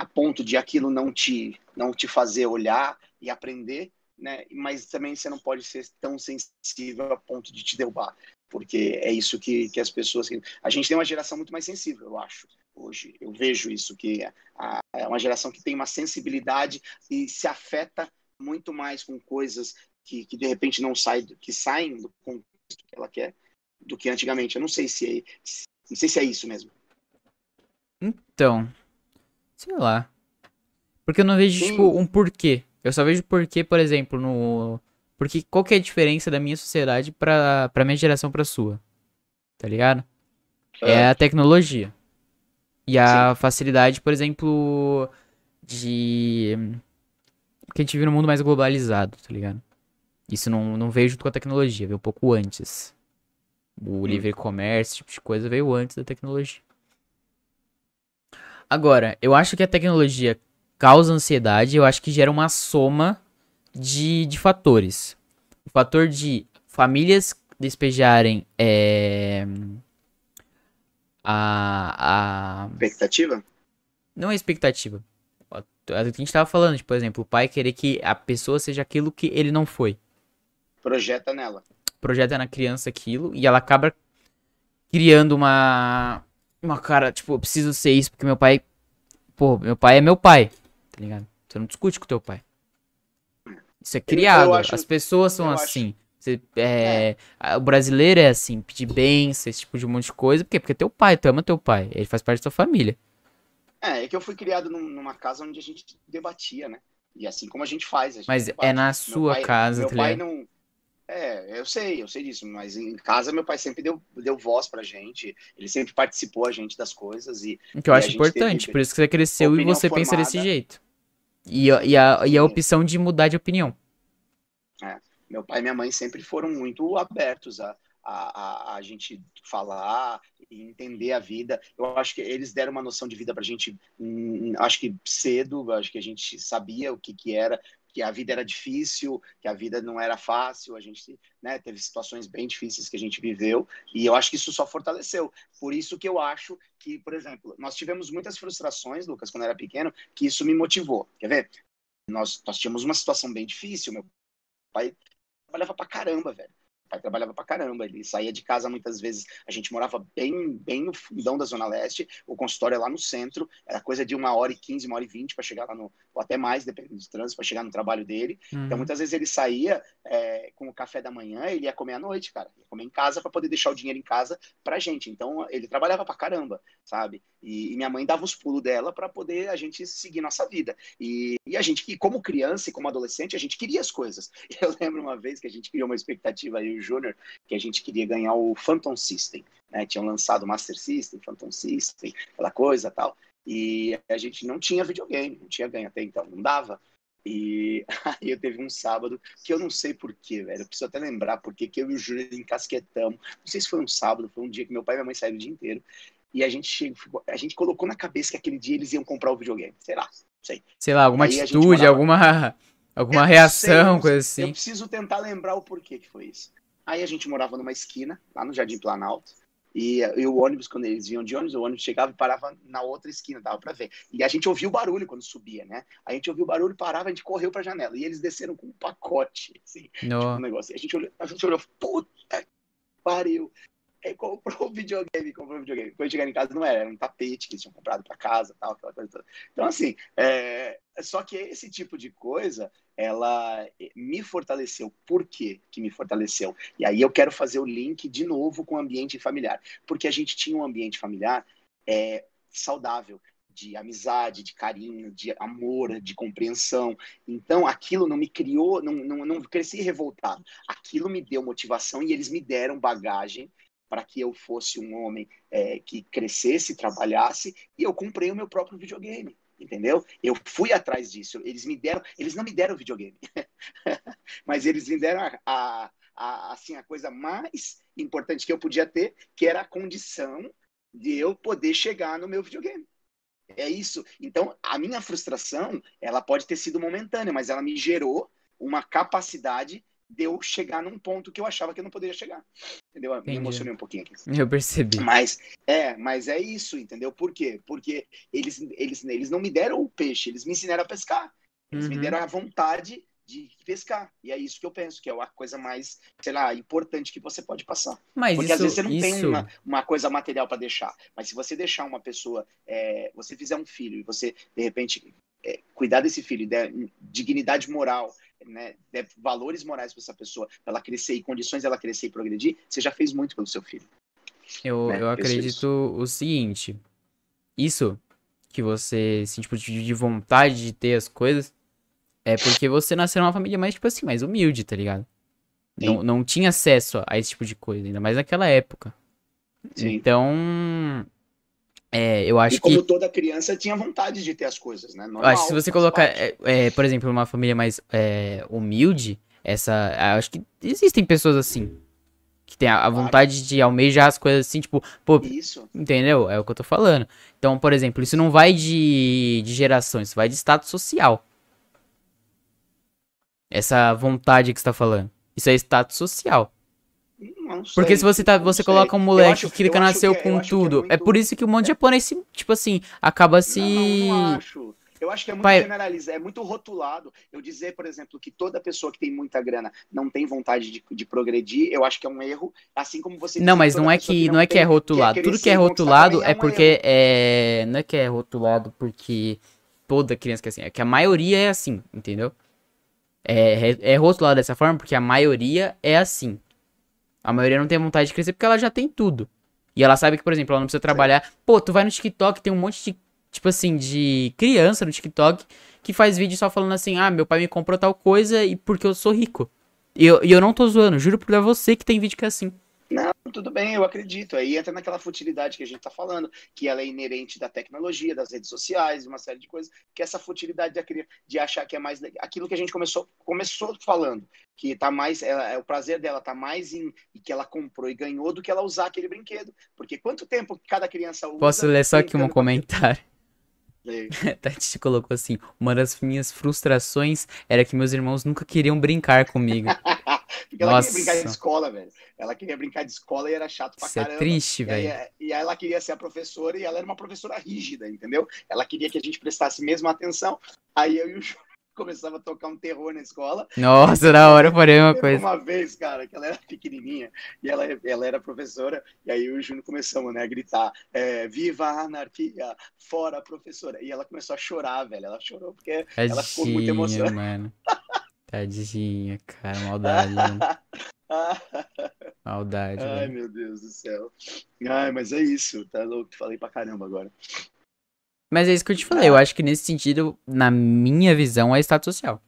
a ponto de aquilo não te não te fazer olhar e aprender, né? Mas também você não pode ser tão sensível a ponto de te derrubar, porque é isso que, que as pessoas a gente tem uma geração muito mais sensível, eu acho. Hoje eu vejo isso que é uma geração que tem uma sensibilidade e se afeta muito mais com coisas que, que de repente não saem que saem do contexto que ela quer do que antigamente. Eu não sei se é, não sei se é isso mesmo. Então, Sei lá. Porque eu não vejo, Sim. tipo, um porquê. Eu só vejo porquê, por exemplo, no. Porque qual que é a diferença da minha sociedade pra, pra minha geração pra sua? Tá ligado? É, é a tecnologia. E a Sim. facilidade, por exemplo, de. Que a gente vive num mundo mais globalizado, tá ligado? Isso não, não veio junto com a tecnologia, veio um pouco antes. O hum. livre comércio, esse tipo de coisa, veio antes da tecnologia. Agora, eu acho que a tecnologia causa ansiedade, eu acho que gera uma soma de, de fatores. O fator de famílias despejarem é, a, a. Expectativa? Não é expectativa. É o que a gente tava falando, tipo, por exemplo, o pai querer que a pessoa seja aquilo que ele não foi. Projeta nela. Projeta na criança aquilo e ela acaba criando uma. Uma cara, tipo, eu preciso ser isso porque meu pai. Pô, meu pai é meu pai, tá ligado? Você não discute com teu pai. Isso é criado. Acho, As pessoas são assim. Você, é, é. O brasileiro é assim, pedir bênção, esse tipo de um monte de coisa. Por quê? Porque é teu pai, tu ama teu pai. Ele faz parte da tua família. É, é que eu fui criado num, numa casa onde a gente debatia, né? E assim como a gente faz. A gente mas debate. é na sua pai, casa, Meu tá pai não. É, eu sei, eu sei disso, mas em casa meu pai sempre deu, deu voz pra gente, ele sempre participou a gente das coisas e... O que eu acho importante, por isso que você cresceu e você formada. pensa desse jeito. E, e, a, e a opção de mudar de opinião. É, meu pai e minha mãe sempre foram muito abertos a, a, a, a, gente falar e entender a vida. Eu acho que eles deram uma noção de vida para a gente, hum, acho que cedo, acho que a gente sabia o que, que era, que a vida era difícil, que a vida não era fácil, a gente né, teve situações bem difíceis que a gente viveu, e eu acho que isso só fortaleceu. Por isso que eu acho que, por exemplo, nós tivemos muitas frustrações, Lucas, quando eu era pequeno, que isso me motivou. Quer ver? Nós, nós tínhamos uma situação bem difícil, meu pai trabalhava pra caramba, velho pai trabalhava pra caramba, ele saía de casa muitas vezes, a gente morava bem, bem no fundão da Zona Leste, o consultório é lá no centro, era coisa de uma hora e quinze, uma hora e vinte para chegar lá no, ou até mais, dependendo do trânsito, para chegar no trabalho dele. Então, uhum. Então, muitas vezes ele saía é, com o café da manhã, ele ia comer à noite, cara, ia comer em casa para poder deixar o dinheiro em casa pra gente. Então, ele trabalhava pra caramba, sabe? E, e minha mãe dava os pulos dela para poder a gente seguir nossa vida. E, e a gente, que como criança e como adolescente, a gente queria as coisas. Eu lembro uma vez que a gente criou uma expectativa aí, Júnior, que a gente queria ganhar o Phantom System. Né? Tinham lançado o Master System, Phantom System, aquela coisa tal. E a gente não tinha videogame, não tinha ganho até então, não dava. E aí eu teve um sábado que eu não sei porquê, velho. Eu preciso até lembrar porque que eu e o Júlio encasquetamos. Não sei se foi um sábado, foi um dia que meu pai e minha mãe saíram o dia inteiro. E a gente chegou, a gente colocou na cabeça que aquele dia eles iam comprar o videogame. Sei lá, não sei. Sei lá, alguma aí atitude, alguma, alguma reação, sei, coisa assim. Eu preciso tentar lembrar o porquê que foi isso. Aí a gente morava numa esquina, lá no Jardim Planalto, e, e, o ônibus, quando eles vinham de ônibus, o ônibus chegava e parava na outra esquina, dava para ver. E a gente ouvia o barulho quando subia, né? A gente ouvia o barulho, parava, a gente correu pra janela. E eles desceram com um pacote, assim, tipo um negócio. E a gente olhou, a gente olhou, puta pariu. Aí comprou o videogame, comprou o videogame. Quando chegar em casa não era, era um tapete que eles tinham comprado para casa, tal, aquela coisa toda. Então, assim, é... só que esse tipo de coisa, ela me fortaleceu. Por quê que me fortaleceu? E aí eu quero fazer o link de novo com o ambiente familiar. Porque a gente tinha um ambiente familiar é, saudável, de amizade, de carinho, de amor, de compreensão. Então, aquilo não me criou, não, não, não cresci revoltado. Aquilo me deu motivação e eles me deram bagagem para que eu fosse um homem é, que crescesse, trabalhasse, e eu comprei o meu próprio videogame, entendeu? Eu fui atrás disso. Eles me deram, eles não me deram videogame, mas eles me deram a, a, a, assim a coisa mais importante que eu podia ter, que era a condição de eu poder chegar no meu videogame. É isso. Então, a minha frustração, ela pode ter sido momentânea, mas ela me gerou uma capacidade de eu chegar num ponto que eu achava que eu não poderia chegar. Entendeu? Entendi. Me emocionei um pouquinho aqui. Eu percebi. Mas é, mas é isso, entendeu? Por quê? Porque eles, eles, eles não me deram o peixe, eles me ensinaram a pescar. Eles uhum. me deram a vontade de pescar. E é isso que eu penso, que é a coisa mais, sei lá, importante que você pode passar. Mas Porque isso, às vezes você não isso... tem uma, uma coisa material para deixar. Mas se você deixar uma pessoa, é, você fizer um filho e você, de repente, é, cuidar desse filho, der dignidade moral, né, der valores morais para essa pessoa, para ela crescer e condições dela crescer e progredir, você já fez muito pelo seu filho. Eu, né? eu acredito o seguinte: isso que você, assim, tipo, de vontade de ter as coisas, é porque você nasceu numa família mais, tipo assim, mais humilde, tá ligado? Não, não tinha acesso a esse tipo de coisa, ainda mais naquela época. Sim. Então, é, eu acho e como que... toda criança tinha vontade de ter as coisas, né? Normal, eu acho que se você colocar, é, é, por exemplo, uma família mais é, humilde, essa, acho que existem pessoas assim Que tem a, a vontade de almejar as coisas assim, tipo, pô, Isso. entendeu? É o que eu tô falando. Então, por exemplo, isso não vai de, de geração, isso vai de status social. Essa vontade que você tá falando. Isso é status social. Não sei, Porque se você tá, não você coloca um moleque acho- que acho nasceu que é- com que é tudo. É, muito- por isso que um monte de japonês, se- tipo assim, acaba se. Não, não acho. Eu acho que é muito Pai- generalizado, é muito rotulado. Eu dizer, por exemplo, que toda pessoa que tem muita grana não tem vontade de, de progredir, eu acho que é um erro. Assim como você Não, mas não é pessoa que não é que é rotulado. Tudo que é rotulado é é porque é. Não é que é rotulado porque toda criança quer assim. É que a maioria é assim, entendeu? É, é, é rotulado dessa forma porque a maioria é assim. A maioria não tem vontade de crescer porque ela já tem tudo. E ela sabe que, por exemplo, ela não precisa trabalhar. Pô, tu vai no TikTok, tem um monte de, tipo assim, de criança no TikTok que faz vídeo só falando assim: ah, meu pai me comprou tal coisa e porque eu sou rico. E eu, e eu não tô zoando, juro por é você que tem vídeo que é assim. Não, tudo bem, eu acredito. Aí entra naquela futilidade que a gente está falando, que ela é inerente da tecnologia, das redes sociais, uma série de coisas, que essa futilidade da cri- de achar que é mais aquilo que a gente começou, começou falando, que tá mais, ela- é o prazer dela tá mais em e que ela comprou e ganhou do que ela usar aquele brinquedo. Porque quanto tempo que cada criança usa? Posso ler só aqui um comentário? Tati colocou assim: Uma das minhas frustrações era que meus irmãos nunca queriam brincar comigo. Porque ela Nossa. queria brincar de escola, velho. Ela queria brincar de escola e era chato pra Isso é caramba. triste, E aí, velho. é- e aí ela queria ser a professora e ela era uma professora rígida, entendeu? Ela queria que a gente prestasse mesma atenção. Aí eu e o Ju começava a tocar um terror na escola. Nossa, da hora eu falei uma coisa. uma vez, cara, que ela era pequenininha e ela, ela era professora, e aí eu e o Júnior começamos, né, a gritar, é, viva a anarquia, fora a professora. E ela começou a chorar, velho, ela chorou porque ela ficou muito Tadinha, emocionada. mano. Tadinha, cara, maldade, mano. Maldade, Ai, velho. meu Deus do céu. Ai, mas é isso, tá louco? Falei pra caramba agora. Mas é isso que eu te falei. Eu acho que nesse sentido, na minha visão, é status social.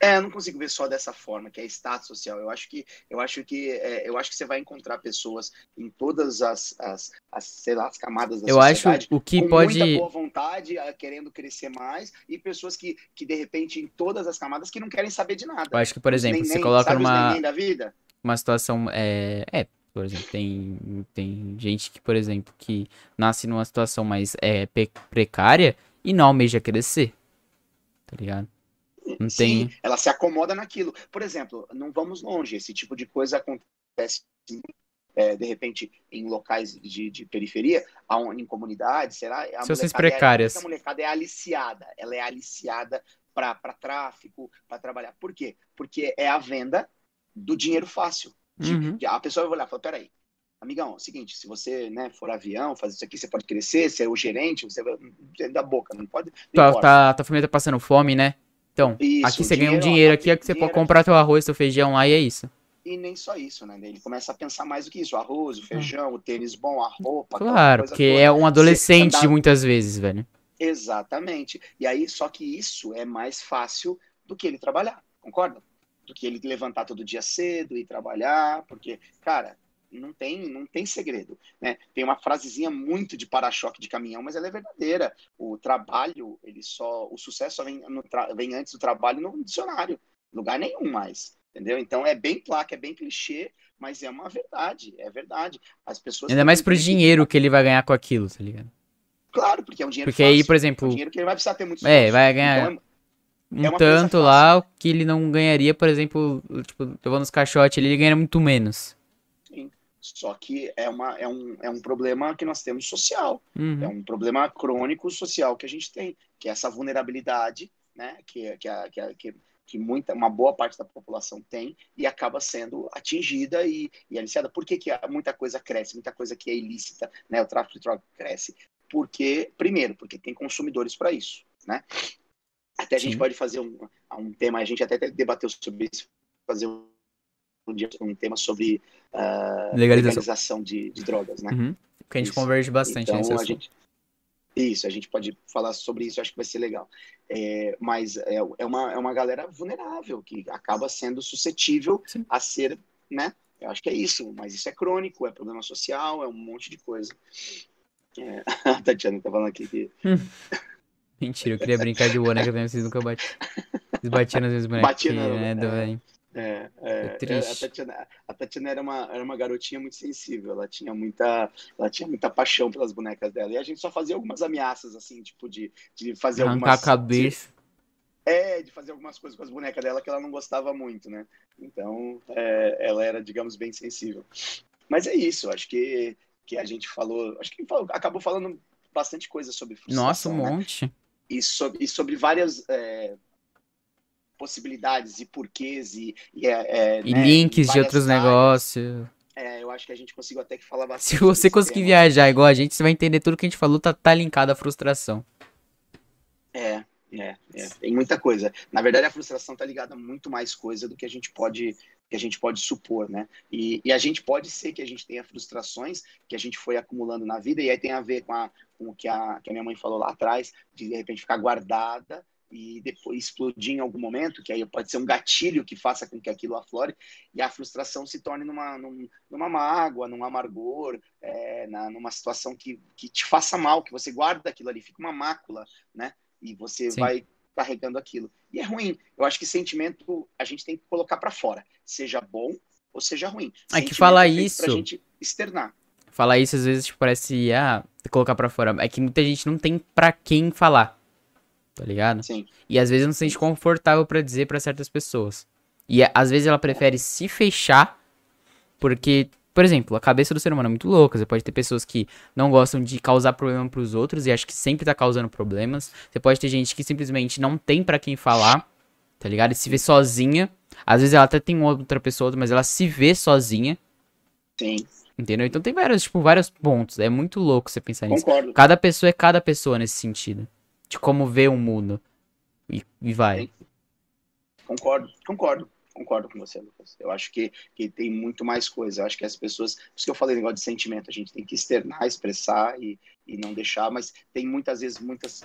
É, eu não consigo ver só dessa forma, que é status social. Eu acho que eu acho que é, eu acho que você vai encontrar pessoas em todas as, as, as sei lá, as camadas da Eu acho sociedade. o que com pode. muita boa vontade, ah, querendo crescer mais, e pessoas que, que de repente em todas as camadas que não querem saber de nada. Eu acho que, por exemplo, você coloca vida? uma situação é, é por exemplo tem tem gente que por exemplo que nasce numa situação mais é, precária e não almeja crescer tá ligado não Sim, tem ela se acomoda naquilo. Por exemplo, não vamos longe, esse tipo de coisa acontece é, de repente em locais de, de periferia, em comunidades, será? A Situações é- precárias. a molecada é aliciada, ela é aliciada para tráfico, para trabalhar. Por quê? Porque é a venda do dinheiro fácil. De- Uhum. de- a pessoa vai olhar e falar, peraí, amigão, é o seguinte, se você né, for avião, fazer isso aqui, você pode crescer, ser o gerente, você vai da boca, não pode. Não importa. tá, tua família tá passando fome né então Isso, aqui você ganha um dinheiro, aqui é que você pode comprar teu arroz teu feijão lá e é isso E nem só isso, né? Ele começa a pensar mais do que isso. O arroz, o feijão, o tênis bom, a roupa. claro porque é um adolescente andar- muitas vezes velho Exatamente. E aí, só que isso é mais fácil do que ele trabalhar, concorda? Do que ele levantar todo dia cedo e trabalhar, porque, cara, não tem, não tem segredo, né? Tem uma frasezinha muito de para-choque de caminhão, mas ela é verdadeira. O trabalho, ele só, o sucesso só vem, vem antes do trabalho no dicionário, lugar nenhum mais, entendeu? Então é bem placa, é bem clichê, mas é uma verdade, é verdade. As pessoas ainda mais pro que- dinheiro que ele vai ganhar com aquilo tá ligado Claro, porque é um dinheiro porque aí fácil, por é um exemplo dinheiro que ele vai precisar ter muito É, vai ganhar- Então, um É uma coisa tanto lá que ele não ganharia, por exemplo, tipo, levando os caixotes, ele ganha muito menos. Só que é, uma, é, um, é um problema que nós temos social. Uhum. É um problema crônico social que a gente tem, que é essa vulnerabilidade, né? Que, que, a- que, a- que, que muita, uma boa parte da população tem e acaba sendo atingida e, e aliciada. Por que, que muita coisa cresce, muita coisa que é ilícita, né? O tráfico de droga cresce? Porque, primeiro, porque tem consumidores para isso, né? Até a gente Sim. pode fazer um, um tema, a gente até debateu sobre isso, fazer um, um dia um tema sobre ah, Legalização. legalização de, de drogas, né? Uhum. Porque a gente Isso. converge bastante então, nesse a assunto. gente isso a gente pode falar sobre isso acho que vai ser legal É, mas é, é uma é uma galera vulnerável que acaba sendo suscetível Sim. a ser né eu acho que é isso mas isso é crônico é problema social é um monte de coisa é, a Tatiana tá falando aqui que Mentira, eu queria brincar de boneca também, vocês nunca batiam. Vocês batiam nas minhas bonecas. Batia não, né, é. É, é, É, É triste. A Tatiana, a Tatiana era, uma, era uma garotinha muito sensível, ela tinha muita, ela tinha muita paixão pelas bonecas dela. E a gente só fazia algumas ameaças, assim, tipo, de, de fazer Arrancar algumas. a cabeça. De, é, de fazer algumas coisas com as bonecas dela que ela não gostava muito, né? Então, é, ela era, digamos, bem sensível. Mas é isso, acho que, que a gente falou. Acho que falou, acabou falando bastante coisa sobre frustração. Nossa, um né? monte. e sobre, e sobre várias é, possibilidades e porquês e, e, é, é, E né, links de várias outros áreas. negócios. É, eu acho que a gente conseguiu até que falar bastante. Se você conseguir tema. viajar igual a gente, você vai entender tudo que a gente falou, tá, tá linkado à frustração. É, é, é, tem muita coisa. Na verdade, a frustração está ligada a muito mais coisa do que a gente pode que a gente pode supor, né? E, e a gente pode ser que a gente tenha frustrações que a gente foi acumulando na vida e aí tem a ver com, a, com o que a, que a minha mãe falou lá atrás, de de repente ficar guardada e depois explodir em algum momento, que aí pode ser um gatilho que faça com que aquilo aflore e a frustração se torne numa, num- numa mágoa, num amargor, é, na, numa situação que, que te faça mal, que você guarda aquilo ali, fica uma mácula, né? E você Sim. vai carregando aquilo. E é ruim. Eu acho que sentimento a gente tem que colocar para fora, seja bom ou seja ruim. É que falar feito isso- Pra gente externar. Falar isso às vezes tipo, parece, ah, colocar pra fora. É que muita gente não tem pra quem falar. Tá ligado? Sim. E às vezes não se sente confortável pra dizer pra certas pessoas. E é- às vezes ela prefere se fechar, porque, por exemplo, a cabeça do ser humano é muito louca. Você pode ter pessoas que não gostam de causar problema pros outros e acho que sempre tá causando problemas. Você pode ter gente que simplesmente não tem pra quem falar, tá ligado? E se vê sozinha. Às vezes ela até tem outra pessoa, mas ela se vê sozinha, Sim, entendeu? Então tem vários, tipo, vários pontos. É muito louco você pensar nisso. concordo. Cada pessoa é cada pessoa nesse sentido. De como vê o mundo. E, e vai. Concordo, concordo, concordo com você, Lucas. Eu acho que, que tem muito mais coisa. Eu acho que as pessoas. Por isso que eu falei negócio de sentimento, a gente tem que externar, expressar e, e não deixar, mas tem muitas vezes muitas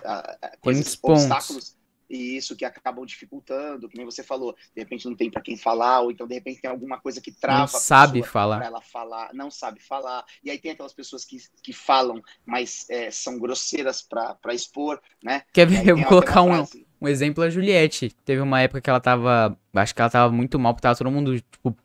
coisas, muitos pontos. obstáculos. E isso que acabam dificultando, que nem você falou, de repente não tem para quem falar, ou então de repente tem alguma coisa que trava Não sabe falar. ela falar, não sabe falar. E aí tem aquelas pessoas que, que falam, mas é, são grosseiras para expor, né? Quer ver? Eu vou colocar um, um exemplo a Juliette. Teve uma época que ela tava. Acho que ela tava muito mal, porque tava todo mundo, tipo.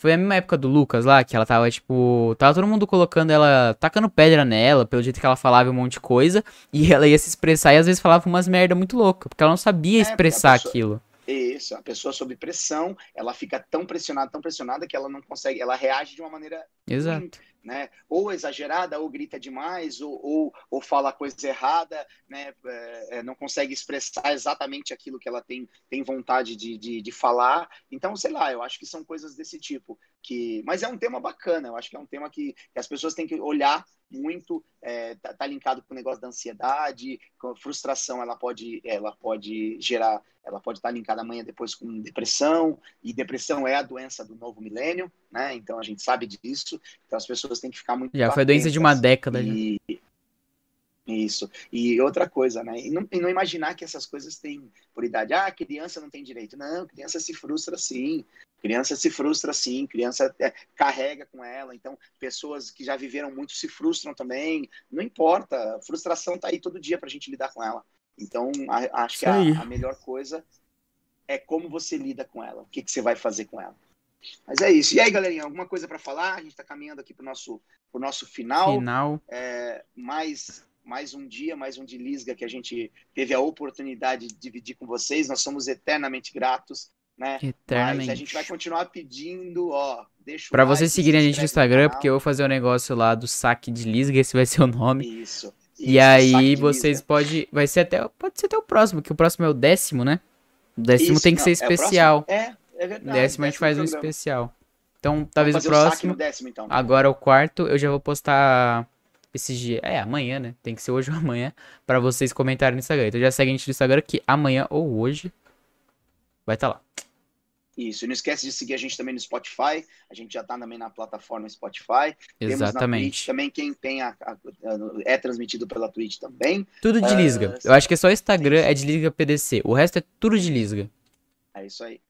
Foi a mesma época do Lucas lá, que ela tava, tipo. Tava todo mundo colocando ela. tacando pedra nela, pelo jeito que ela falava um monte de coisa. E ela ia se expressar e às vezes falava umas merda muito louca. Porque ela não sabia É, expressar pessoa- aquilo. Isso, a pessoa sob pressão, ela fica tão pressionada, tão pressionada que ela não consegue, ela reage de uma maneira Exato. Né? Ou exagerada, ou grita demais, ou, ou, ou fala coisa errada, né? É, é, não consegue expressar exatamente aquilo que ela tem, tem vontade de, de, de falar. Então, sei lá, eu acho que são coisas desse tipo. que Mas é um tema bacana, eu acho que é um tema que, que as pessoas têm que olhar muito, é, tá, tá linkado com o negócio da ansiedade, com a frustração, ela pode, ela pode gerar, ela pode estar linkada amanhã depois com depressão, e depressão é a doença do novo milênio, né? Então a gente sabe disso. Então as pessoas têm que ficar muito Já foi doença de uma década. já. Isso. E outra coisa, né? E não, e não imaginar que essas coisas têm por idade. Ah, criança não tem direito. Não, criança se frustra sim. Criança se frustra sim. Criança é, carrega com ela. Então, pessoas que já viveram muito se frustram também. Não importa. A frustração tá aí todo dia pra gente lidar com ela. Então, a- acho que a, a melhor coisa é como você lida com ela. O que, que você vai fazer com ela. Mas é isso. E aí, galerinha, alguma coisa para falar? A gente está caminhando aqui para o nosso, pro nosso final. Final. É, mais, mais um dia, mais um de Lisga que a gente teve a oportunidade de dividir com vocês. Nós somos eternamente gratos. Né? Mas a Eternamente. gente vai continuar pedindo, ó, deixa o Pra like, vocês se seguirem a gente no Instagram, canal. porque eu vou fazer um negócio lá do saque de Lisga, esse vai ser o nome. Isso. E isso, aí saque de vocês podem. Vai ser até. Pode ser até o próximo, que o próximo é o décimo, né? O décimo Isso, tem que não, ser é o especial. É, é verdade. décimo a gente faz um programa. especial. Então, talvez o próximo. no décimo, então. Agora o quarto, eu já vou postar esses dias. É, amanhã, né? Tem que ser hoje ou amanhã. Pra vocês comentarem no Instagram. Então já segue a gente no Instagram que amanhã ou hoje vai estar lá. Isso, e não esquece de seguir a gente também no Spotify. A gente já tá também na plataforma Spotify. Twitch Exatamente. também quem tem a, a- a- é transmitido pela Twitch também. Tudo de Ah, Lisga. Eu acho que é só o Instagram é de Lisga PDC. O resto é tudo de Lisga. É isso aí.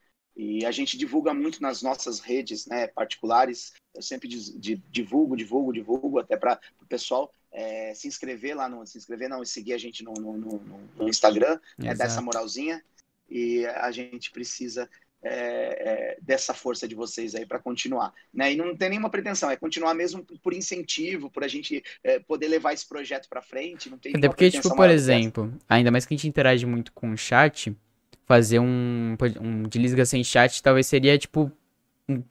E a gente divulga muito nas nossas redes, né, particulares. Eu sempre divulgo, divulgo, divulgo, até para o pessoal é, se inscrever lá no, se inscrever não, e seguir a gente no, no, no- no Instagram, né, dar essa Exato. moralzinha. E a gente precisa é, é, dessa força de vocês aí para continuar. Né? E não tem nenhuma pretensão, é continuar mesmo por incentivo, por a gente é, poder levar esse projeto para frente. Não tem Até porque, tipo, por exemplo, ainda mais que a gente interage muito com o chat, fazer um, um desliga sem chat talvez seria, tipo, um,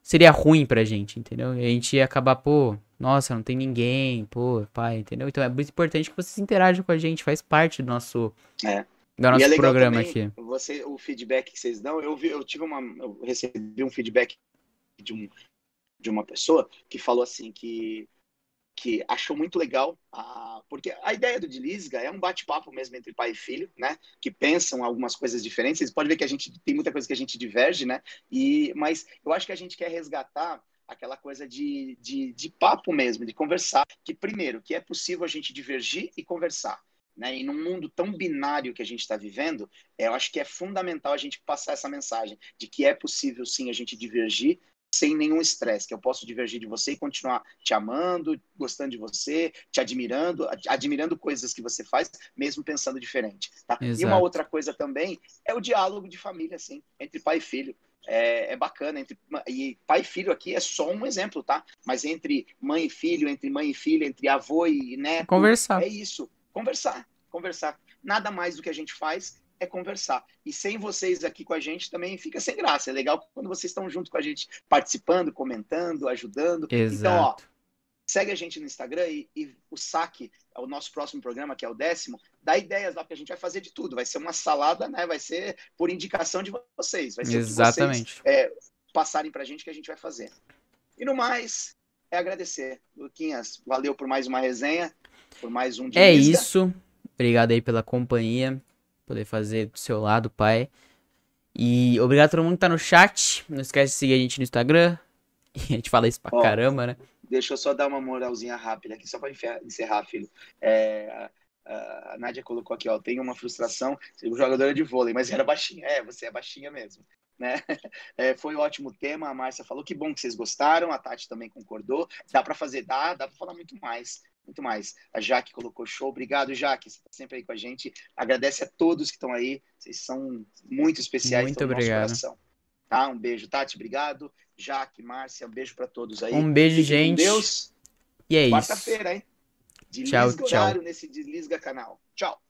seria ruim pra gente, entendeu? E a gente ia acabar, pô, nossa, não tem ninguém, pô, pai, entendeu? Então é muito importante que vocês interajam com a gente, faz parte do nosso. É do nosso é programa aqui. Você, o feedback que vocês dão, eu, vi, eu tive uma, eu recebi um feedback de, um, de uma pessoa que falou assim que que achou muito legal, a, porque a ideia do Dilisga é um bate-papo mesmo entre pai e filho, né? Que pensam algumas coisas diferentes. Vocês podem ver que a gente tem muita coisa que a gente diverge, né? E, mas eu acho que a gente quer resgatar aquela coisa de, de, de papo mesmo, de conversar. Que primeiro, que é possível a gente divergir e conversar. Né? E num mundo tão binário que a gente está vivendo, é, eu acho que é fundamental a gente passar essa mensagem de que é possível sim a gente divergir sem nenhum estresse, que eu posso divergir de você e continuar te amando, gostando de você, te admirando, admirando coisas que você faz, mesmo pensando diferente. Tá? E uma outra coisa também é o diálogo de família, assim, entre pai e filho. É, é, bacana. Entre, e pai e filho aqui é só um exemplo, tá? Mas entre mãe e filho, entre mãe e filha, entre avô e neto. Conversar. É isso conversar, conversar. Nada mais do que a gente faz é conversar. E sem vocês aqui com a gente também fica sem graça. É legal quando vocês estão junto com a gente, participando, comentando, ajudando. Exato. Então, ó, segue a gente no Instagram e, e, o saque, o nosso próximo programa, que é o décimo, dá ideias lá, porque a gente vai fazer de tudo. Vai ser uma salada, né? Vai ser por indicação de vocês. Vai ser Exatamente. Vocês, é, passarem pra gente que a gente vai fazer. E no mais, é agradecer. Luquinhas, valeu por mais uma resenha por mais um dia. É isso. Obrigado aí pela companhia. Poder fazer do seu lado, pai. E obrigado a todo mundo que tá no chat. Não esquece de seguir a gente no Instagram. a gente fala isso pra Ó, caramba, né? Deixa eu só dar uma moralzinha rápida aqui, só pra encerrar, filho. É, a Nádia colocou aqui, ó, tem uma frustração, o jogador é de vôlei, mas era baixinha. É, você é baixinha mesmo. Né? É, foi um ótimo tema, a Márcia falou que bom que vocês gostaram, a Tati também concordou. Dá para fazer, dá, dá para falar muito mais muito mais. A Jaque colocou show. Obrigado, Jaque. Você está sempre aí com a gente. Agradece a todos que estão aí. Vocês são muito especiais. Muito obrigado. coração. Tá? Um beijo, Tati. Obrigado. Jaque, Márcia, um beijo para todos aí. Um beijo, gente. Deus. E é Quarta isso. Quarta-feira, hein? Tchau, tchau. horário nesse Desliga canal. Tchau.